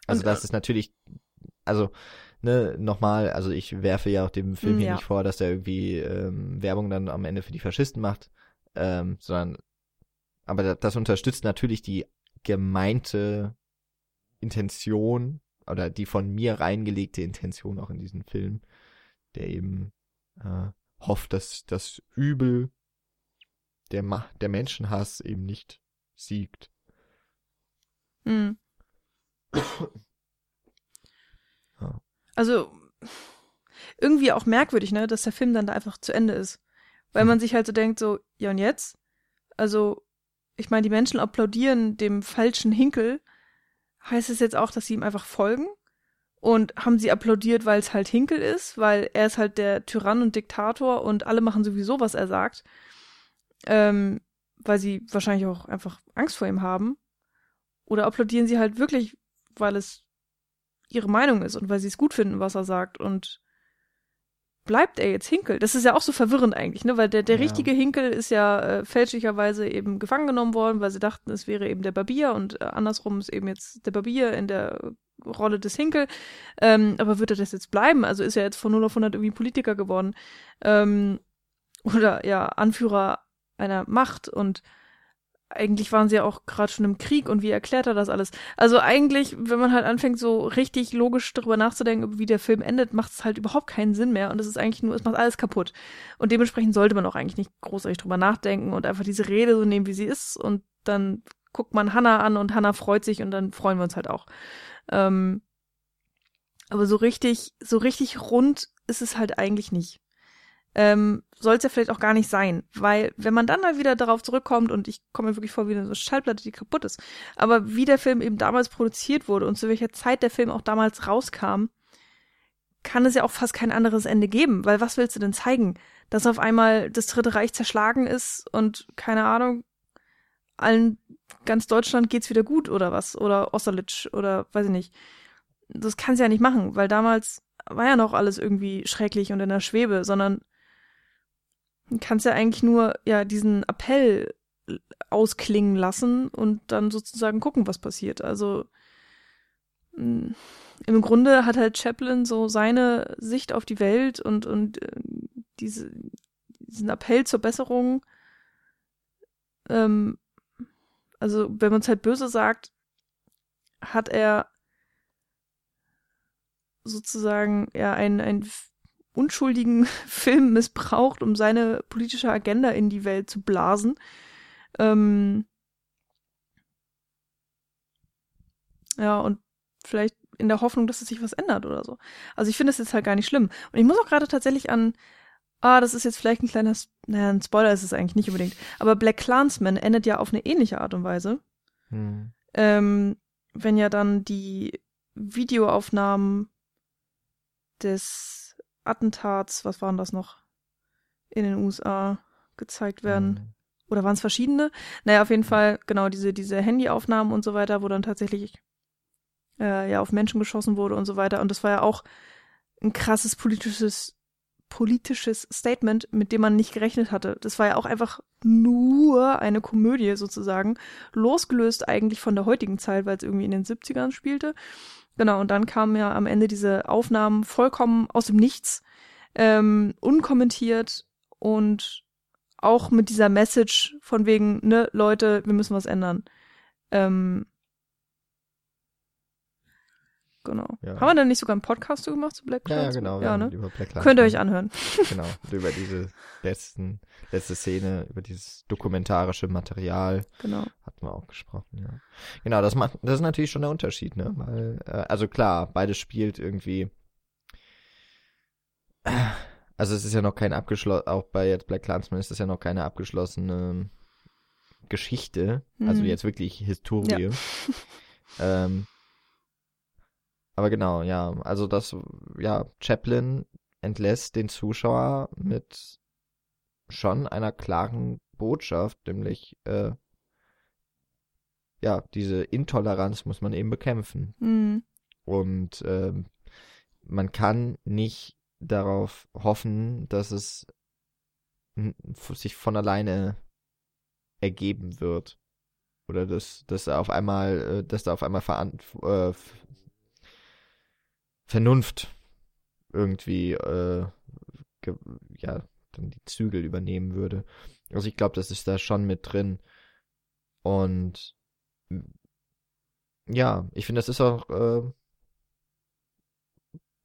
Also und, das äh, ist natürlich also ne, nochmal, also ich werfe ja auch dem Film hier ja. nicht vor, dass er irgendwie ähm, Werbung dann am Ende für die Faschisten macht, ähm, sondern aber das, das unterstützt natürlich die gemeinte Intention oder die von mir reingelegte Intention auch in diesen Film, der eben äh, hofft, dass das Übel, der, Ma der Menschenhass eben nicht siegt. Mhm. ja. Also irgendwie auch merkwürdig, ne, dass der Film dann da einfach zu Ende ist. Weil man sich halt so denkt, so, ja und jetzt? Also, ich meine, die Menschen applaudieren dem falschen Hinkel, heißt es jetzt auch, dass sie ihm einfach folgen? Und haben sie applaudiert, weil es halt Hinkel ist, weil er ist halt der Tyrann und Diktator und alle machen sowieso, was er sagt. Ähm, weil sie wahrscheinlich auch einfach Angst vor ihm haben. Oder applaudieren sie halt wirklich, weil es ihre Meinung ist und weil sie es gut finden, was er sagt und bleibt er jetzt Hinkel? Das ist ja auch so verwirrend eigentlich, ne? Weil der, der ja. richtige Hinkel ist ja äh, fälschlicherweise eben gefangen genommen worden, weil sie dachten, es wäre eben der Barbier und äh, andersrum ist eben jetzt der Barbier in der Rolle des Hinkel. Ähm, aber wird er das jetzt bleiben? Also ist er jetzt von 0 auf 100 irgendwie Politiker geworden. Ähm, oder ja, Anführer einer Macht und eigentlich waren sie ja auch gerade schon im Krieg und wie erklärt er das alles? Also eigentlich, wenn man halt anfängt, so richtig logisch darüber nachzudenken, wie der Film endet, macht es halt überhaupt keinen Sinn mehr und es ist eigentlich nur, es macht alles kaputt. Und dementsprechend sollte man auch eigentlich nicht großartig drüber nachdenken und einfach diese Rede so nehmen, wie sie ist und dann guckt man Hannah an und Hannah freut sich und dann freuen wir uns halt auch. Ähm, aber so richtig, so richtig rund ist es halt eigentlich nicht ähm, soll es ja vielleicht auch gar nicht sein. Weil wenn man dann mal wieder darauf zurückkommt und ich komme mir wirklich vor wie eine Schallplatte, die kaputt ist, aber wie der Film eben damals produziert wurde und zu welcher Zeit der Film auch damals rauskam, kann es ja auch fast kein anderes Ende geben, weil was willst du denn zeigen? Dass auf einmal das Dritte Reich zerschlagen ist und keine Ahnung, allen ganz Deutschland geht's wieder gut oder was? Oder Austerlitz oder weiß ich nicht. Das kann sie ja nicht machen, weil damals war ja noch alles irgendwie schrecklich und in der Schwebe, sondern kannst ja eigentlich nur ja diesen Appell ausklingen lassen und dann sozusagen gucken, was passiert. Also mm, im Grunde hat halt Chaplin so seine Sicht auf die Welt und, und äh, diese, diesen Appell zur Besserung. Ähm, also, wenn man es halt böse sagt, hat er sozusagen ja einen, einen unschuldigen Film missbraucht, um seine politische Agenda in die Welt zu blasen. Ähm ja, und vielleicht in der Hoffnung, dass es sich was ändert oder so. Also ich finde es jetzt halt gar nicht schlimm. Und ich muss auch gerade tatsächlich an, ah, das ist jetzt vielleicht ein kleiner, naja, ein Spoiler ist es eigentlich nicht unbedingt, aber Black Clansman endet ja auf eine ähnliche Art und Weise. Hm. Ähm, wenn ja dann die Videoaufnahmen des Attentats, was waren das noch, in den USA gezeigt werden. Mhm. Oder waren es verschiedene? Naja, auf jeden Fall, genau, diese, diese Handyaufnahmen und so weiter, wo dann tatsächlich äh, ja auf Menschen geschossen wurde und so weiter. Und das war ja auch ein krasses politisches, politisches Statement, mit dem man nicht gerechnet hatte. Das war ja auch einfach nur eine Komödie sozusagen, losgelöst eigentlich von der heutigen Zeit, weil es irgendwie in den 70ern spielte. Genau, und dann kamen ja am Ende diese Aufnahmen vollkommen aus dem Nichts, ähm, unkommentiert und auch mit dieser Message von wegen, ne, Leute, wir müssen was ändern. Ähm, genau. Ja. Haben wir dann nicht sogar einen Podcast gemacht zu Black Clans? Ja, ja, genau. Ja, ne? über Black. Könnt ihr euch anhören. genau. über diese letzten, letzte Szene, über dieses dokumentarische Material. Genau. Hatten wir auch gesprochen, ja. Genau, das macht, das ist natürlich schon der Unterschied, ne? Weil, äh, also klar, beides spielt irgendwie. Also es ist ja noch kein abgeschlossen, auch bei jetzt Black Clansman ist es ja noch keine abgeschlossene Geschichte, also mhm. also jetzt wirklich Historie. Ja. ähm, aber genau, ja, also das, ja, Chaplin entlässt den Zuschauer mit schon einer klaren Botschaft, nämlich, äh, ja, diese Intoleranz muss man eben bekämpfen. Mhm. Und äh, man kann nicht darauf hoffen, dass es sich von alleine ergeben wird. Oder dass, dass er auf einmal, äh, dass da auf einmal äh, Vernunft irgendwie äh, ja dann die Zügel übernehmen würde. Also ich glaube, das ist da schon mit drin. Und ja, ich finde, das ist auch äh,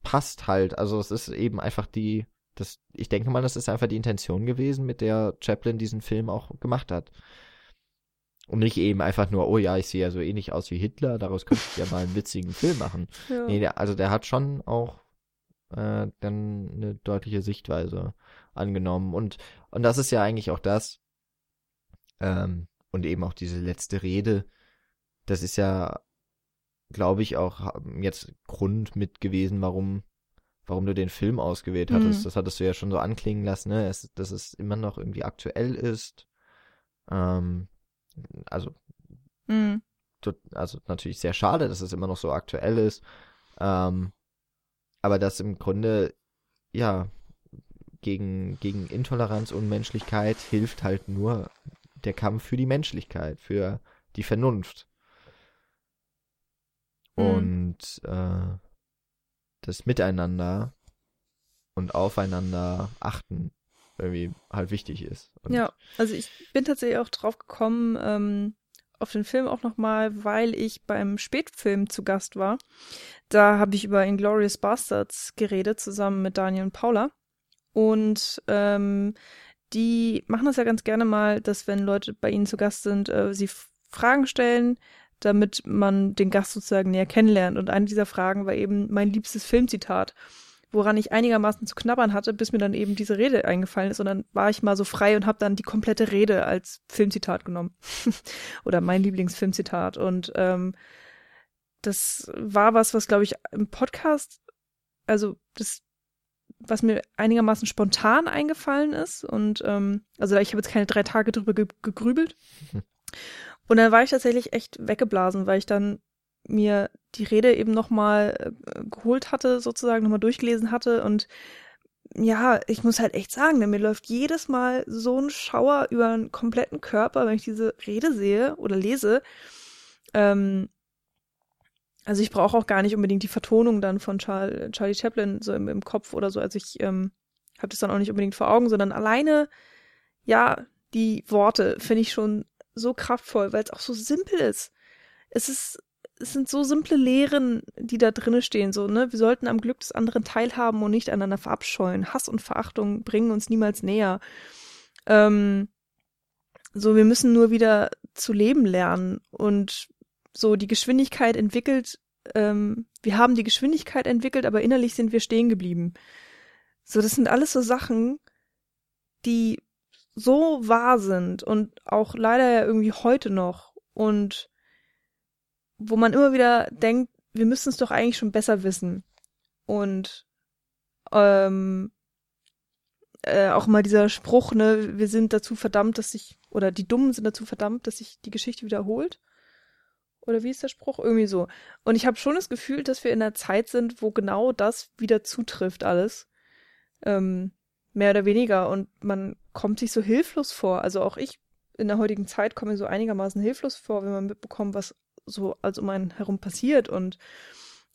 passt halt. Also es ist eben einfach die, das, ich denke mal, das ist einfach die Intention gewesen, mit der Chaplin diesen Film auch gemacht hat. Und nicht eben einfach nur, oh ja, ich sehe ja so ähnlich aus wie Hitler, daraus könnte ich ja mal einen witzigen Film machen. Ja. Nee, der, also der hat schon auch äh, dann eine deutliche Sichtweise angenommen. Und, und das ist ja eigentlich auch das, ähm, und eben auch diese letzte Rede, das ist ja, glaube ich, auch jetzt Grund mit gewesen, warum, warum du den Film ausgewählt hattest. Mhm. Das hattest du ja schon so anklingen lassen, ne? Es, dass es immer noch irgendwie aktuell ist. Ähm, also, mhm. also natürlich sehr schade, dass es immer noch so aktuell ist. Ähm, aber dass im Grunde, ja, gegen, gegen Intoleranz und Menschlichkeit hilft halt nur der Kampf für die Menschlichkeit, für die Vernunft. Mhm. Und äh, das Miteinander und aufeinander achten irgendwie halt wichtig ist. Und ja, also ich bin tatsächlich auch drauf gekommen, ähm, auf den Film auch nochmal, weil ich beim Spätfilm zu Gast war. Da habe ich über Inglorious Bastards geredet, zusammen mit Daniel und Paula. Und ähm, die machen das ja ganz gerne mal, dass wenn Leute bei ihnen zu Gast sind, äh, sie Fragen stellen, damit man den Gast sozusagen näher kennenlernt. Und eine dieser Fragen war eben mein liebstes Filmzitat woran ich einigermaßen zu knabbern hatte, bis mir dann eben diese Rede eingefallen ist. Und dann war ich mal so frei und habe dann die komplette Rede als Filmzitat genommen. Oder mein Lieblingsfilmzitat. Und ähm, das war was, was, glaube ich, im Podcast, also das, was mir einigermaßen spontan eingefallen ist. Und ähm, also ich habe jetzt keine drei Tage drüber ge gegrübelt. Und dann war ich tatsächlich echt weggeblasen, weil ich dann mir die Rede eben nochmal äh, geholt hatte, sozusagen nochmal durchgelesen hatte und ja, ich muss halt echt sagen, denn mir läuft jedes Mal so ein Schauer über den kompletten Körper, wenn ich diese Rede sehe oder lese. Ähm, also ich brauche auch gar nicht unbedingt die Vertonung dann von Char Charlie Chaplin so im, im Kopf oder so. Also ich ähm, habe das dann auch nicht unbedingt vor Augen, sondern alleine, ja, die Worte finde ich schon so kraftvoll, weil es auch so simpel ist. Es ist, es sind so simple Lehren, die da drinne stehen, so, ne? Wir sollten am Glück des anderen teilhaben und nicht einander verabscheuen. Hass und Verachtung bringen uns niemals näher. Ähm, so, wir müssen nur wieder zu leben lernen und so die Geschwindigkeit entwickelt, ähm, wir haben die Geschwindigkeit entwickelt, aber innerlich sind wir stehen geblieben. So, das sind alles so Sachen, die so wahr sind und auch leider ja irgendwie heute noch und wo man immer wieder denkt, wir müssen es doch eigentlich schon besser wissen. Und ähm, äh, auch mal dieser Spruch, ne, wir sind dazu verdammt, dass sich, oder die Dummen sind dazu verdammt, dass sich die Geschichte wiederholt. Oder wie ist der Spruch? Irgendwie so. Und ich habe schon das Gefühl, dass wir in einer Zeit sind, wo genau das wieder zutrifft, alles. Ähm, mehr oder weniger. Und man kommt sich so hilflos vor. Also auch ich in der heutigen Zeit komme mir so einigermaßen hilflos vor, wenn man mitbekommt, was so als um einen herum passiert. Und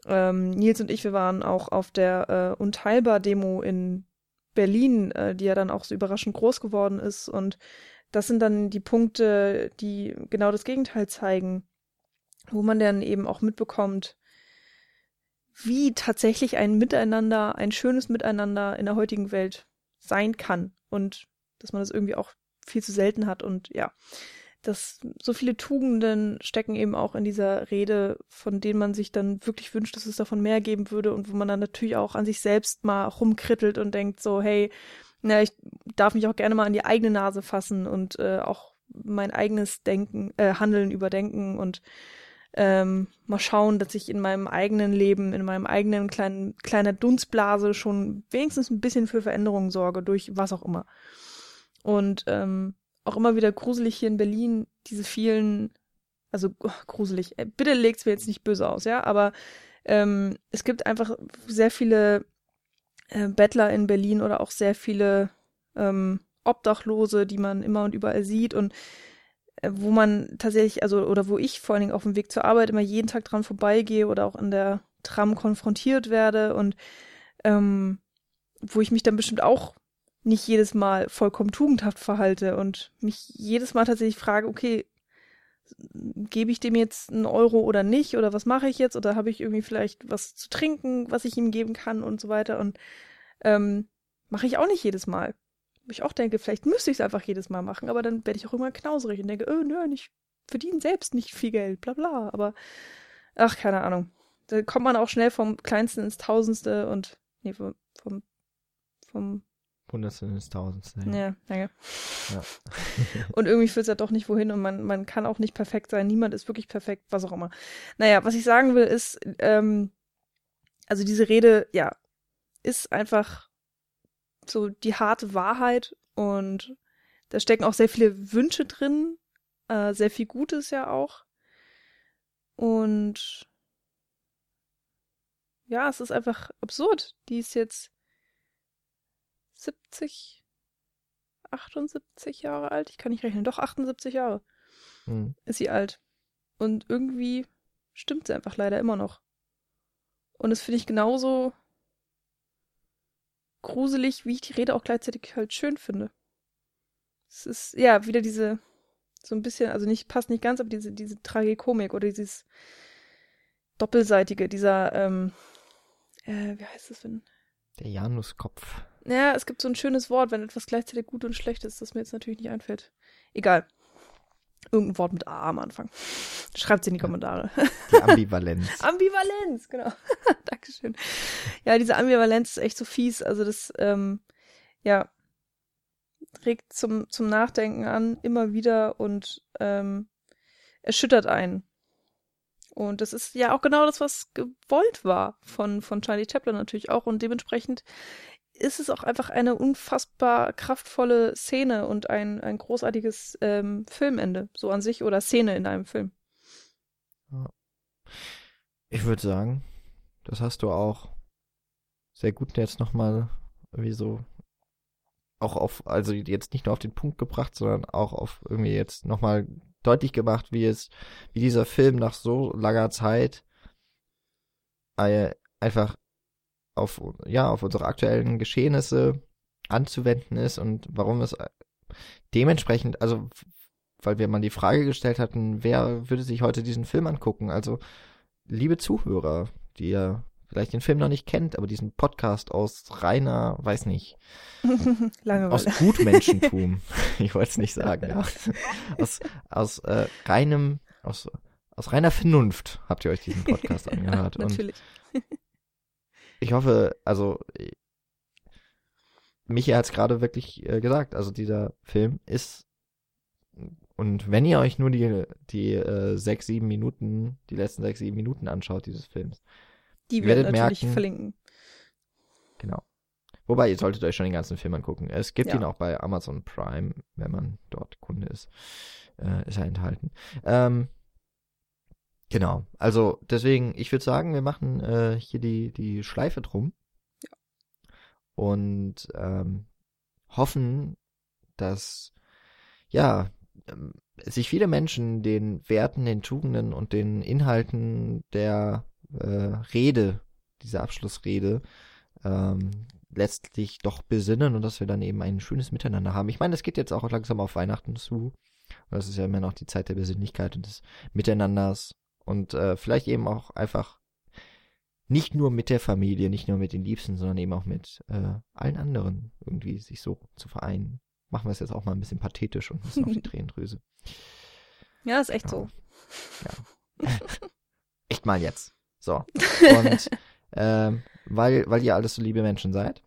ähm, Nils und ich, wir waren auch auf der äh, Unteilbar-Demo in Berlin, äh, die ja dann auch so überraschend groß geworden ist. Und das sind dann die Punkte, die genau das Gegenteil zeigen wo man dann eben auch mitbekommt, wie tatsächlich ein Miteinander, ein schönes Miteinander in der heutigen Welt sein kann und dass man das irgendwie auch viel zu selten hat und ja, dass so viele Tugenden stecken eben auch in dieser Rede, von denen man sich dann wirklich wünscht, dass es davon mehr geben würde und wo man dann natürlich auch an sich selbst mal rumkrittelt und denkt so, hey, na, ich darf mich auch gerne mal an die eigene Nase fassen und äh, auch mein eigenes Denken, äh, Handeln überdenken und ähm, mal schauen, dass ich in meinem eigenen Leben, in meinem eigenen kleinen kleiner Dunstblase schon wenigstens ein bisschen für Veränderungen sorge durch was auch immer. Und ähm, auch immer wieder gruselig hier in Berlin diese vielen, also oh, gruselig. Äh, bitte legt's mir jetzt nicht böse aus, ja, aber ähm, es gibt einfach sehr viele äh, Bettler in Berlin oder auch sehr viele ähm, Obdachlose, die man immer und überall sieht und äh, wo man tatsächlich, also, oder wo ich vor allen Dingen auf dem Weg zur Arbeit immer jeden Tag dran vorbeigehe oder auch in der Tram konfrontiert werde und ähm, wo ich mich dann bestimmt auch nicht jedes Mal vollkommen tugendhaft verhalte und mich jedes Mal tatsächlich frage, okay, gebe ich dem jetzt einen Euro oder nicht oder was mache ich jetzt oder habe ich irgendwie vielleicht was zu trinken, was ich ihm geben kann und so weiter und ähm, mache ich auch nicht jedes Mal. Ich auch denke, vielleicht müsste ich es einfach jedes Mal machen, aber dann werde ich auch immer knauserig und denke, oh nö, ich verdiene selbst nicht viel Geld, bla bla. Aber ach, keine Ahnung. Da kommt man auch schnell vom Kleinsten ins Tausendste und nee, vom, vom, vom Hundertste ins Tausendste. Ja, danke. Ja. und irgendwie führt es ja doch nicht wohin und man, man kann auch nicht perfekt sein. Niemand ist wirklich perfekt, was auch immer. Naja, was ich sagen will, ist, ähm, also diese Rede, ja, ist einfach so die harte Wahrheit und da stecken auch sehr viele Wünsche drin, äh, sehr viel Gutes ja auch. Und ja, es ist einfach absurd. Die ist jetzt 70, 78 Jahre alt. Ich kann nicht rechnen. Doch, 78 Jahre hm. ist sie alt. Und irgendwie stimmt sie einfach leider immer noch. Und das finde ich genauso gruselig, wie ich die Rede auch gleichzeitig halt schön finde. Es ist, ja, wieder diese, so ein bisschen, also nicht, passt nicht ganz, aber diese, diese Tragikomik oder dieses Doppelseitige, dieser, ähm, äh, wie heißt das denn? Der Januskopf. Ja, es gibt so ein schönes Wort, wenn etwas gleichzeitig gut und schlecht ist, das mir jetzt natürlich nicht einfällt. Egal. Irgendein Wort mit A am Anfang. Schreibt es in die Kommentare. Die Ambivalenz. Ambivalenz, genau. Dankeschön. Ja, diese Ambivalenz ist echt so fies. Also das, ähm, ja, regt zum, zum Nachdenken an, immer wieder und ähm, erschüttert einen. Und das ist ja auch genau das, was gewollt war von, von Charlie Chaplin natürlich auch. Und dementsprechend ist es auch einfach eine unfassbar kraftvolle Szene und ein, ein großartiges ähm, Filmende, so an sich, oder Szene in einem Film. Ich würde sagen, das hast du auch sehr gut jetzt nochmal irgendwie so auch auf, also jetzt nicht nur auf den Punkt gebracht, sondern auch auf irgendwie jetzt nochmal deutlich gemacht, wie es, wie dieser Film nach so langer Zeit äh, einfach auf, ja, auf unsere aktuellen Geschehnisse anzuwenden ist und warum es äh, dementsprechend, also weil wir mal die Frage gestellt hatten, wer würde sich heute diesen Film angucken? Also, liebe Zuhörer, die ihr vielleicht den Film noch nicht kennt, aber diesen Podcast aus reiner, weiß nicht, aus Gutmenschentum, ich wollte es nicht sagen, ja. aus, aus äh, reinem, aus, aus reiner Vernunft habt ihr euch diesen Podcast angehört. Ja, natürlich. Und ich hoffe, also Michi hat es gerade wirklich äh, gesagt, also dieser Film ist und wenn ihr euch nur die, die äh, sechs, sieben Minuten, die letzten sechs, sieben Minuten anschaut dieses Films, die wir natürlich merken, verlinken. Genau. Wobei, ihr solltet euch schon den ganzen Film angucken. Es gibt ja. ihn auch bei Amazon Prime, wenn man dort Kunde ist. Äh, ist er enthalten. Ähm, genau. Also, deswegen, ich würde sagen, wir machen äh, hier die, die Schleife drum. Ja. Und ähm, hoffen, dass, ja, ähm, sich viele Menschen den Werten, den Tugenden und den Inhalten der äh, Rede, diese Abschlussrede, ähm, letztlich doch besinnen und dass wir dann eben ein schönes Miteinander haben. Ich meine, es geht jetzt auch langsam auf Weihnachten zu. Und das ist ja immer noch die Zeit der Besinnlichkeit und des Miteinanders und äh, vielleicht eben auch einfach nicht nur mit der Familie, nicht nur mit den Liebsten, sondern eben auch mit äh, allen anderen irgendwie sich so zu vereinen. Machen wir es jetzt auch mal ein bisschen pathetisch und bisschen auf die Tränendrüse. Ja, ist echt ja. so. Ja. echt mal jetzt. So. Und ähm, weil, weil ihr alles so liebe Menschen seid,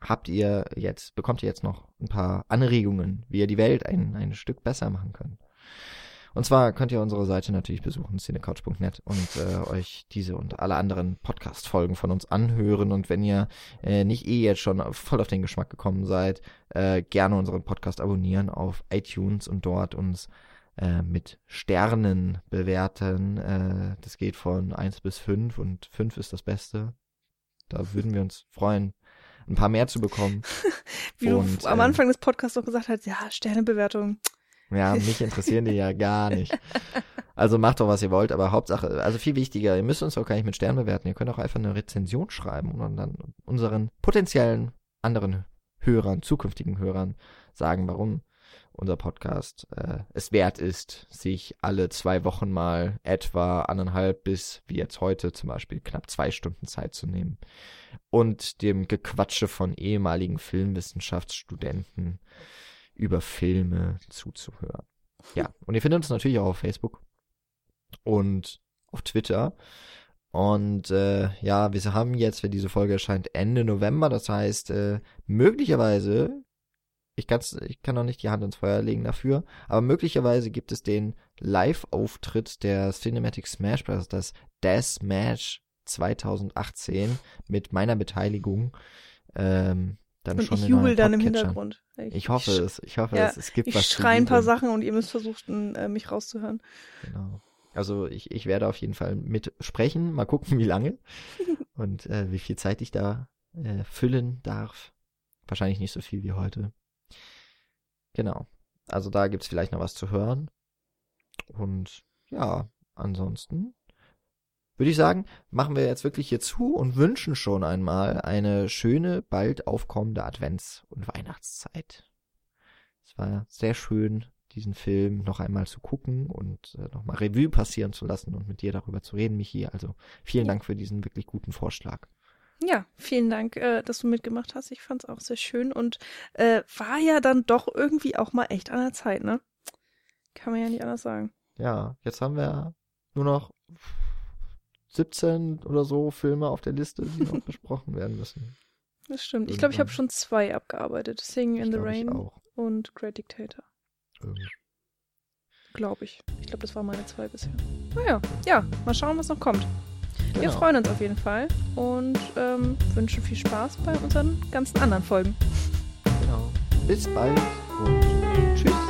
habt ihr jetzt, bekommt ihr jetzt noch ein paar Anregungen, wie ihr die Welt ein, ein Stück besser machen könnt. Und zwar könnt ihr unsere Seite natürlich besuchen, cinecouch.net und äh, euch diese und alle anderen Podcast-Folgen von uns anhören. Und wenn ihr äh, nicht eh jetzt schon voll auf den Geschmack gekommen seid, äh, gerne unseren Podcast abonnieren auf iTunes und dort uns äh, mit Sternen bewerten. Äh, das geht von 1 bis 5 und 5 ist das Beste. Da würden wir uns freuen, ein paar mehr zu bekommen. Wie und, du am äh, Anfang des Podcasts auch gesagt hast, ja, Sternebewertung. Ja, mich interessieren die ja gar nicht. Also macht doch, was ihr wollt, aber Hauptsache, also viel wichtiger, ihr müsst uns auch gar nicht mit Sternen bewerten. Ihr könnt auch einfach eine Rezension schreiben und dann unseren potenziellen anderen Hörern, zukünftigen Hörern sagen, warum unser Podcast äh, es wert ist, sich alle zwei Wochen mal etwa anderthalb bis wie jetzt heute zum Beispiel knapp zwei Stunden Zeit zu nehmen und dem Gequatsche von ehemaligen Filmwissenschaftsstudenten über Filme zuzuhören. Ja, und ihr findet uns natürlich auch auf Facebook und auf Twitter. Und äh, ja, wir haben jetzt, wenn diese Folge erscheint, Ende November. Das heißt, äh, möglicherweise ich, kann's, ich kann noch nicht die Hand ins Feuer legen dafür, aber möglicherweise gibt es den Live-Auftritt der Cinematic Smash Bros., das Death Match 2018 mit meiner Beteiligung. Ähm, dann und schon ich jubel dann im Hintergrund. Ich, ich hoffe es, ich hoffe ja, es, es gibt ich was. Ich schreie ein paar Sachen und ihr müsst versuchen, äh, mich rauszuhören. Genau. Also ich, ich werde auf jeden Fall mitsprechen, mal gucken, wie lange und äh, wie viel Zeit ich da äh, füllen darf. Wahrscheinlich nicht so viel wie heute. Genau. Also da gibt's vielleicht noch was zu hören. Und ja, ansonsten würde ich sagen, machen wir jetzt wirklich hier zu und wünschen schon einmal eine schöne, bald aufkommende Advents- und Weihnachtszeit. Es war sehr schön, diesen Film noch einmal zu gucken und äh, nochmal Revue passieren zu lassen und mit dir darüber zu reden, Michi. Also vielen Dank für diesen wirklich guten Vorschlag. Ja, vielen Dank, äh, dass du mitgemacht hast. Ich fand es auch sehr schön und äh, war ja dann doch irgendwie auch mal echt an der Zeit, ne? Kann man ja nicht anders sagen. Ja, jetzt haben wir nur noch 17 oder so Filme auf der Liste, die noch besprochen werden müssen. Das stimmt. Irgendwann. Ich glaube, ich habe schon zwei abgearbeitet. Singing in the Rain und Great Dictator. Glaube ich. Ich glaube, das waren meine zwei bisher. Naja, ja, mal schauen, was noch kommt. Genau. Wir freuen uns auf jeden Fall und ähm, wünschen viel Spaß bei unseren ganzen anderen Folgen. Genau. Bis bald und tschüss.